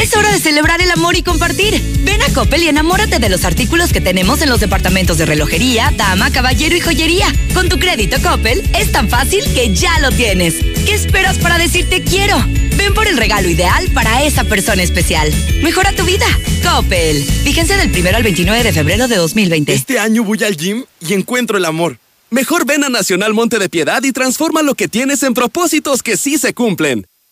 [SPEAKER 90] Es hora de celebrar el amor y compartir. Ven a Coppel y enamórate de los artículos que tenemos en los departamentos de relojería, dama, caballero y joyería. Con tu crédito Coppel es tan fácil que ya lo tienes. ¿Qué esperas para decirte quiero? Ven por el regalo ideal para esa persona especial. Mejora tu vida. Coppel. Vigencia del 1 al 29 de febrero de 2020.
[SPEAKER 134] Este año voy al gym y encuentro el amor. Mejor ven a Nacional Monte de Piedad y transforma lo que tienes en propósitos que sí se cumplen.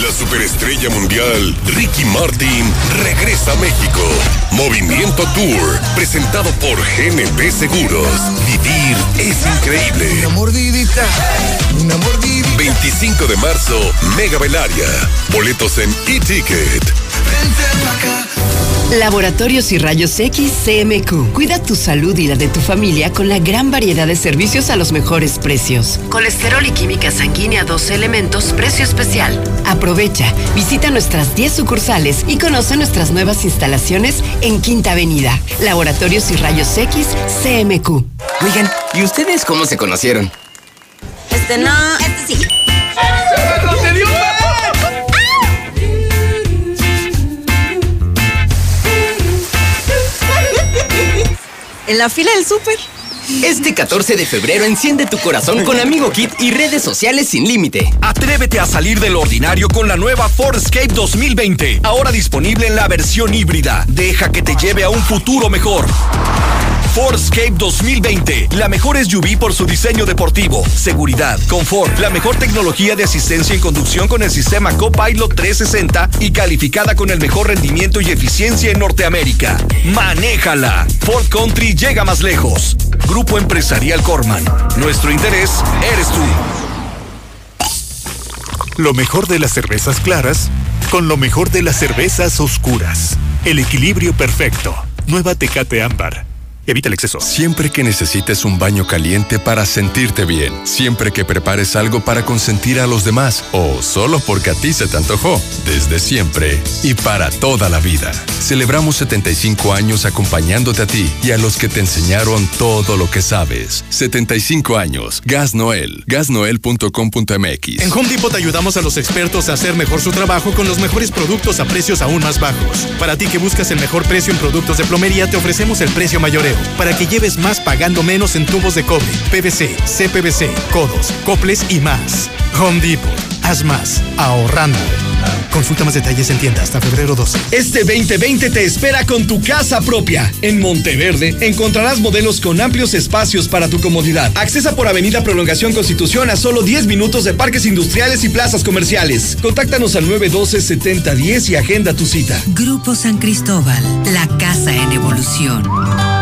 [SPEAKER 37] La superestrella mundial Ricky Martin regresa a México. Movimiento Tour, presentado por GNP Seguros. Vivir es increíble.
[SPEAKER 156] Una mordidita, una mordidita.
[SPEAKER 37] 25 de marzo, Mega Belaria. Boletos en e-ticket.
[SPEAKER 38] Laboratorios y Rayos X CMQ. Cuida tu salud y la de tu familia con la gran variedad de servicios a los mejores precios. Colesterol y química sanguínea 12 elementos, precio especial. Aprovecha, visita nuestras 10 sucursales y conoce nuestras nuevas instalaciones en Quinta Avenida. Laboratorios y Rayos X CMQ.
[SPEAKER 157] Oigan, ¿y ustedes cómo se conocieron?
[SPEAKER 155] Este no, este sí.
[SPEAKER 90] En la fila del súper.
[SPEAKER 158] Este 14 de febrero enciende tu corazón con Amigo Kit y redes sociales sin límite.
[SPEAKER 134] Atrévete a salir del ordinario con la nueva Ford Escape 2020, ahora disponible en la versión híbrida. Deja que te lleve a un futuro mejor. Escape 2020, la mejor SUV por su diseño deportivo, seguridad, confort, la mejor tecnología de asistencia en conducción con el sistema Copilot 360 y calificada con el mejor rendimiento y eficiencia en Norteamérica. Manéjala. Ford Country llega más lejos. Grupo Empresarial Corman. Nuestro interés eres tú.
[SPEAKER 159] Lo mejor de las cervezas claras con lo mejor de las cervezas oscuras. El equilibrio perfecto. Nueva Tecate Ámbar. Evita el exceso.
[SPEAKER 37] Siempre que necesites un baño caliente para sentirte bien. Siempre que prepares algo para consentir a los demás. O solo porque a ti se te antojó. Desde siempre y para toda la vida. Celebramos 75 años acompañándote a ti y a los que te enseñaron todo lo que sabes. 75 años. Gas Noel. Gasnoel.com.mx.
[SPEAKER 160] En Home Depot te ayudamos a los expertos a hacer mejor su trabajo con los mejores productos a precios aún más bajos. Para ti que buscas el mejor precio en productos de plomería, te ofrecemos el precio para que lleves más pagando menos en tubos de cobre, PVC, CPVC, codos, coples y más. Home Depot. Haz más, ahorrando. Consulta más detalles en tienda hasta febrero 12.
[SPEAKER 161] Este 2020 te espera con tu casa propia. En Monteverde encontrarás modelos con amplios espacios para tu comodidad. Accesa por Avenida Prolongación Constitución a solo 10 minutos de parques industriales y plazas comerciales. Contáctanos al 912-7010 y agenda tu cita.
[SPEAKER 162] Grupo San Cristóbal, la casa en evolución.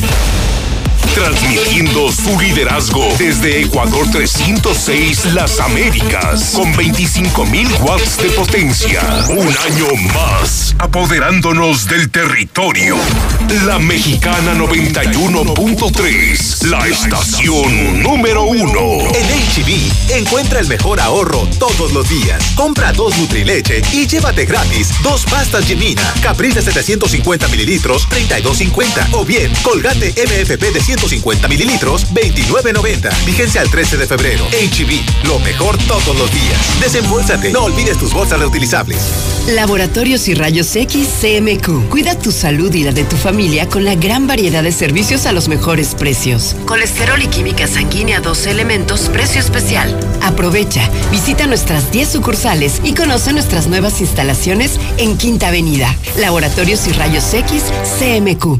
[SPEAKER 37] Transmitiendo su liderazgo desde Ecuador 306 Las Américas con 25.000 watts de potencia. Un año más, apoderándonos del territorio. La Mexicana 91.3, la estación número uno.
[SPEAKER 85] En HB, encuentra el mejor ahorro todos los días. Compra dos Nutrileche y llévate gratis dos pastas Gemina, Capriz de 750 mililitros, 32.50. O bien, Colgate MFP de 150 mililitros, 29.90. Vigencia al 13 de febrero. HB, lo mejor todos los días. Desembolsate, no olvides tus bolsas reutilizables.
[SPEAKER 38] Laboratorios y Rayos X CMQ. Cuida tu salud y la de tu familia con la gran variedad de servicios a los mejores precios. Colesterol y química sanguínea 12 elementos, precio especial. Aprovecha, visita nuestras 10 sucursales y conoce nuestras nuevas instalaciones en Quinta Avenida. Laboratorios y Rayos X CMQ.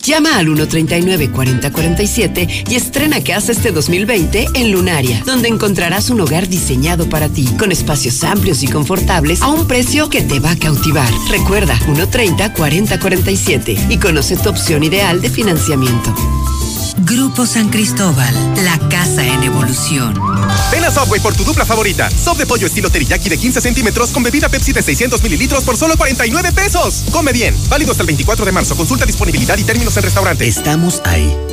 [SPEAKER 38] Llama al 139-4047 y estrena casa este 2020 en Lunaria, donde encontrarás un hogar diseñado para ti, con espacios amplios y confortables a un precio que te va a cautivar. Recuerda, 130-4047 y conoce tu opción ideal de financiamiento.
[SPEAKER 162] Grupo San Cristóbal, la casa en evolución.
[SPEAKER 85] Ven a Subway por tu dupla favorita. Sop de pollo estilo teriyaki de 15 centímetros con bebida Pepsi de 600 mililitros por solo 49 pesos. Come bien. Válido hasta el 24 de marzo. Consulta disponibilidad y términos en restaurante.
[SPEAKER 98] Estamos ahí.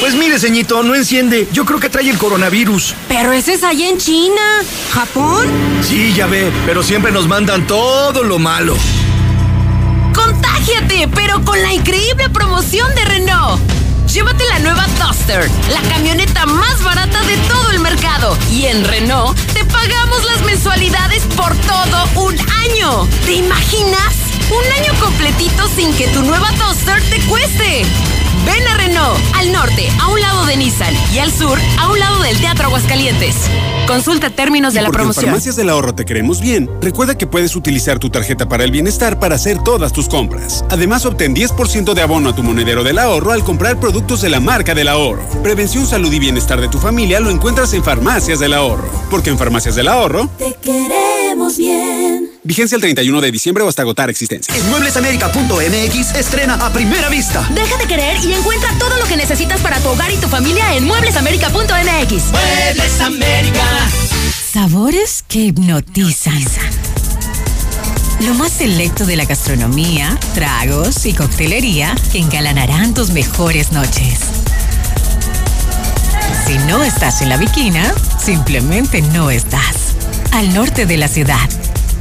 [SPEAKER 163] Pues mire, ceñito, no enciende. Yo creo que trae el coronavirus.
[SPEAKER 40] Pero ese es allá en China. ¿Japón?
[SPEAKER 163] Sí, ya ve, pero siempre nos mandan todo lo malo.
[SPEAKER 40] ¡Contágiate! Pero con la increíble promoción de Renault. Llévate la nueva Duster, la camioneta más barata de todo el mercado. Y en Renault te pagamos las mensualidades por todo un año. ¿Te imaginas? Un año completito sin que tu nueva Duster te cueste. Ven a Renault, al norte, a un lado de Nissan, y al sur, a un lado del Teatro Aguascalientes. Consulta términos de la
[SPEAKER 85] Porque
[SPEAKER 40] promoción.
[SPEAKER 85] En Farmacias del Ahorro te queremos bien. Recuerda que puedes utilizar tu tarjeta para el bienestar para hacer todas tus compras. Además, obtén 10% de abono a tu monedero del ahorro al comprar productos de la marca del ahorro. Prevención, salud y bienestar de tu familia lo encuentras en Farmacias del Ahorro. Porque en Farmacias del Ahorro,
[SPEAKER 164] Te queremos bien.
[SPEAKER 85] Vigencia el 31 de diciembre o hasta agotar existencias.
[SPEAKER 163] En mueblesamerica.mx estrena a primera vista.
[SPEAKER 40] Deja de querer y encuentra todo lo que necesitas para tu hogar y tu familia en mueblesamerica.mx.
[SPEAKER 165] Muebles América.
[SPEAKER 166] Sabores que hipnotizan. Lo más selecto de la gastronomía, tragos y coctelería que engalanarán tus mejores noches. Si no estás en la Viquina, simplemente no estás. Al norte de la ciudad.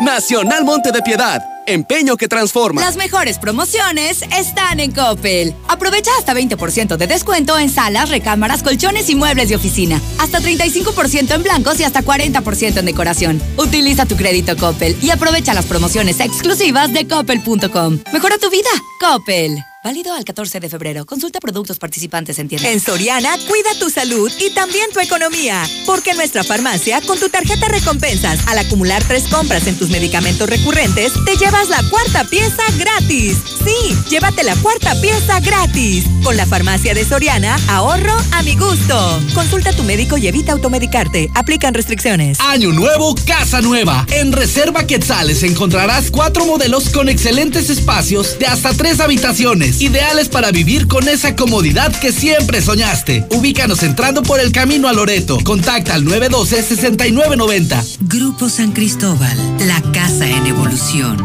[SPEAKER 167] Nacional Monte de Piedad. Empeño que transforma.
[SPEAKER 168] Las mejores promociones están en Coppel. Aprovecha hasta 20% de descuento en salas, recámaras, colchones y muebles de oficina. Hasta 35% en blancos y hasta 40% en decoración. Utiliza tu crédito Coppel y aprovecha las promociones exclusivas de coppel.com. Mejora tu vida. Coppel. Válido al 14 de febrero. Consulta productos participantes en tienda.
[SPEAKER 90] En Soriana, cuida tu salud y también tu economía. Porque en nuestra farmacia, con tu tarjeta recompensas, al acumular tres compras en tus medicamentos recurrentes, te llevas la cuarta pieza gratis. Sí, llévate la cuarta pieza gratis. Con la farmacia de Soriana, ahorro a mi gusto. Consulta a tu médico y evita automedicarte. Aplican restricciones.
[SPEAKER 134] Año nuevo, casa nueva. En Reserva Quetzales encontrarás cuatro modelos con excelentes espacios de hasta tres habitaciones, ideales para vivir con esa comodidad que siempre soñaste. Ubícanos entrando por el camino a Loreto. Contacta al 912-6990.
[SPEAKER 162] Grupo San Cristóbal, la casa en evolución.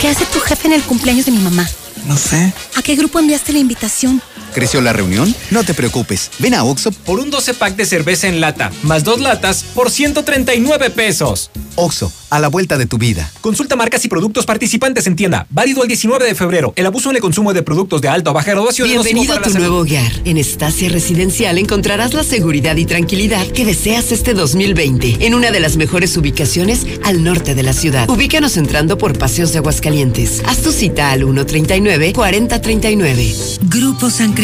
[SPEAKER 169] ¿Qué hace tu jefe en el cumpleaños de mi mamá?
[SPEAKER 170] No sé.
[SPEAKER 169] ¿A qué grupo enviaste la invitación?
[SPEAKER 170] ¿Creció la reunión? No te preocupes. Ven a Oxo.
[SPEAKER 39] Por un 12 pack de cerveza en lata, más dos latas, por 139 pesos.
[SPEAKER 170] Oxo, a la vuelta de tu vida.
[SPEAKER 39] Consulta marcas y productos participantes en tienda. Válido el 19 de febrero. El abuso en el consumo de productos de alta o baja graduación
[SPEAKER 38] Bienvenido a tu nuevo hogar. En Estacia Residencial encontrarás la seguridad y tranquilidad que deseas este 2020 en una de las mejores ubicaciones al norte de la ciudad. Ubícanos entrando por Paseos de Aguascalientes. Haz tu cita al 139-4039.
[SPEAKER 162] Grupo San Cristóbal,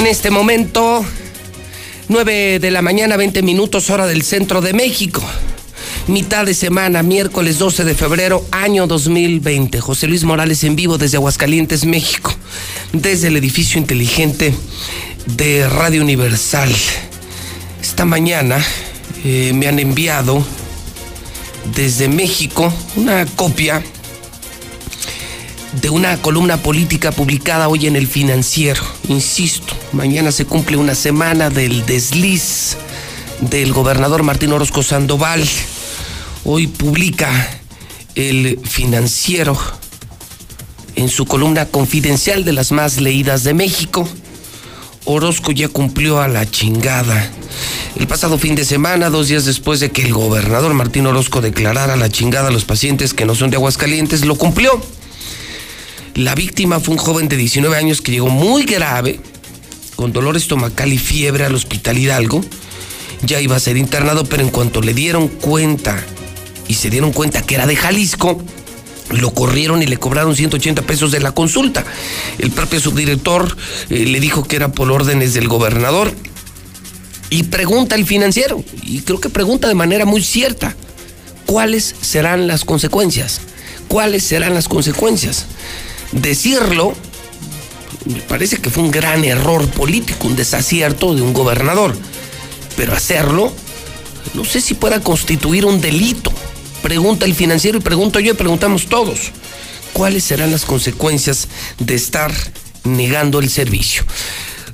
[SPEAKER 1] En este momento 9 de la mañana, 20 minutos hora del centro de México. Mitad de semana, miércoles 12 de febrero, año 2020. José Luis Morales en vivo desde Aguascalientes, México. Desde el edificio inteligente de Radio Universal. Esta mañana eh, me han enviado desde México una copia de una columna política publicada hoy en el financiero. Insisto, mañana se cumple una semana del desliz del gobernador Martín Orozco Sandoval. Hoy publica el financiero en su columna confidencial de las más leídas de México. Orozco ya cumplió a la chingada. El pasado fin de semana, dos días después de que el gobernador Martín Orozco declarara la chingada a los pacientes que no son de Aguascalientes, lo cumplió. La víctima fue un joven de 19 años que llegó muy grave, con dolor estomacal y fiebre al hospital Hidalgo. Ya iba a ser internado, pero en cuanto le dieron cuenta y se dieron cuenta que era de Jalisco, lo corrieron y le cobraron 180 pesos de la consulta. El propio subdirector eh, le dijo que era por órdenes del gobernador. Y pregunta el financiero, y creo que pregunta de manera muy cierta, ¿cuáles serán las consecuencias? ¿Cuáles serán las consecuencias? Decirlo, me parece que fue un gran error político, un desacierto de un gobernador, pero hacerlo, no sé si pueda constituir un delito. Pregunta el financiero y pregunto yo y preguntamos todos. ¿Cuáles serán las consecuencias de estar negando el servicio?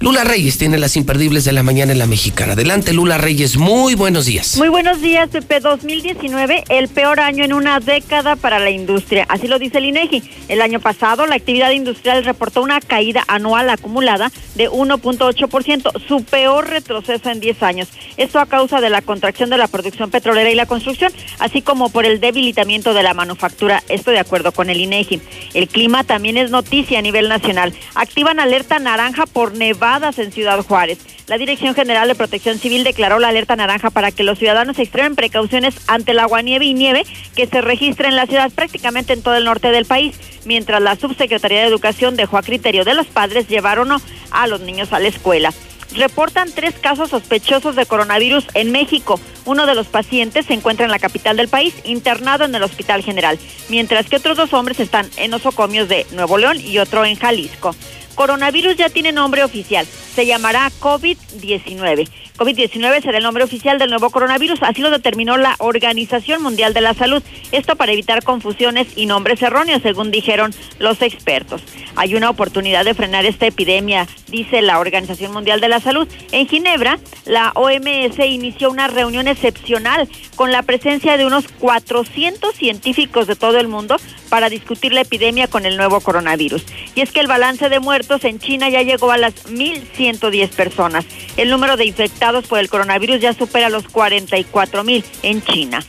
[SPEAKER 1] Lula Reyes tiene las imperdibles de la mañana en la mexicana. Adelante, Lula Reyes, muy buenos días.
[SPEAKER 30] Muy buenos días, Pepe. 2019, el peor año en una década para la industria. Así lo dice el INEGI. El año pasado, la actividad industrial reportó una caída anual acumulada de 1.8%, su peor retroceso en 10 años. Esto a causa de la contracción de la producción petrolera y la construcción, así como por el debilitamiento de la manufactura. Esto de acuerdo con el INEGI. El clima también es noticia a nivel nacional. Activan alerta naranja por en Ciudad Juárez. La Dirección General de Protección Civil declaró la alerta naranja para que los ciudadanos extremen precauciones ante el agua, nieve y nieve que se registra en la ciudad prácticamente en todo el norte del país, mientras la Subsecretaría de Educación dejó a criterio de los padres llevar o no a los niños a la escuela reportan tres casos sospechosos de coronavirus en México. Uno de los pacientes se encuentra en la capital del país, internado en el Hospital General, mientras que otros dos hombres están en nosocomios de Nuevo León y otro en Jalisco coronavirus ya tiene nombre oficial. Se llamará COVID-19. COVID-19 será el nombre oficial del nuevo coronavirus, así lo determinó la Organización Mundial de la Salud. Esto para evitar confusiones y nombres erróneos, según dijeron los expertos. Hay una oportunidad de frenar esta epidemia, dice la Organización Mundial de la Salud. En Ginebra, la OMS inició una reunión excepcional con la presencia de unos 400 científicos de todo el mundo para discutir la epidemia con el nuevo coronavirus. Y es que el balance de muertos en China ya llegó a las 1.110 personas. El número de infectados por el coronavirus ya supera los 44 mil en China.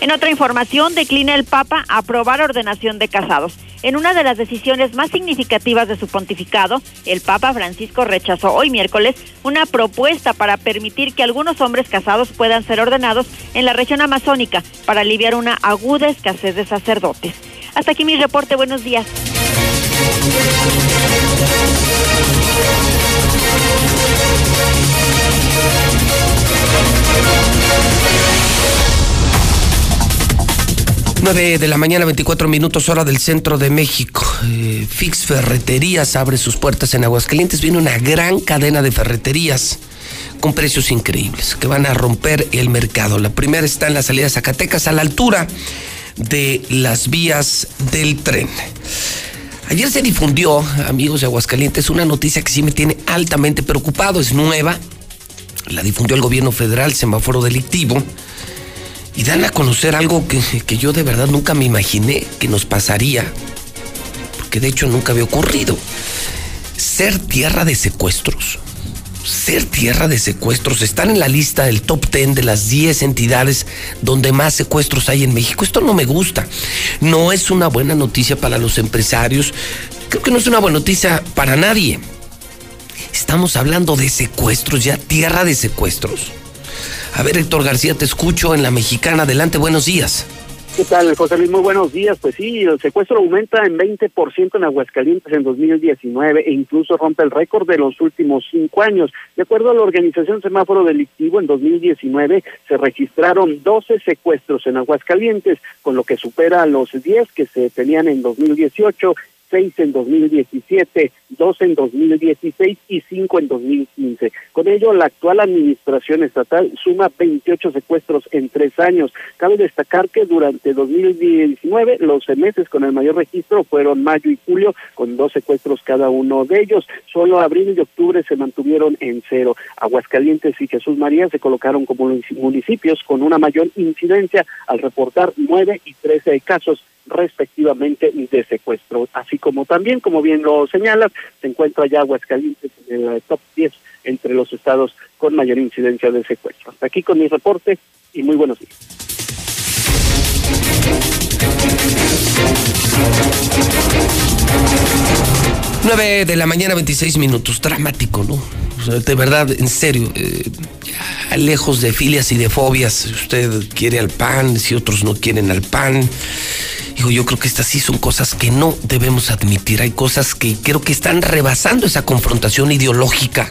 [SPEAKER 30] En otra información, declina el Papa aprobar ordenación de casados. En una de las decisiones más significativas de su pontificado, el Papa Francisco rechazó hoy miércoles una propuesta para permitir que algunos hombres casados puedan ser ordenados en la región amazónica para aliviar una aguda escasez de sacerdotes. Hasta aquí mi reporte. Buenos días.
[SPEAKER 1] 9 de la mañana, 24 minutos, hora del centro de México. Eh, Fix Ferreterías abre sus puertas en Aguascalientes. Viene una gran cadena de ferreterías con precios increíbles que van a romper el mercado. La primera está en la salida de Zacatecas, a la altura de las vías del tren. Ayer se difundió, amigos de Aguascalientes, una noticia que sí me tiene altamente preocupado. Es nueva. La difundió el gobierno federal, semáforo delictivo y dan a conocer algo que, yo de verdad nunca me imaginé que nos pasaría, porque de hecho nunca había ocurrido. Ser tierra de secuestros. Ser tierra de secuestros. Están en la lista del top 10 de las 10 entidades donde más secuestros hay en México. Esto no me gusta. No es una buena noticia para los empresarios. Creo que no es una buena noticia para nadie. Estamos hablando de secuestros, ya tierra de secuestros. A ver, Héctor García, te escucho en la mexicana. Adelante, buenos días.
[SPEAKER 171] ¿Qué tal, José Luis? Muy buenos días. Pues sí, el secuestro aumenta en 20% en Aguascalientes en 2019 e incluso rompe el récord de los últimos cinco años. De acuerdo a la organización Semáforo Delictivo, en 2019 se registraron 12 secuestros en Aguascalientes, con lo que supera los 10 que se tenían en 2018 seis en 2017, dos en 2016 y cinco en 2015. Con ello, la actual administración estatal suma 28 secuestros en tres años. Cabe destacar que durante 2019 los meses con el mayor registro fueron mayo y julio, con dos secuestros cada uno de ellos. Solo abril y octubre se mantuvieron en cero. Aguascalientes y Jesús María se colocaron como municipios con una mayor incidencia al reportar nueve y trece casos respectivamente de secuestro, así como también, como bien lo señalas, se encuentra ya Aguascalientes en el top 10 entre los estados con mayor incidencia de secuestro. Hasta aquí con mi reporte y muy buenos días.
[SPEAKER 1] 9 de la mañana, 26 minutos. Dramático, ¿no? de verdad, en serio, eh, lejos de filias y de fobias. Si usted quiere al pan, si otros no quieren al pan. Digo, yo creo que estas sí son cosas que no debemos admitir. Hay cosas que creo que están rebasando esa confrontación ideológica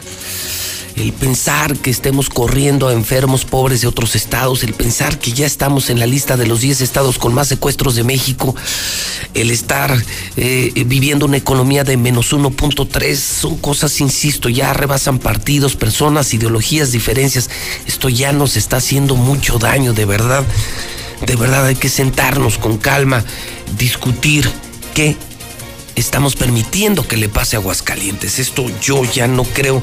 [SPEAKER 1] el pensar que estemos corriendo a enfermos pobres de otros estados, el pensar que ya estamos en la lista de los 10 estados con más secuestros de México, el estar eh, viviendo una economía de menos 1.3, son cosas, insisto, ya rebasan partidos, personas, ideologías, diferencias. Esto ya nos está haciendo mucho daño, de verdad. De verdad hay que sentarnos con calma, discutir qué estamos permitiendo que le pase a Aguascalientes. Esto yo ya no creo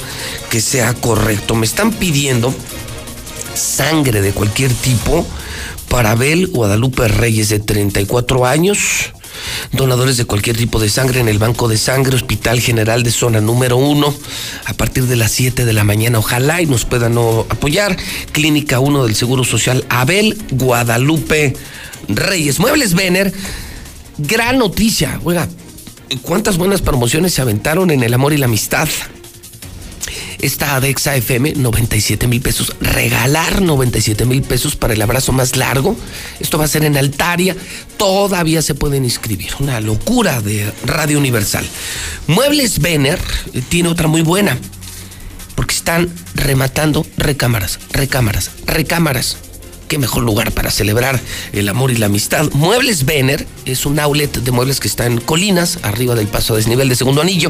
[SPEAKER 1] que sea correcto. Me están pidiendo sangre de cualquier tipo para Abel Guadalupe Reyes de 34 años. Donadores de cualquier tipo de sangre en el Banco de Sangre, Hospital General de Zona número 1, a partir de las 7 de la mañana. Ojalá y nos puedan apoyar. Clínica 1 del Seguro Social, Abel Guadalupe Reyes. Muebles Vener, gran noticia. Oiga, ¿Cuántas buenas promociones se aventaron en el amor y la amistad? Esta Adexa FM, 97 mil pesos. Regalar 97 mil pesos para el abrazo más largo. Esto va a ser en Altaria. Todavía se pueden inscribir. Una locura de Radio Universal. Muebles Vener eh, tiene otra muy buena. Porque están rematando recámaras, recámaras, recámaras qué mejor lugar para celebrar el amor y la amistad. Muebles Vener es un outlet de muebles que está en Colinas, arriba del paso a desnivel de segundo anillo.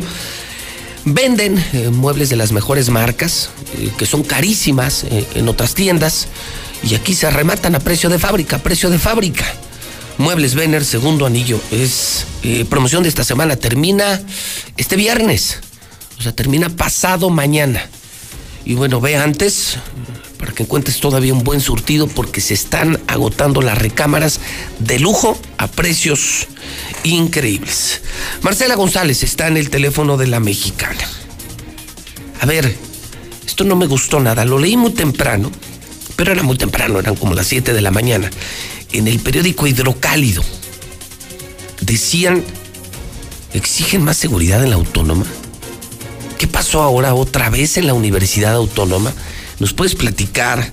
[SPEAKER 1] Venden eh, muebles de las mejores marcas, eh, que son carísimas eh, en otras tiendas, y aquí se rematan a precio de fábrica, precio de fábrica. Muebles Vener, segundo anillo, es promoción de esta semana, termina este viernes, o sea, termina pasado mañana. Y bueno, ve antes, para que encuentres todavía un buen surtido porque se están agotando las recámaras de lujo a precios increíbles. Marcela González está en el teléfono de la mexicana. A ver, esto no me gustó nada, lo leí muy temprano, pero era muy temprano, eran como las 7 de la mañana, en el periódico Hidrocálido. Decían, exigen más seguridad en la autónoma. ¿Qué pasó ahora otra vez en la Universidad Autónoma? ¿Nos puedes platicar?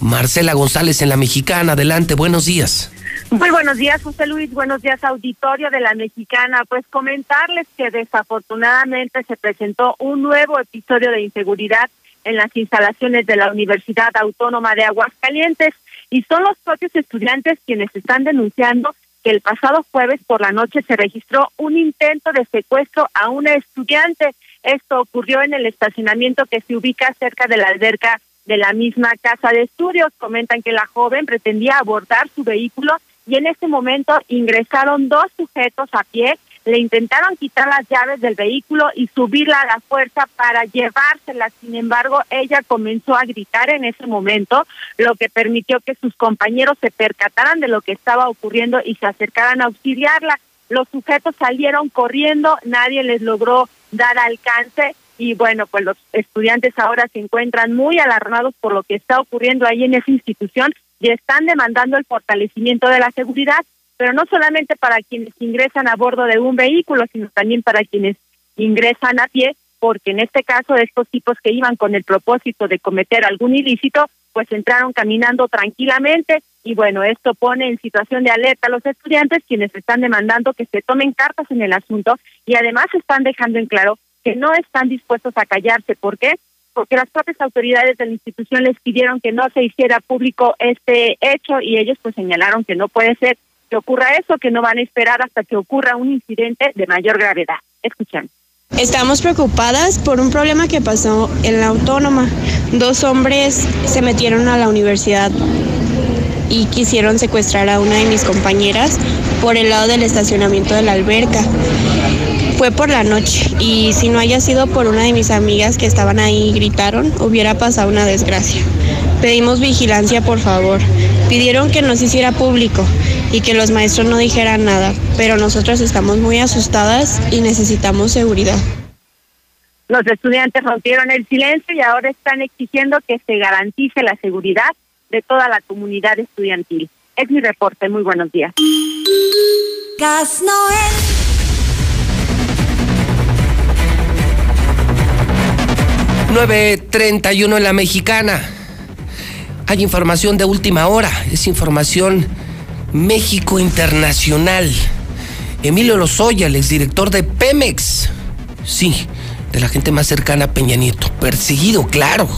[SPEAKER 1] Marcela González en La Mexicana, adelante, buenos días.
[SPEAKER 22] Muy buenos días, José Luis. Buenos días, auditorio de la Mexicana. Pues comentarles que desafortunadamente se presentó un nuevo episodio de inseguridad en las instalaciones de la Universidad Autónoma de Aguascalientes y son los propios estudiantes quienes están denunciando que el pasado jueves por la noche se registró un intento de secuestro a una estudiante. Esto ocurrió en el estacionamiento que se ubica cerca de la alberca de la misma casa de estudios. Comentan que la joven pretendía abordar su vehículo y en ese momento ingresaron dos sujetos a pie, le intentaron quitar las llaves del vehículo y subirla a la fuerza para llevárselas. Sin embargo, ella comenzó a gritar en ese momento, lo que permitió que sus compañeros se percataran de lo que estaba ocurriendo y se acercaran a auxiliarla. Los sujetos salieron corriendo, nadie les logró dar alcance y bueno, pues los estudiantes ahora se encuentran muy alarmados por lo que está ocurriendo ahí en esa institución y están demandando el fortalecimiento de la seguridad, pero no solamente para quienes ingresan a bordo de un vehículo, sino también para quienes ingresan a pie, porque en este caso estos tipos que iban con el propósito de cometer algún ilícito, pues entraron caminando tranquilamente y bueno, esto pone en situación de alerta a los estudiantes quienes están demandando que se tomen cartas en el asunto y además están dejando en claro que no están dispuestos a callarse. ¿Por qué? Porque las propias autoridades de la institución les pidieron que no se hiciera público este hecho y ellos pues señalaron que no puede ser que ocurra eso, que no van a esperar hasta que ocurra un incidente de mayor gravedad. Escuchamos.
[SPEAKER 172] Estamos preocupadas por un problema que pasó en la autónoma. Dos hombres se metieron a la universidad y quisieron secuestrar a una de mis compañeras por el lado del estacionamiento de la alberca. Fue por la noche y si no haya sido por una de mis amigas que estaban ahí y gritaron, hubiera pasado una desgracia. Pedimos vigilancia, por favor. Pidieron que no se hiciera público y que los maestros no dijeran nada, pero nosotras estamos muy asustadas y necesitamos seguridad.
[SPEAKER 22] Los estudiantes rompieron el silencio y ahora están exigiendo que se garantice la seguridad de toda la comunidad estudiantil. Es mi reporte. Muy buenos días.
[SPEAKER 2] Gas Noel.
[SPEAKER 1] 9.31 en la mexicana. Hay información de última hora, es información México Internacional. Emilio Lozoya, el exdirector de Pemex, sí, de la gente más cercana a Peña Nieto, perseguido, claro,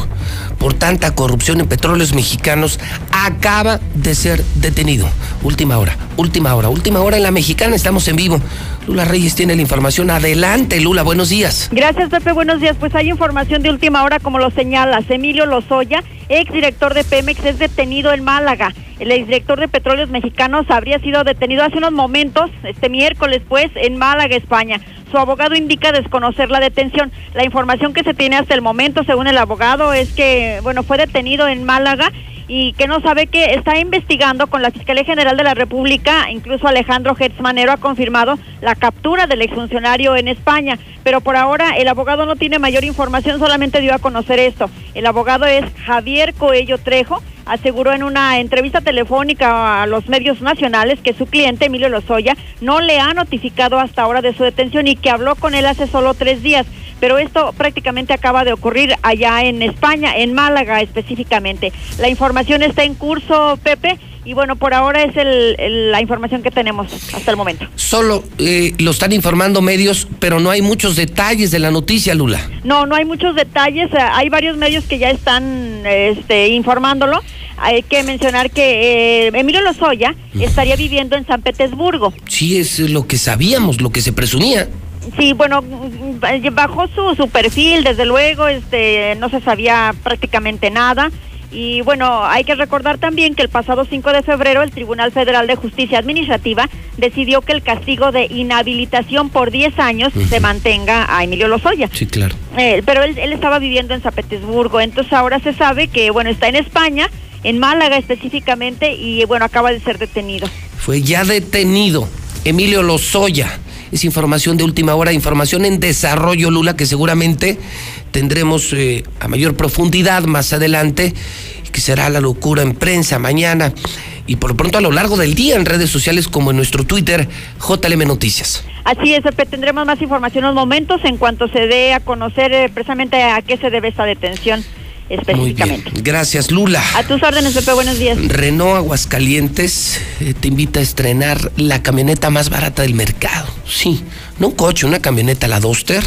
[SPEAKER 1] por tanta corrupción en petróleos mexicanos, acaba de ser detenido. Última hora, última hora, última hora en la mexicana, estamos en vivo. Lula Reyes tiene la información. Adelante, Lula, buenos días.
[SPEAKER 30] Gracias, Pepe, buenos días. Pues hay información de última hora, como lo señalas. Emilio Lozoya, exdirector de Pemex, es detenido en Málaga. El exdirector de Petróleos Mexicanos habría sido detenido hace unos momentos, este miércoles, pues, en Málaga, España. Su abogado indica desconocer la detención. La información que se tiene hasta el momento, según el abogado, es que, bueno, fue detenido en Málaga y que no sabe que está investigando con la Fiscalía General de la República, incluso Alejandro Gertz Manero ha confirmado la captura del exfuncionario en España, pero por ahora el abogado no tiene mayor información, solamente dio a conocer esto. El abogado es Javier Coello Trejo, aseguró en una entrevista telefónica a los medios nacionales que su cliente, Emilio Lozoya, no le ha notificado hasta ahora de su detención y que habló con él hace solo tres días. Pero esto prácticamente acaba de ocurrir allá en España, en Málaga específicamente. La información está en curso, Pepe. Y bueno, por ahora es el, la información que tenemos hasta el momento.
[SPEAKER 1] Solo eh, lo están informando medios, pero no hay muchos detalles de la noticia, Lula.
[SPEAKER 30] No, no hay muchos detalles. Eh, hay varios medios que ya están este, informándolo. Hay que mencionar que eh, Emilio Lozoya estaría viviendo en San Petersburgo.
[SPEAKER 1] Sí, es lo que sabíamos, lo que se presumía.
[SPEAKER 30] Sí, bueno, bajó su, su perfil, desde luego, este, no se sabía prácticamente nada. Y bueno, hay que recordar también que el pasado 5 de febrero el Tribunal Federal de Justicia Administrativa decidió que el castigo de inhabilitación por 10 años se mantenga a Emilio Lozoya.
[SPEAKER 1] Sí, claro.
[SPEAKER 30] Eh, pero él, él estaba viviendo en San Petersburgo, entonces ahora se sabe que, bueno, está en España, en Málaga específicamente, y bueno, acaba de ser detenido.
[SPEAKER 1] Fue ya detenido Emilio Lozoya. Es información de última hora, información en desarrollo, Lula, que seguramente tendremos eh, a mayor profundidad más adelante, que será la locura en prensa mañana y por lo pronto a lo largo del día en redes sociales como en nuestro Twitter, JLM Noticias.
[SPEAKER 30] Así es, tendremos más información en unos momentos en cuanto se dé a conocer eh, precisamente a qué se debe esta detención específicamente.
[SPEAKER 1] Gracias, Lula.
[SPEAKER 30] A tus órdenes, Pepe, buenos días.
[SPEAKER 1] Renault Aguascalientes eh, te invita a estrenar la camioneta más barata del mercado. Sí, no un coche, una camioneta, la Duster.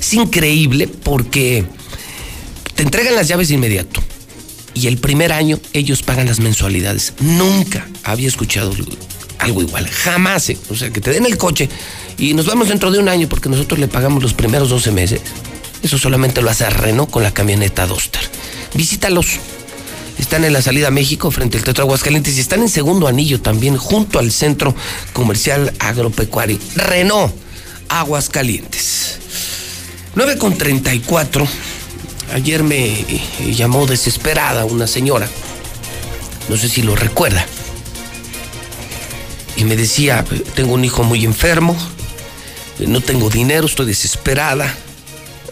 [SPEAKER 1] Es increíble porque te entregan las llaves de inmediato. Y el primer año ellos pagan las mensualidades. Nunca había escuchado algo igual. Jamás. eh. O sea, que te den el coche y nos vamos dentro de un año porque nosotros le pagamos los primeros 12 meses. Eso solamente lo hace Renault con la camioneta Duster. Visítalos. Están en la salida a México frente al Teatro Aguascalientes y están en segundo anillo también junto al Centro Comercial Agropecuario. Renault Aguascalientes. 9 con 34. Ayer me eh, llamó desesperada una señora. No sé si lo recuerda. Y me decía, tengo un hijo muy enfermo, no tengo dinero, estoy desesperada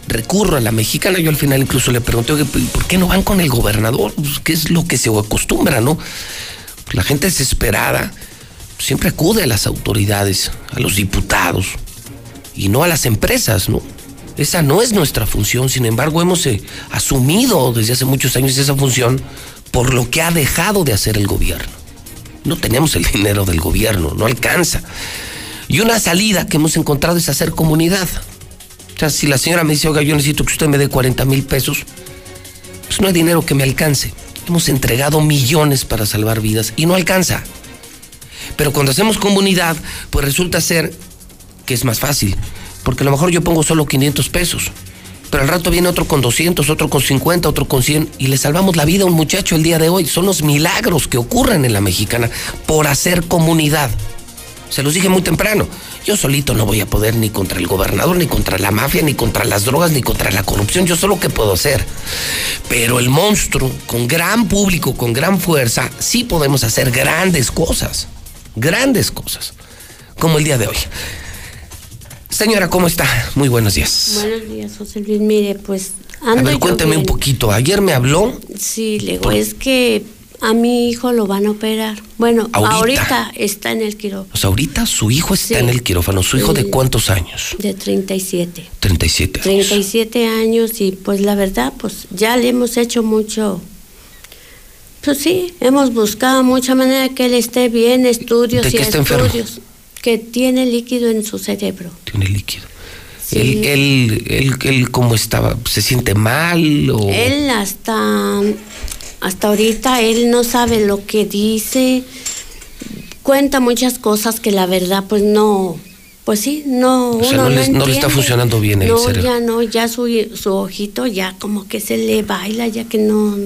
[SPEAKER 1] recurro a la mexicana. Yo al final incluso le pregunté, oye, ¿por qué no van con el gobernador? Pues, ¿Qué es lo que se acostumbra, no? Pues la gente desesperada siempre acude a las autoridades, a los diputados y no a las empresas, ¿no? Esa no es nuestra función, sin embargo hemos eh, asumido desde hace muchos años esa función por lo que ha dejado de hacer el gobierno. No tenemos el dinero del gobierno, no alcanza. Y una salida que hemos encontrado es hacer comunidad. Si la señora me dice, oiga, yo necesito que usted me dé 40 mil pesos, pues no hay dinero que me alcance. Hemos entregado millones para salvar vidas y no alcanza. Pero cuando hacemos comunidad, pues resulta ser que es más fácil. Porque a lo mejor yo pongo solo 500 pesos. Pero al rato viene otro con 200, otro con 50, otro con 100 y le salvamos la vida a un muchacho el día de hoy. Son los milagros que ocurren en la mexicana por hacer comunidad. Se los dije muy temprano. Yo solito no voy a poder ni contra el gobernador, ni contra la mafia, ni contra las drogas, ni contra la corrupción. Yo solo que puedo hacer. Pero el monstruo, con gran público, con gran fuerza, sí podemos hacer grandes cosas. Grandes cosas. Como el día de hoy. Señora, ¿cómo está? Muy buenos días.
[SPEAKER 173] Buenos días, José Luis. Mire, pues
[SPEAKER 1] ando A ver, cuénteme un poquito. Ayer me habló.
[SPEAKER 173] Sí, le digo, es que a mi hijo lo van a operar. Bueno, ahorita, está en el quirófano.
[SPEAKER 1] O sea, ahorita su hijo está en el quirófano. ¿Su hijo de cuántos años?
[SPEAKER 173] De 37.
[SPEAKER 1] 37 años.
[SPEAKER 173] 37 años y pues la verdad, pues ya le hemos hecho mucho. Pues sí, hemos buscado mucha manera que él esté bien, estudios
[SPEAKER 1] ¿De
[SPEAKER 173] y
[SPEAKER 1] qué está
[SPEAKER 173] estudios.
[SPEAKER 1] enfermo?
[SPEAKER 173] Que tiene líquido en su cerebro.
[SPEAKER 1] Tiene líquido. Él, él, él, él, ¿cómo estaba? ¿Se siente mal o...?
[SPEAKER 173] Él hasta hasta ahorita él no sabe lo que dice, cuenta muchas cosas que la verdad pues no, pues sí, no.
[SPEAKER 1] O sea,
[SPEAKER 173] uno
[SPEAKER 1] no, le, no le está funcionando bien el
[SPEAKER 173] No,
[SPEAKER 1] cerebro.
[SPEAKER 173] ya no, ya su, su ojito ya como que se le baila, ya que no.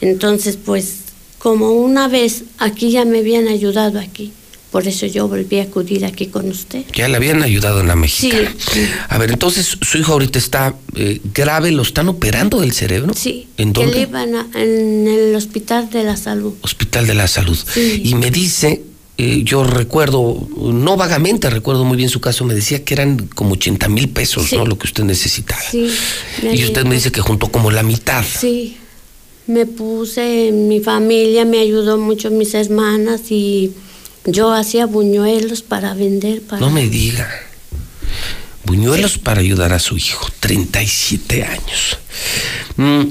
[SPEAKER 173] Entonces, pues, como una vez aquí ya me habían ayudado aquí, por eso yo volví a acudir aquí con usted.
[SPEAKER 1] Ya le habían ayudado en la mexicana.
[SPEAKER 173] sí,
[SPEAKER 1] A ver, entonces su hijo ahorita está eh, grave, ¿lo están operando del cerebro?
[SPEAKER 173] sí.
[SPEAKER 1] ¿En
[SPEAKER 173] que
[SPEAKER 1] dónde?
[SPEAKER 173] le iban a- en el hospital de la salud.
[SPEAKER 1] Hospital de la Salud.
[SPEAKER 173] Sí.
[SPEAKER 1] Y me dice, eh, yo recuerdo, no vagamente recuerdo muy bien su caso, me decía que eran como 80 mil pesos,
[SPEAKER 173] Sí.
[SPEAKER 1] ¿no? Lo que usted necesitaba.
[SPEAKER 173] Sí. me
[SPEAKER 1] Y usted me dice que juntó como la mitad.
[SPEAKER 173] Sí, me puse, en mi familia me ayudó mucho mis hermanas y yo hacía buñuelos para vender. Para...
[SPEAKER 1] No me diga. Buñuelos para ayudar a su hijo, 37 años. Mm,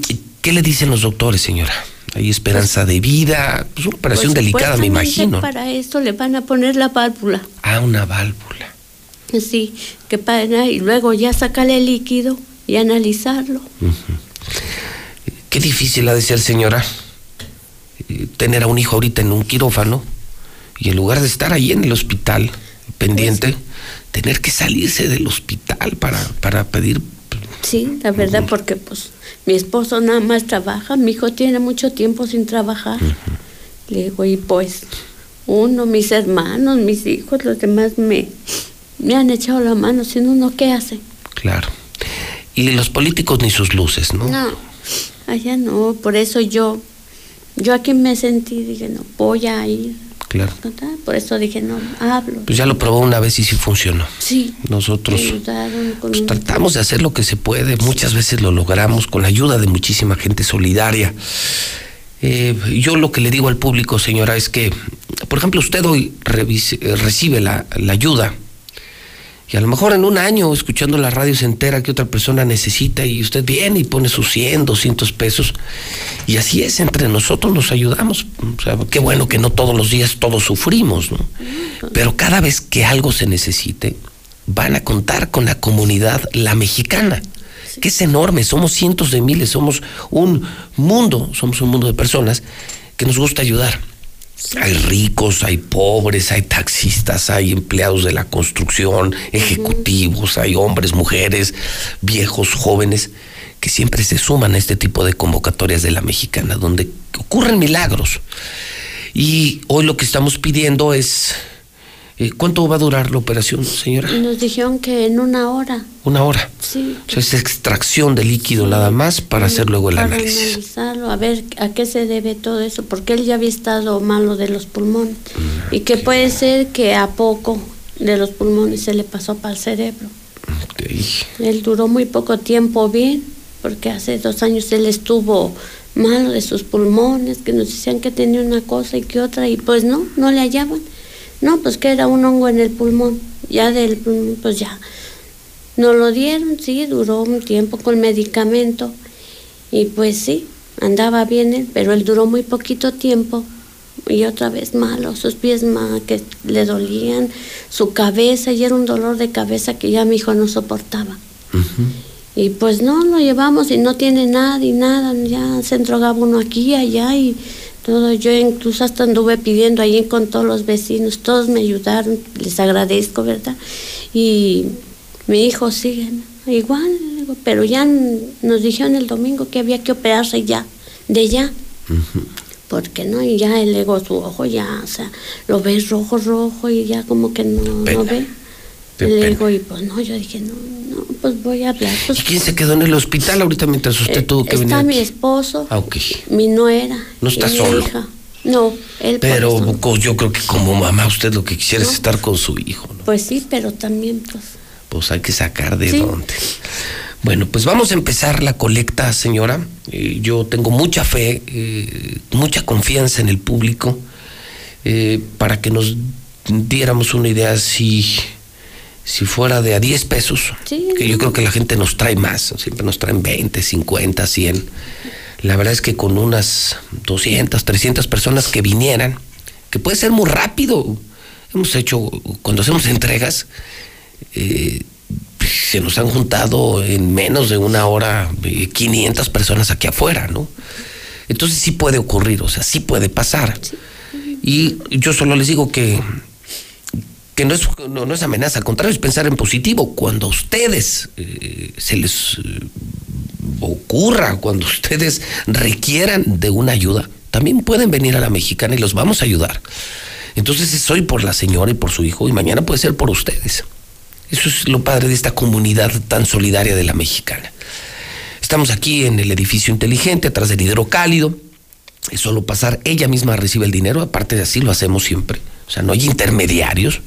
[SPEAKER 1] ¿Qué le dicen los doctores, señora? ¿Hay esperanza de vida? Pues una operación
[SPEAKER 173] Pues,
[SPEAKER 1] delicada, me imagino.
[SPEAKER 173] Para esto le van a poner la válvula.
[SPEAKER 1] Ah, una válvula.
[SPEAKER 173] Sí, que para y luego ya sacarle el líquido y analizarlo.
[SPEAKER 1] Qué difícil ha de ser, señora, eh, tener a un hijo ahorita en un quirófano y en lugar de estar ahí en el hospital pendiente, tener que salirse del hospital para, para pedir.
[SPEAKER 173] Sí, la verdad, porque pues mi esposo nada más trabaja, mi hijo tiene mucho tiempo sin trabajar. Le digo, y pues uno, mis hermanos, mis hijos, los demás me, me han echado la mano, si no, uno, ¿qué hace?
[SPEAKER 1] Claro. Y los políticos ni sus luces, ¿no?
[SPEAKER 173] No, allá no, por eso yo, yo aquí me sentí, dije, no, voy a ir.
[SPEAKER 1] Claro.
[SPEAKER 173] Por eso dije, no, hablo.
[SPEAKER 1] Pues ya lo probó una vez y sí funcionó.
[SPEAKER 173] Sí.
[SPEAKER 1] Nosotros pues, tratamos de hacer lo que se puede, muchas veces lo logramos con la ayuda de muchísima gente solidaria. Eh, yo lo que le digo al público, señora, es que, por ejemplo, usted hoy revise- eh, recibe la, la ayuda y a lo mejor en un año, escuchando la radio, se entera que otra persona necesita y usted viene y pone sus 100, 200 pesos. Y así es, entre nosotros nos ayudamos. O sea, qué bueno que no todos los días todos sufrimos, ¿no? Pero cada vez que algo se necesite, van a contar con la comunidad, la mexicana, que es enorme, somos cientos de miles, somos un mundo, somos un mundo de personas que nos gusta ayudar. Hay ricos, hay pobres, hay taxistas, hay empleados de la construcción, ejecutivos, hay hombres, mujeres, viejos, jóvenes, que siempre se suman a este tipo de convocatorias de la mexicana, donde ocurren milagros. Y hoy lo que estamos pidiendo es, eh, ¿cuánto va a durar la operación, señora?
[SPEAKER 173] Nos dijeron que en una hora,
[SPEAKER 1] Una hora.
[SPEAKER 173] sí.
[SPEAKER 1] O sea, es extracción de líquido nada más para hacer luego el
[SPEAKER 173] para
[SPEAKER 1] análisis.
[SPEAKER 173] analizarlo, a ver a qué se debe todo eso, porque él ya había estado malo de los pulmones y que puede ser que a poco de los pulmones se le pasó para el cerebro. Él duró muy poco tiempo bien, porque hace dos años él estuvo malo de sus pulmones, que nos decían que tenía una cosa y que otra, y pues no, no le hallaban. No, pues que era un hongo en el pulmón, ya del pulmón, pues ya. Nos lo dieron, sí, duró un tiempo con medicamento, y pues sí, andaba bien él, pero él duró muy poquito tiempo, y otra vez malo, sus pies más que le dolían, su cabeza, y era un dolor de cabeza que ya mi hijo no soportaba. Y pues no, lo llevamos y no tiene nada y nada, ya se drogaba uno aquí y allá y todo. Yo incluso hasta anduve pidiendo ahí con todos los vecinos, todos me ayudaron, les agradezco, ¿verdad? Y mi hijo sigue igual, pero ya nos dijeron el domingo que había que operarse ya, de ya. Porque no, y ya el ego, su ojo ya, o sea, lo ves rojo, rojo y ya como que no, no ve. El ego, y pues no, yo dije, no, no, pues voy a hablar. Pues,
[SPEAKER 1] ¿Y quién se quedó en el hospital ahorita mientras usted
[SPEAKER 173] eh,
[SPEAKER 1] tuvo que venir?
[SPEAKER 173] Está mi esposo,
[SPEAKER 1] Ah, ok.
[SPEAKER 173] mi nuera.
[SPEAKER 1] No está
[SPEAKER 173] y mi
[SPEAKER 1] solo.
[SPEAKER 173] hija. No, él
[SPEAKER 1] Pero co- yo creo que como mamá usted lo que quisiera es estar con su hijo, ¿no?
[SPEAKER 173] Pues sí, pero también, pues.
[SPEAKER 1] Pues hay que sacar de
[SPEAKER 173] Sí.
[SPEAKER 1] dónde. Bueno, pues vamos a empezar la colecta, señora. Eh, yo tengo mucha fe, eh, mucha confianza en el público eh, para que nos diéramos una idea si, si fuera de a 10 pesos, que yo creo que la gente nos trae más, siempre nos traen 20, 50, 100. La verdad es que con unas 200, 300 personas que vinieran, que puede ser muy rápido. Hemos hecho, cuando hacemos entregas, eh, se nos han juntado en menos de una hora eh, 500 personas aquí afuera, ¿no? Entonces sí puede ocurrir, o sea, sí puede pasar. Y yo solo les digo que, que no, es, no, no es amenaza, al contrario, es pensar en positivo. Cuando a ustedes eh, se les eh, ocurra, cuando ustedes requieran de una ayuda, también pueden venir a la mexicana y los vamos a ayudar. Entonces es hoy por la señora y por su hijo y mañana puede ser por ustedes. Eso es lo padre de esta comunidad tan solidaria de la mexicana. Estamos aquí en el edificio inteligente, atrás del hidrocálido. Es solo pasar, ella misma recibe el dinero, aparte de así lo hacemos siempre. O sea, no hay intermediarios.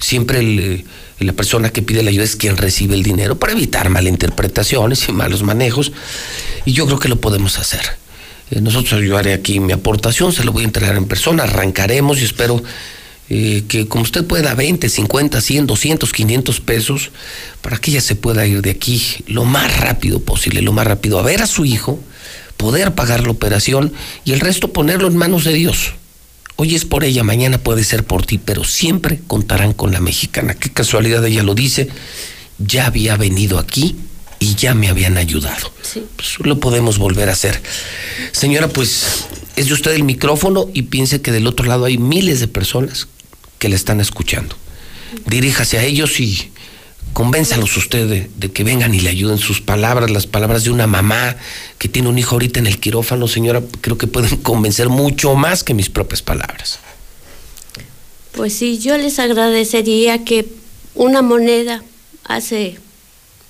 [SPEAKER 1] Siempre eh, la persona que pide la ayuda es quien recibe el dinero para evitar malinterpretaciones y malos manejos. Y yo creo que lo podemos hacer. Eh, nosotros yo haré aquí mi aportación, se lo voy a entregar en persona, arrancaremos y espero eh, que como usted pueda 20, 50, 100, 200, 500 pesos para que ella se pueda ir de aquí lo más rápido posible, lo más rápido a ver a su hijo, poder pagar la operación y el resto ponerlo en manos de Dios. Hoy es por ella, mañana puede ser por ti, pero siempre contarán con la mexicana. Qué casualidad ella lo dice, ya había venido aquí y ya me habían ayudado. Pues lo podemos volver a hacer. Señora, pues es de usted el micrófono y piense que del otro lado hay miles de personas que le están escuchando. Diríjase a ellos y convénzalos usted de, de que vengan y le ayuden sus palabras, las palabras de una mamá que tiene un hijo ahorita en el quirófano, señora, creo que pueden convencer mucho más que mis propias palabras.
[SPEAKER 173] Pues sí, yo les agradecería que una moneda hace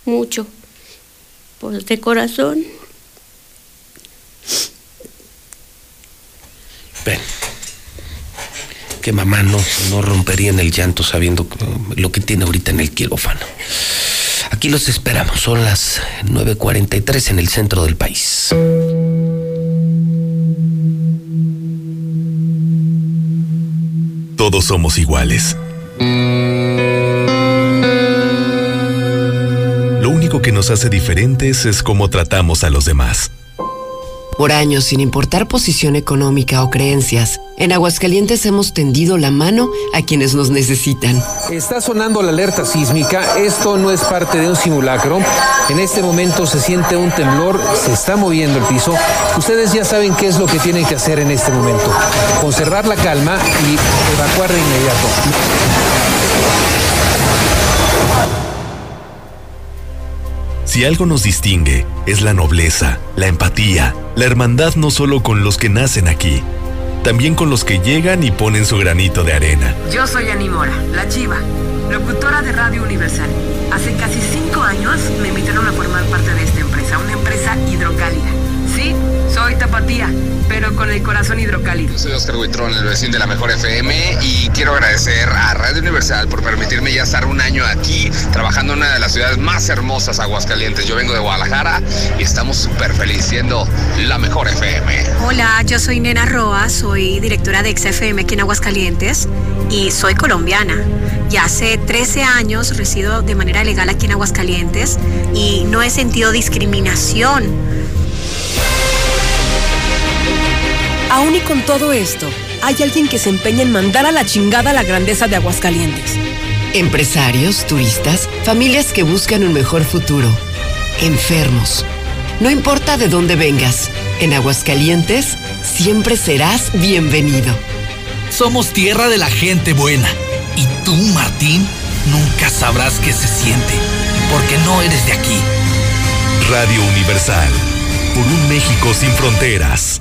[SPEAKER 173] mucho, pues de corazón.
[SPEAKER 1] Ven. Que mamá no, no rompería en el llanto sabiendo lo que tiene ahorita en el quirófano. Aquí los esperamos, son las 9.43 en el centro del país.
[SPEAKER 174] Todos somos iguales. Lo único que nos hace diferentes es cómo tratamos a los demás.
[SPEAKER 38] Por años, sin importar posición económica o creencias, en Aguascalientes hemos tendido la mano a quienes nos necesitan.
[SPEAKER 39] Está sonando la alerta sísmica. Esto no es parte de un simulacro. En este momento se siente un temblor, se está moviendo el piso. Ustedes ya saben qué es lo que tienen que hacer en este momento. Conservar la calma y evacuar de inmediato.
[SPEAKER 174] Si algo nos distingue, es la nobleza, la empatía, la hermandad no solo con los que nacen aquí, también con los que llegan y ponen su granito de arena.
[SPEAKER 40] Yo soy Animora, la chiva, locutora de Radio Universal. Hace casi cinco años me invitaron a formar parte de esta empresa, una empresa hidrocálida. Sí, soy tapatía, pero con el corazón hidrocálido.
[SPEAKER 132] Soy Oscar Huitrón, el vecino de la Mejor FM y quiero agradecer a Radio Universal por permitirme ya estar un año aquí trabajando en una de las ciudades más hermosas, Aguascalientes. Yo vengo de Guadalajara y estamos súper felices siendo la Mejor FM.
[SPEAKER 175] Hola, yo soy Nena Roa, soy directora de XFM aquí en Aguascalientes y soy colombiana. Ya hace 13 años resido de manera legal aquí en Aguascalientes y no he sentido discriminación.
[SPEAKER 176] Aún y con todo esto, hay alguien que se empeña en mandar a la chingada la grandeza de Aguascalientes.
[SPEAKER 38] Empresarios, turistas, familias que buscan un mejor futuro. Enfermos. No importa de dónde vengas, En Aguascalientes, siempre serás bienvenido.
[SPEAKER 134] Somos tierra de la gente buena. Y tú, Martín, nunca sabrás qué se siente, porque no eres de aquí.
[SPEAKER 177] Radio Universal. Por un México sin fronteras.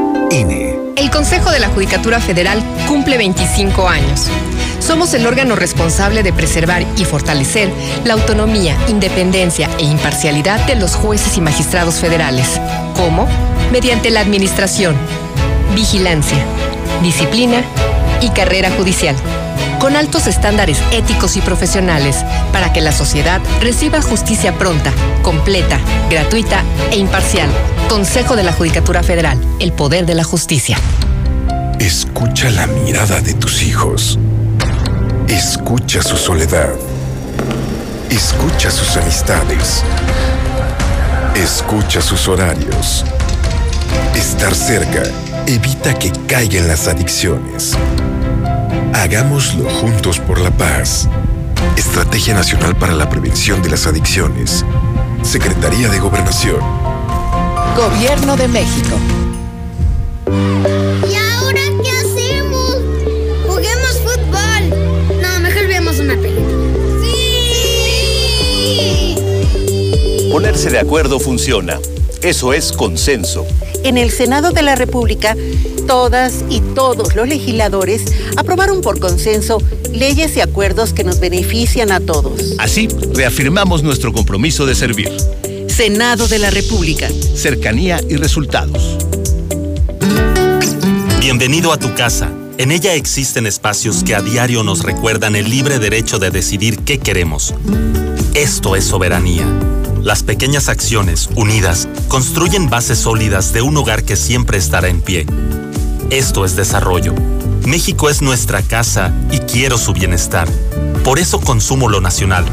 [SPEAKER 178] El Consejo de la Judicatura Federal cumple 25 años. Somos el órgano responsable de preservar y fortalecer la autonomía, independencia e imparcialidad de los jueces y magistrados federales. ¿Cómo? Mediante la administración, vigilancia, disciplina y carrera judicial. Con altos estándares éticos y profesionales para que la sociedad reciba justicia pronta, completa, gratuita e imparcial. Consejo de la Judicatura Federal, el poder de la justicia.
[SPEAKER 37] Escucha la mirada de tus hijos. Escucha su soledad. Escucha sus amistades. Escucha sus horarios. Estar cerca evita que caigan las adicciones. Hagámoslo juntos por la paz. Estrategia Nacional para la Prevención de las Adicciones. Secretaría de Gobernación.
[SPEAKER 179] Gobierno de México.
[SPEAKER 180] ¿Y ahora qué hacemos? Juguemos fútbol. No, mejor veamos una película. ¡Sí!
[SPEAKER 98] Ponerse de acuerdo funciona. Eso es consenso.
[SPEAKER 181] En el Senado de la República, todas y todos los legisladores aprobaron por consenso leyes y acuerdos que nos benefician a todos.
[SPEAKER 98] Así, reafirmamos nuestro compromiso de servir.
[SPEAKER 181] Senado de la República.
[SPEAKER 98] Cercanía y resultados.
[SPEAKER 182] Bienvenido a tu casa. En ella existen espacios que a diario nos recuerdan el libre derecho de decidir qué queremos. Esto es soberanía. Las pequeñas acciones, unidas, construyen bases sólidas de un hogar que siempre estará en pie. Esto es desarrollo. México es nuestra casa y quiero su bienestar. Por eso consumo lo nacional.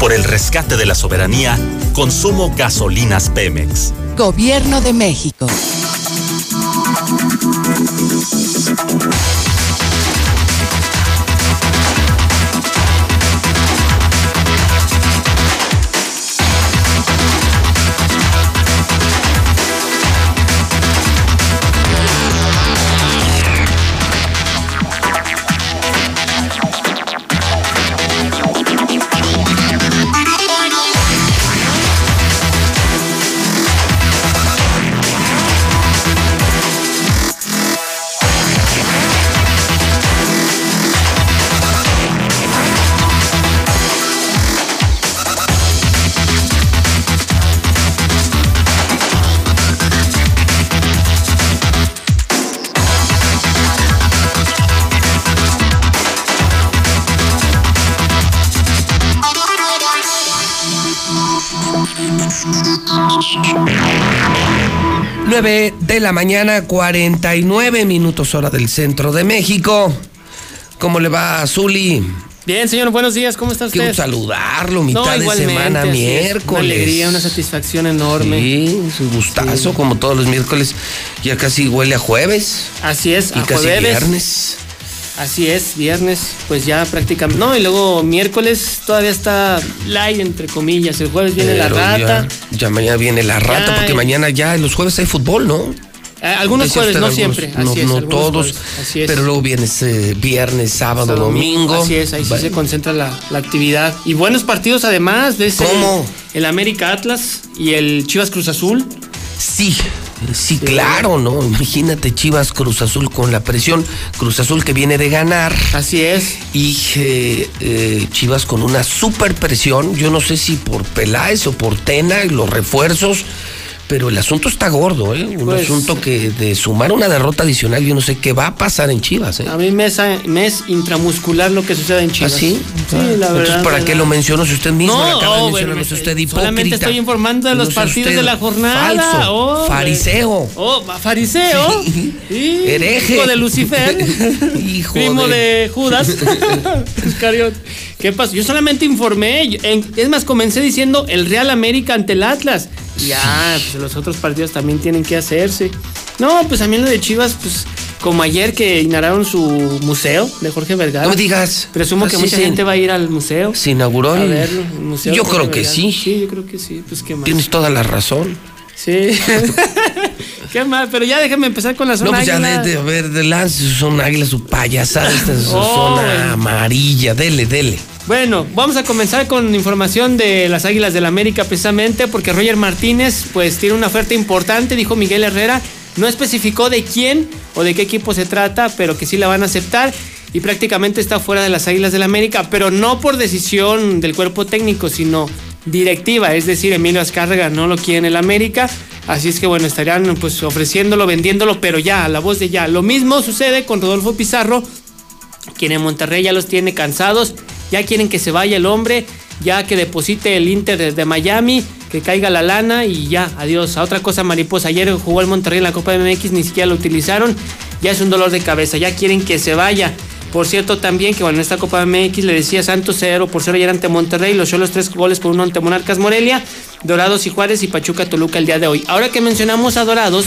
[SPEAKER 182] Por el rescate de la soberanía, consumo gasolinas Pemex.
[SPEAKER 179] Gobierno de México.
[SPEAKER 1] De la mañana, 49 minutos hora del centro de México. ¿Cómo le va, Zuli?
[SPEAKER 67] Bien, señor, buenos días, ¿cómo está usted?
[SPEAKER 1] Quiero saludarlo, mitad de semana, miércoles. Una
[SPEAKER 67] alegría, una satisfacción enorme.
[SPEAKER 1] Sí, su gustazo, como todos los miércoles. Ya casi huele a jueves.
[SPEAKER 67] Así es,
[SPEAKER 1] y casi viernes.
[SPEAKER 67] Así es, viernes, pues ya prácticamente. No, y luego miércoles todavía está light, entre comillas. El jueves viene la rata.
[SPEAKER 1] Ya, mañana viene la rata, porque mañana ya en los jueves hay fútbol, ¿no?
[SPEAKER 67] Eh, algunos jueves, no siempre. Así
[SPEAKER 1] no, todos. así es. Pero luego viene ese viernes, sábado, domingo.
[SPEAKER 67] Así es, ahí sí se concentra la, actividad. Y buenos partidos además de ese.
[SPEAKER 1] ¿Cómo?
[SPEAKER 67] El América Atlas y el Chivas Cruz Azul.
[SPEAKER 1] Sí, Sí, claro, ¿no? Imagínate Chivas Cruz Azul con la presión. Cruz Azul que viene de ganar.
[SPEAKER 67] Así es.
[SPEAKER 1] Y eh, eh, Chivas con una super presión. Yo no sé si por Peláez o por Tena y los refuerzos. Pero el asunto está gordo, ¿eh? Un
[SPEAKER 67] Pues-
[SPEAKER 1] asunto que de sumar una derrota adicional, yo no sé qué va a pasar en Chivas, ¿eh?
[SPEAKER 67] A mí me es, me es intramuscular lo que sucede en Chivas.
[SPEAKER 1] ¿Ah, sí?
[SPEAKER 67] Sí, la verdad.
[SPEAKER 1] Entonces, ¿para qué lo menciono si usted mismo
[SPEAKER 67] No,
[SPEAKER 1] acaba de
[SPEAKER 67] oh,
[SPEAKER 1] mencionar?
[SPEAKER 67] bueno,
[SPEAKER 1] no es usted hipócrita.
[SPEAKER 67] Solamente estoy informando de los partidos de la jornada.
[SPEAKER 1] Falso,
[SPEAKER 67] Oh,
[SPEAKER 1] fariseo.
[SPEAKER 67] Oh, fariseo. Sí,
[SPEAKER 1] Hereje.
[SPEAKER 67] Hijo de Lucifer.
[SPEAKER 1] Hijo
[SPEAKER 67] primo
[SPEAKER 1] de-
[SPEAKER 67] de, Judas. Iscariot. ¿Qué pasó? Yo solamente informé. es más, comencé diciendo el Real América ante el Atlas. Ya, pues los otros partidos también tienen que hacerse. No, pues a mí lo de Chivas, pues como ayer que inauguraron su museo de Jorge Vergara.
[SPEAKER 1] No digas.
[SPEAKER 67] Presumo que
[SPEAKER 1] Así
[SPEAKER 67] mucha
[SPEAKER 1] se-
[SPEAKER 67] gente va a ir al museo.
[SPEAKER 1] Se inauguró
[SPEAKER 67] A verlo, el museo
[SPEAKER 1] Yo creo que sí.
[SPEAKER 67] Sí, yo creo que sí. Pues qué más.
[SPEAKER 1] Tienes toda la razón.
[SPEAKER 67] Sí. qué mal, pero ya déjame empezar con la
[SPEAKER 1] No,
[SPEAKER 67] zona
[SPEAKER 1] pues ya de, de, a ver, de lance su zona águila, su payasada, esta es su
[SPEAKER 67] Oh,
[SPEAKER 1] zona
[SPEAKER 67] bueno.
[SPEAKER 1] amarilla, dele, dele.
[SPEAKER 67] Bueno, vamos a comenzar con información de las Águilas del América precisamente porque Roger Martínez pues tiene una oferta importante, dijo Miguel Herrera, no especificó de quién o de qué equipo se trata, pero que sí la van a aceptar y prácticamente está fuera de las Águilas del América, pero no por decisión del cuerpo técnico, sino directiva, es decir, Emilio Azcárraga no lo quiere en el América, así es que bueno, estarían pues ofreciéndolo, vendiéndolo, pero ya, a la voz de ya. Lo mismo sucede con Rodolfo Pizarro, quien en Monterrey ya los tiene cansados, ya quieren que se vaya el hombre, ya que deposite el Inter desde Miami, que caiga la lana y ya, adiós. A otra cosa mariposa, ayer jugó el Monterrey en la Copa MX, ni siquiera lo utilizaron, ya es un dolor de cabeza, ya quieren que se vaya. Por cierto también que en esta Copa MX le decía Santos 0 por 0 ayer ante Monterrey, los los tres goles por uno ante Monarcas Morelia, Dorados y Juárez y Pachuca Toluca el día de hoy. Ahora que mencionamos a Dorados,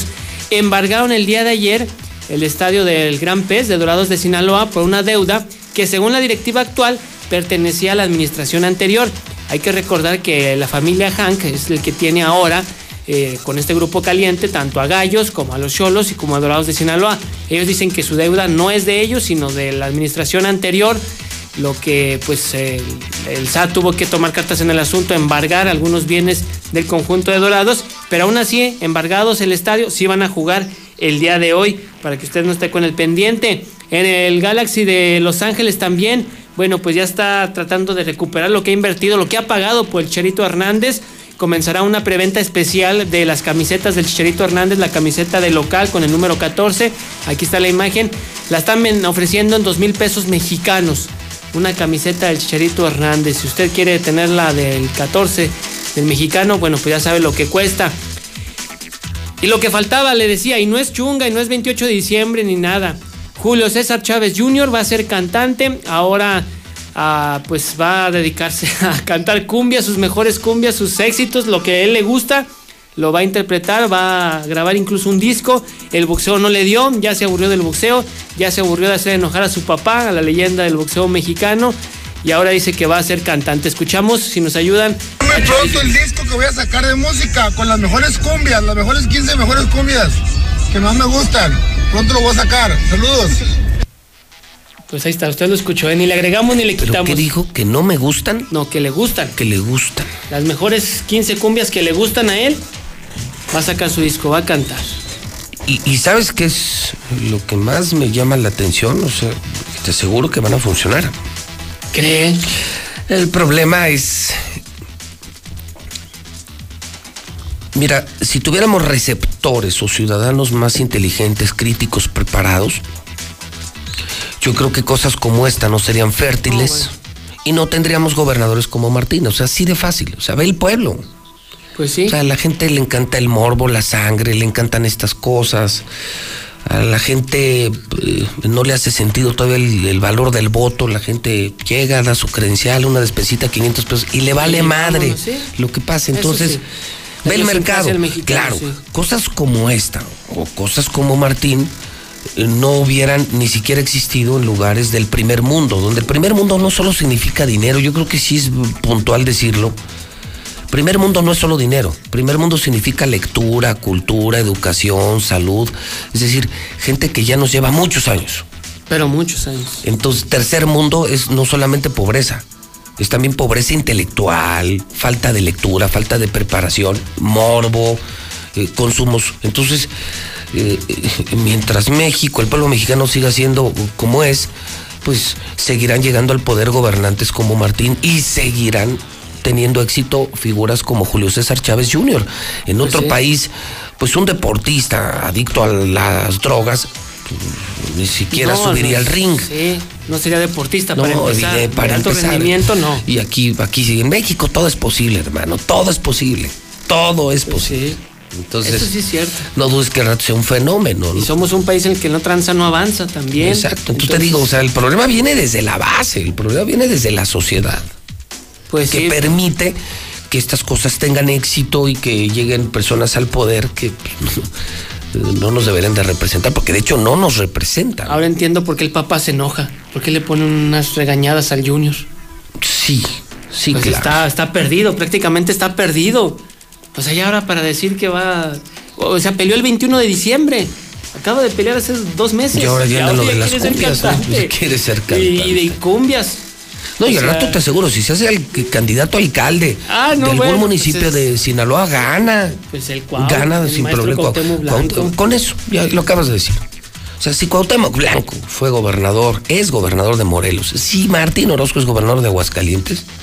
[SPEAKER 67] embargaron el día de ayer el estadio del Gran Pez de Dorados de Sinaloa por una deuda que según la directiva actual pertenecía a la administración anterior. Hay que recordar que la familia Hank es el que tiene ahora eh, con este grupo caliente tanto a Gallos como a los Cholos y como a Dorados de Sinaloa. Ellos dicen que su deuda no es de ellos, sino de la administración anterior, lo que pues el, el SAT tuvo que tomar cartas en el asunto, embargar algunos bienes del conjunto de Dorados, pero aún así, embargados el estadio, sí van a jugar el día de hoy, para que usted no esté con el pendiente. En el Galaxy de Los Ángeles también, bueno, pues ya está tratando de recuperar lo que ha invertido, lo que ha pagado por el Cherito Hernández. Comenzará una preventa especial de las camisetas del Chicharito Hernández, la camiseta de local con el número 14. Aquí está la imagen. La están ofreciendo en dos mil pesos mexicanos. Una camiseta del Chicharito Hernández. Si usted quiere tener la del 14 del mexicano, bueno, pues ya sabe lo que cuesta. Y lo que faltaba, le decía, y no es chunga, y no es 28 de diciembre ni nada. Julio César Chávez Jr. va a ser cantante. Ahora, pues va a dedicarse a cantar cumbia, sus mejores cumbias, sus éxitos, lo que él le gusta. Lo va a interpretar, va a grabar incluso un disco. El boxeo no le dio, ya se aburrió del boxeo, ya se aburrió de hacer enojar a su papá, a la leyenda del boxeo mexicano. Y ahora dice que va a ser cantante. Escuchamos, si nos ayudan.
[SPEAKER 183] Pronto el disco que voy a sacar de música con las mejores cumbias, las mejores 15 mejores cumbias que más me gustan. Pronto lo voy a sacar. Saludos.
[SPEAKER 67] Pues ahí está, usted lo escuchó, ¿eh? ni le agregamos ni le
[SPEAKER 1] ¿Pero
[SPEAKER 67] quitamos.
[SPEAKER 1] qué dijo? ¿Que no me gustan?
[SPEAKER 67] No, que le gustan.
[SPEAKER 1] Que le gustan.
[SPEAKER 67] Las mejores 15 cumbias que le gustan a él, va a sacar su disco, va a cantar.
[SPEAKER 1] Y, y ¿sabes qué es lo que más me llama la atención? O sea, te aseguro que van a funcionar.
[SPEAKER 67] ¿Creen?
[SPEAKER 1] El problema es... Mira, si tuviéramos receptores o ciudadanos más inteligentes, críticos, preparados, yo creo que cosas como esta no serían fértiles y no tendríamos gobernadores como Martín. O sea, así de fácil. O sea, ve el pueblo.
[SPEAKER 67] Pues sí.
[SPEAKER 1] O sea, a la gente le encanta el morbo, la sangre, le encantan estas cosas. A la gente eh, no le hace sentido todavía el, el valor del voto. La gente llega, da su credencial, una despesita, 500 pesos, y le vale madre
[SPEAKER 67] vámonos, ¿sí?
[SPEAKER 1] lo que pasa. Entonces,
[SPEAKER 67] sí.
[SPEAKER 1] ve el mercado.
[SPEAKER 67] mexicano,
[SPEAKER 1] Claro, cosas como esta o cosas como Martín no hubieran ni siquiera existido en lugares del primer mundo, donde el primer mundo no solo significa dinero, yo creo que sí es puntual decirlo. Primer mundo no es solo dinero, primer mundo significa lectura, cultura, educación, salud, es decir, gente que ya nos lleva muchos años.
[SPEAKER 67] Pero muchos años.
[SPEAKER 1] Entonces, tercer mundo es no solamente pobreza, es también pobreza intelectual, falta de lectura, falta de preparación, morbo, eh, consumos. Entonces, eh, eh, mientras México, el pueblo mexicano siga siendo como es, pues seguirán llegando al poder gobernantes como Martín y seguirán teniendo éxito figuras como Julio César Chávez Jr. En
[SPEAKER 67] Pues
[SPEAKER 1] otro
[SPEAKER 67] sí.
[SPEAKER 1] país, pues un deportista adicto a las drogas ni siquiera
[SPEAKER 67] No,
[SPEAKER 1] subiría
[SPEAKER 67] no,
[SPEAKER 1] al ring.
[SPEAKER 67] Sí, no sería deportista
[SPEAKER 1] No,
[SPEAKER 67] para empezar.
[SPEAKER 1] de- para
[SPEAKER 67] alto
[SPEAKER 1] empezar.
[SPEAKER 67] rendimiento, no.
[SPEAKER 1] Y aquí, aquí sí, en México todo es posible, hermano. Todo es posible. Todo es posible. Entonces,
[SPEAKER 67] Eso sí es cierto.
[SPEAKER 1] no dudes que el rato sea un fenómeno.
[SPEAKER 67] Y
[SPEAKER 1] ¿no?
[SPEAKER 67] somos un país en el que no tranza, no avanza también.
[SPEAKER 1] Exacto. Entonces, te digo, o sea, el problema viene desde la base, el problema viene desde la sociedad.
[SPEAKER 67] Pues
[SPEAKER 1] que
[SPEAKER 67] sí.
[SPEAKER 1] permite que estas cosas tengan éxito y que lleguen personas al poder que pues, no, no nos deberían de representar, porque de hecho no nos representan.
[SPEAKER 67] Ahora entiendo por qué el papá se enoja. ¿Por qué le pone unas regañadas al Junior?
[SPEAKER 1] Sí, sí,
[SPEAKER 67] Pues
[SPEAKER 1] claro.
[SPEAKER 67] está, está perdido, prácticamente está perdido. Sea, ya ahora para decir que va. O sea, peleó el 21 de diciembre. Acaba de pelear hace dos meses.
[SPEAKER 1] Y ahora anda lo de las
[SPEAKER 67] ser
[SPEAKER 1] cumbias, ¿no?
[SPEAKER 67] cantante.
[SPEAKER 1] Quiere ser
[SPEAKER 67] Y,
[SPEAKER 1] cantante.
[SPEAKER 67] y de cumbias.
[SPEAKER 1] No, y al rato te aseguro, si se hace el candidato alcalde
[SPEAKER 67] Ah, no,
[SPEAKER 1] de algún
[SPEAKER 67] bueno,
[SPEAKER 1] municipio
[SPEAKER 67] pues es-
[SPEAKER 1] de Sinaloa, gana.
[SPEAKER 67] Pues el Cuau,
[SPEAKER 1] gana
[SPEAKER 67] el
[SPEAKER 1] sin problema.
[SPEAKER 67] Blanco.
[SPEAKER 1] Con eso, ya lo acabas de decir. O sea, si Cuauhtémoc Blanco fue gobernador, es gobernador de Morelos, si Martín Orozco es gobernador de Aguascalientes, pues,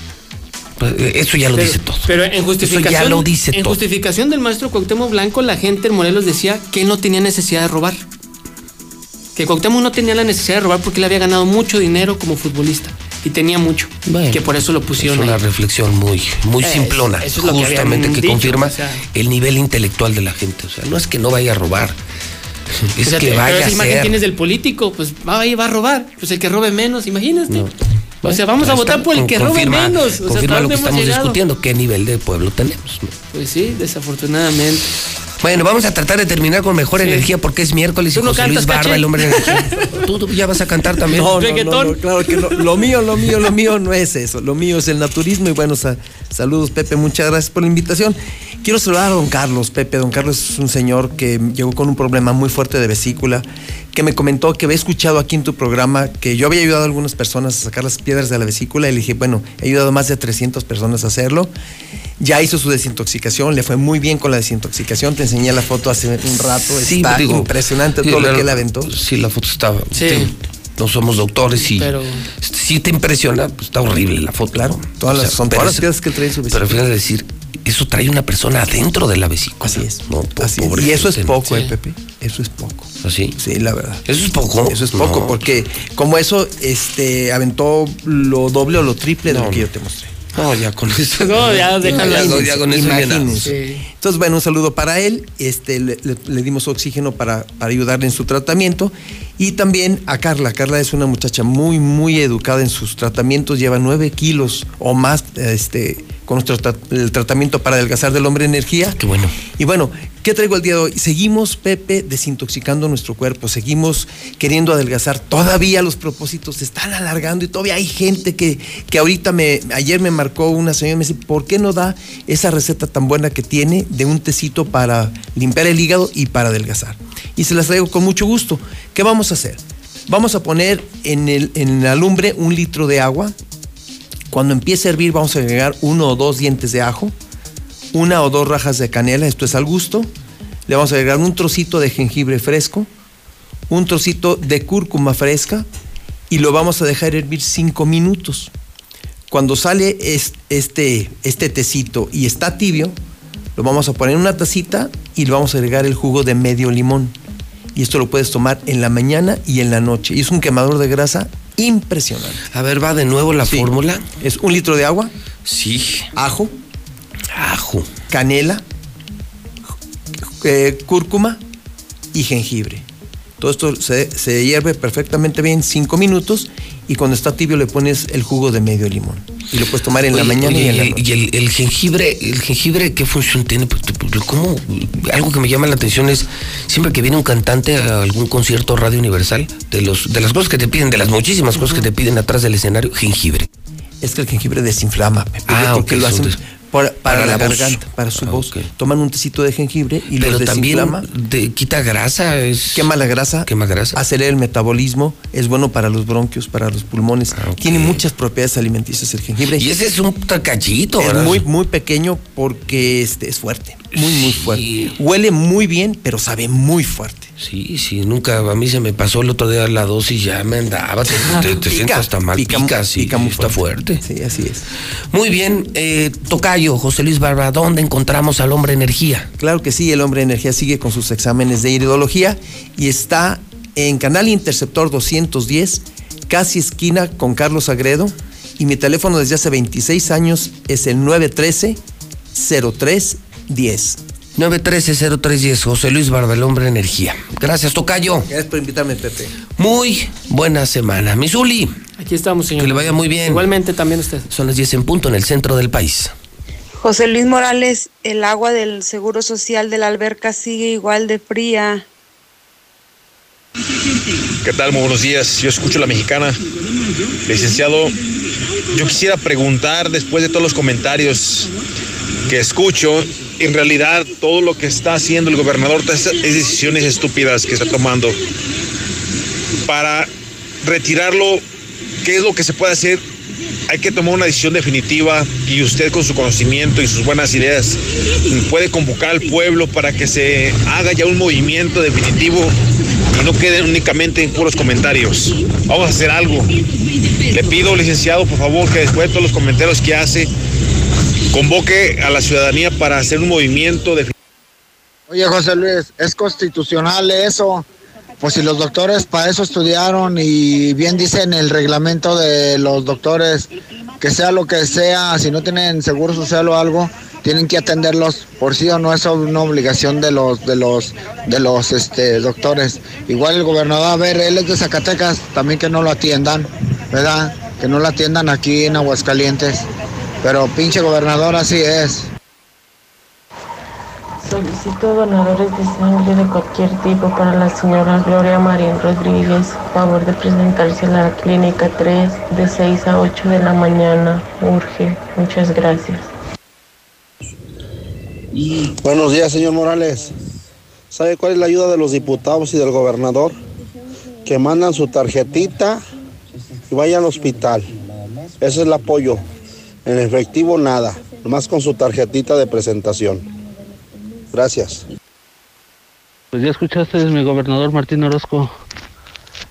[SPEAKER 1] eso ya lo
[SPEAKER 67] pero,
[SPEAKER 1] dice todo.
[SPEAKER 67] Pero en justificación,
[SPEAKER 1] Eso ya lo dice
[SPEAKER 67] en
[SPEAKER 1] todo.
[SPEAKER 67] justificación del maestro Cuauhtémoc Blanco, la gente en Morelos decía que él no tenía necesidad de robar. Que Cuauhtémoc no tenía la necesidad de robar porque él había ganado mucho dinero como futbolista. Y tenía mucho.
[SPEAKER 1] Bueno,
[SPEAKER 67] que por eso lo
[SPEAKER 1] Es
[SPEAKER 67] pusieron
[SPEAKER 1] una
[SPEAKER 67] ahí.
[SPEAKER 1] reflexión muy, muy
[SPEAKER 67] Es-
[SPEAKER 1] simplona,
[SPEAKER 67] eso es lo que habían
[SPEAKER 1] justamente que
[SPEAKER 67] dicho,
[SPEAKER 1] confirma
[SPEAKER 67] o sea.
[SPEAKER 1] el nivel intelectual de la gente. O sea, no es que no vaya a robar, es que
[SPEAKER 67] pero
[SPEAKER 1] vaya
[SPEAKER 67] esa
[SPEAKER 1] a
[SPEAKER 67] imagen
[SPEAKER 1] ser.
[SPEAKER 67] tienes del político, pues va, ahí va a robar. Pues el que robe menos, imagínate. O sea, vamos a votar por el que robe menos. O sea, ¿hasta
[SPEAKER 1] confirma lo que estamos
[SPEAKER 67] llegado?
[SPEAKER 1] discutiendo, qué nivel de pueblo tenemos.
[SPEAKER 67] Pues sí, desafortunadamente.
[SPEAKER 1] Bueno, vamos a tratar de terminar con mejor
[SPEAKER 67] Sí.
[SPEAKER 1] energía porque es miércoles y
[SPEAKER 67] ¿Tú no
[SPEAKER 1] José Luis Barba,
[SPEAKER 67] Caché?
[SPEAKER 1] el hombre de energía. Tú tú ya vas a cantar también.
[SPEAKER 184] No, no, no, no, claro que no. Lo mío, lo mío, lo mío no es eso. Lo mío es el naturismo. Y bueno, sa- saludos, Pepe. Muchas gracias por la invitación. Quiero saludar a don Carlos. Pepe, don Carlos es un señor que llegó con un problema muy fuerte de vesícula, que me comentó que había escuchado aquí en tu programa que yo había ayudado a algunas personas a sacar las piedras de la vesícula. Y le dije, bueno, he ayudado a más de 300 personas a hacerlo. Ya hizo su desintoxicación, le fue muy bien con la desintoxicación. Te enseñé la foto hace un rato.
[SPEAKER 1] Sí,
[SPEAKER 184] Está
[SPEAKER 1] digo,
[SPEAKER 184] impresionante todo lo que él aventó.
[SPEAKER 1] Sí, la foto estaba.
[SPEAKER 184] Sí.
[SPEAKER 1] sí, No somos doctores y
[SPEAKER 184] Pero-
[SPEAKER 1] sí te impresiona, pues, está horrible la foto. Claro,
[SPEAKER 184] todas las- son todas las piedras
[SPEAKER 1] que trae su Pero fíjate decir, eso trae una persona adentro de la vesícula. Así es. No,
[SPEAKER 184] Así es. Y eso es poco, eh,
[SPEAKER 1] Sí.
[SPEAKER 184] Pepe. Eso es poco.
[SPEAKER 1] ¿Así?
[SPEAKER 184] Sí, la verdad.
[SPEAKER 1] Eso es poco.
[SPEAKER 184] Eso es poco,
[SPEAKER 1] No.
[SPEAKER 184] porque como eso este, aventó lo doble o lo triple de
[SPEAKER 1] No,
[SPEAKER 184] lo que yo te mostré.
[SPEAKER 1] No, ya con eso.
[SPEAKER 67] No, ya déjalo.
[SPEAKER 1] Ya, ya con eso llenamos.
[SPEAKER 184] Entonces, bueno, un saludo para él. Este, le, le- le dimos oxígeno para, para ayudarle en su tratamiento. Y también a Carla. Carla es una muchacha muy, muy educada en sus tratamientos. Lleva nueve kilos o más este, con nuestro tra- el tratamiento para adelgazar del hombre energía.
[SPEAKER 1] Qué bueno.
[SPEAKER 184] Y bueno, ¿qué traigo el día de hoy? Seguimos, Pepe, desintoxicando nuestro cuerpo, seguimos queriendo adelgazar. Todavía los propósitos se están alargando y todavía hay gente que, que ahorita me, ayer me marcó una señora y me dice, ¿por qué no da esa receta tan buena que tiene de un tecito para limpiar el hígado y para adelgazar? Y se las traigo con mucho gusto. ¿Qué vamos a hacer? Vamos a poner en, el, en la lumbre un litro de agua. Cuando empiece a hervir vamos a agregar uno o dos dientes de ajo una o dos rajas de canela, esto es al gusto. Le vamos a agregar un trocito de jengibre fresco, un trocito de cúrcuma fresca y lo vamos a dejar hervir cinco minutos. Cuando sale es- este, este tecito y está tibio, lo vamos a poner en una tacita y le vamos a agregar el jugo de medio limón. Y esto lo puedes tomar en la mañana y en la noche. Y es un quemador de grasa impresionante.
[SPEAKER 1] A ver, va de nuevo la fórmula.
[SPEAKER 184] Es un litro de agua.
[SPEAKER 1] Sí.
[SPEAKER 184] Ajo.
[SPEAKER 1] Ajo.
[SPEAKER 184] Canela. eh, cúrcuma y jengibre. Todo esto se, se hierve perfectamente bien cinco minutos y cuando está tibio le pones el jugo de medio limón. Y lo puedes tomar en la
[SPEAKER 1] Oye,
[SPEAKER 184] mañana y en la noche.
[SPEAKER 1] y el, el jengibre, el jengibre, ¿qué función tiene? Pues, pues, ¿Cómo? Algo que me llama la atención es siempre que viene un cantante a algún concierto Radio Universal, de los, de las cosas que te piden, de las muchísimas cosas que te piden atrás del escenario, jengibre.
[SPEAKER 184] Es que el jengibre desinflama, Pepe,
[SPEAKER 1] Ah,
[SPEAKER 184] porque
[SPEAKER 1] ok,
[SPEAKER 184] lo hacen para, para la, garganta, para su
[SPEAKER 1] Ah,
[SPEAKER 184] voz. Toman un tecito de jengibre y
[SPEAKER 1] Pero
[SPEAKER 184] lo
[SPEAKER 1] también
[SPEAKER 184] desinflama.
[SPEAKER 1] de- quita grasa. Es...
[SPEAKER 184] Quema la grasa.
[SPEAKER 1] Quema grasa.
[SPEAKER 184] Acelera el metabolismo. Es bueno para los bronquios, para los pulmones. Tiene muchas propiedades alimenticias el jengibre.
[SPEAKER 1] Ah, Y ese es un tacachito,
[SPEAKER 184] Es muy, muy pequeño porque este, es fuerte. Muy, muy fuerte. Huele muy bien, pero sabe muy fuerte.
[SPEAKER 1] Sí, sí, nunca, a mí se me pasó el otro día la dosis, ya me andaba, te, te, sientes hasta mal,
[SPEAKER 184] pica,
[SPEAKER 1] pica, sí,
[SPEAKER 184] pica muy
[SPEAKER 1] está fuerte.
[SPEAKER 184] Sí, así es.
[SPEAKER 1] Muy bien, eh, Tocayo, José Luis Barba, ¿dónde encontramos al hombre energía?
[SPEAKER 184] Claro que sí, el hombre energía sigue con sus exámenes de iridología y está en Canal Interceptor 210, casi esquina con Carlos Agredo. Y mi teléfono desde hace 26 años es el 913-0310.
[SPEAKER 1] 913-0310, José Luis Barba, el hombre energía. Gracias, Tocayo.
[SPEAKER 184] Gracias por invitarme, Pepe.
[SPEAKER 1] Muy buena semana. Misuli.
[SPEAKER 67] Aquí estamos, señor.
[SPEAKER 1] Que le vaya muy bien.
[SPEAKER 67] Igualmente también usted.
[SPEAKER 1] Son las 10 en punto en el centro del país.
[SPEAKER 185] José Luis Morales, el agua del Seguro Social de la alberca sigue igual de fría.
[SPEAKER 85] ¿Qué tal? Muy buenos días. Yo escucho la mexicana. Licenciado, yo quisiera preguntar después de todos los comentarios que escucho, en realidad todo lo que está haciendo el gobernador es, es decisiones estúpidas que está tomando. Para retirarlo, ¿qué es lo que se puede hacer? Hay que tomar una decisión definitiva y usted con su conocimiento y sus buenas ideas puede convocar al pueblo para que se haga ya un movimiento definitivo y no queden únicamente en puros comentarios. Vamos a hacer algo. Le pido, licenciado, por favor, que después de todos los comentarios que hace, convoque a la ciudadanía para hacer un movimiento de...
[SPEAKER 186] Oye, José Luis, ¿es constitucional eso? Pues si los doctores para eso estudiaron y bien dice en el reglamento de los doctores que sea lo que sea, si no tienen seguro social o algo, tienen que atenderlos por sí o no es una obligación de los de los de los este doctores. Igual el gobernador, a ver, él es de Zacatecas, también que no lo atiendan, ¿verdad? Que no lo atiendan aquí en Aguascalientes. Pero pinche gobernador así es.
[SPEAKER 187] Solicito donadores de sangre de cualquier tipo para la señora Gloria Marín Rodríguez. Favor de presentarse a la clínica 3 de 6 a 8 de la mañana. Urge. Muchas gracias.
[SPEAKER 188] Buenos días, señor Morales. ¿Sabe cuál es la ayuda de los diputados y del gobernador? Que mandan su tarjetita y vayan al hospital. Ese es el apoyo. En efectivo, nada. Nomás con su tarjetita de presentación. Gracias.
[SPEAKER 189] Pues ya escuchaste, mi gobernador Martín Orozco.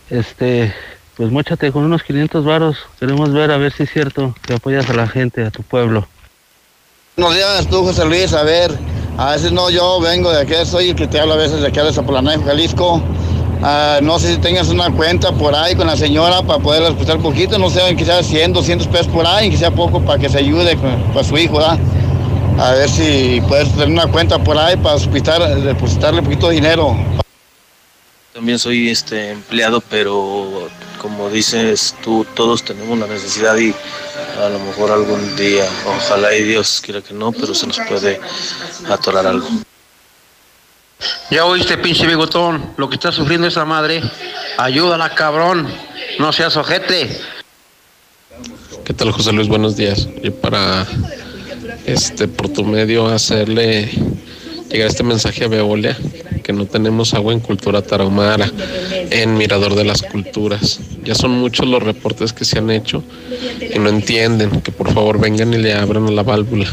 [SPEAKER 189] Este, pues mochate con unos 500 varos. Queremos ver a ver si es cierto que apoyas a la gente, a tu pueblo.
[SPEAKER 190] Buenos días, tú José Luis, a ver, a veces no, yo vengo de aquí, soy el que te habla a veces de aquí de Zapolanejo, Jalisco. Ah, no sé si tengas una cuenta por ahí con la señora para poder escuchar poquito, no sé, sea 100, 200 pesos por ahí, sea poco para que se ayude con, con su hijo, ¿verdad? A ver si puedes tener una cuenta por ahí para depositar, depositarle poquito de dinero.
[SPEAKER 191] También soy este empleado, pero como dices tú, todos tenemos la necesidad y a lo mejor algún día, ojalá y Dios quiera que no, pero se nos puede atorar algo.
[SPEAKER 192] Ya oíste, pinche bigotón, lo que está sufriendo esa madre. Ayúdala, cabrón. No seas ojete.
[SPEAKER 193] ¿Qué tal, José Luis? Buenos días. Y para, este, por tu medio, hacerle llegar este mensaje a Veolia, que no tenemos agua en cultura tarahumara, en Mirador de las Culturas. Ya son muchos los reportes que se han hecho y no entienden, que por favor vengan y le abran a la válvula.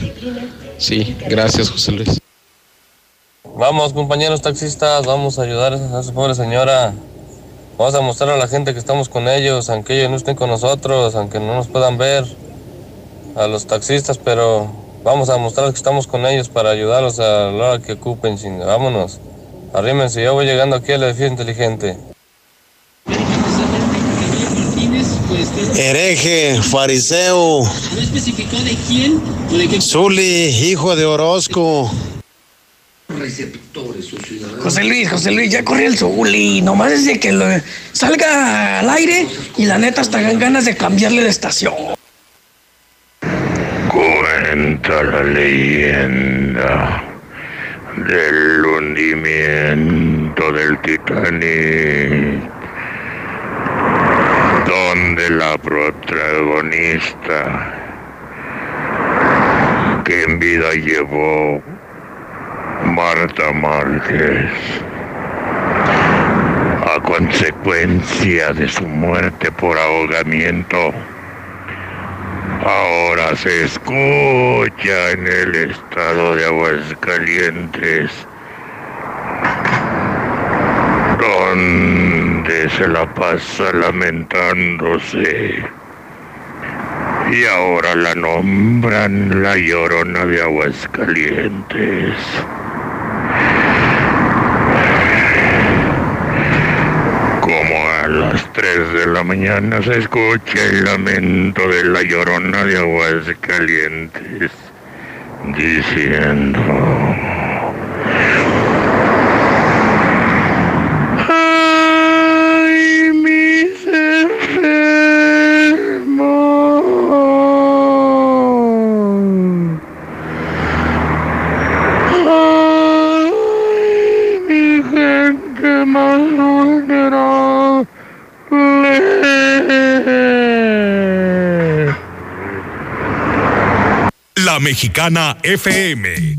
[SPEAKER 193] Sí, gracias, José Luis.
[SPEAKER 194] Vamos, compañeros taxistas, vamos a ayudar a esa pobre señora. Vamos a mostrar a la gente que estamos con ellos, aunque ellos no estén con nosotros, aunque no nos puedan ver, a los taxistas, pero vamos a mostrar que estamos con ellos para ayudarlos a la hora que ocupen, chinga. Vámonos, arrímense, yo voy llegando aquí al edificio inteligente.
[SPEAKER 188] Hereje, fariseo,
[SPEAKER 67] No especificó de quién o de qué.
[SPEAKER 188] Zuli, hijo de Orozco.
[SPEAKER 173] José Luis, José Luis, ya corrió el Zuli. Nomás es de que lo salga al aire y la neta hasta dan ganas de cambiarle de estación.
[SPEAKER 195] Cuenta la leyenda del hundimiento del Titanic, donde la protagonista que en vida llevó Marta Márquez a consecuencia de su muerte por ahogamiento ahora se escucha en el estado de Aguascalientes se la pasa lamentándose. Y ahora la nombran la llorona de Aguascalientes. Como a las 3 de la mañana se escucha el lamento de la llorona de Aguascalientes diciendo... Ay, mis enfermos. Ay, mi gente más vulnerable.
[SPEAKER 196] La Mexicana FM.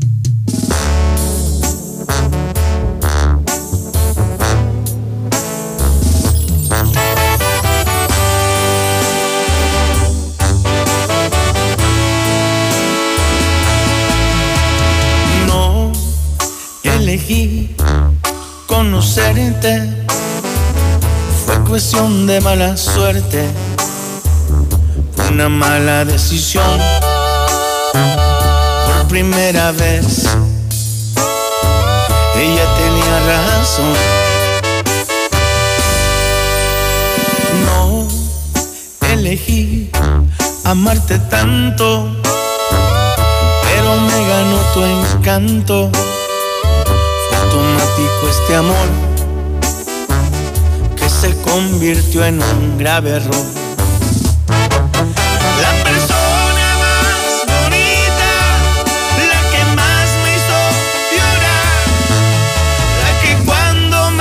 [SPEAKER 197] No elegí conocerte, fue cuestión de mala suerte, una mala decisión. Primera vez, ella tenía razón. No elegí amarte tanto pero me ganó tu encanto. Fue automático este amor que se convirtió en un grave error.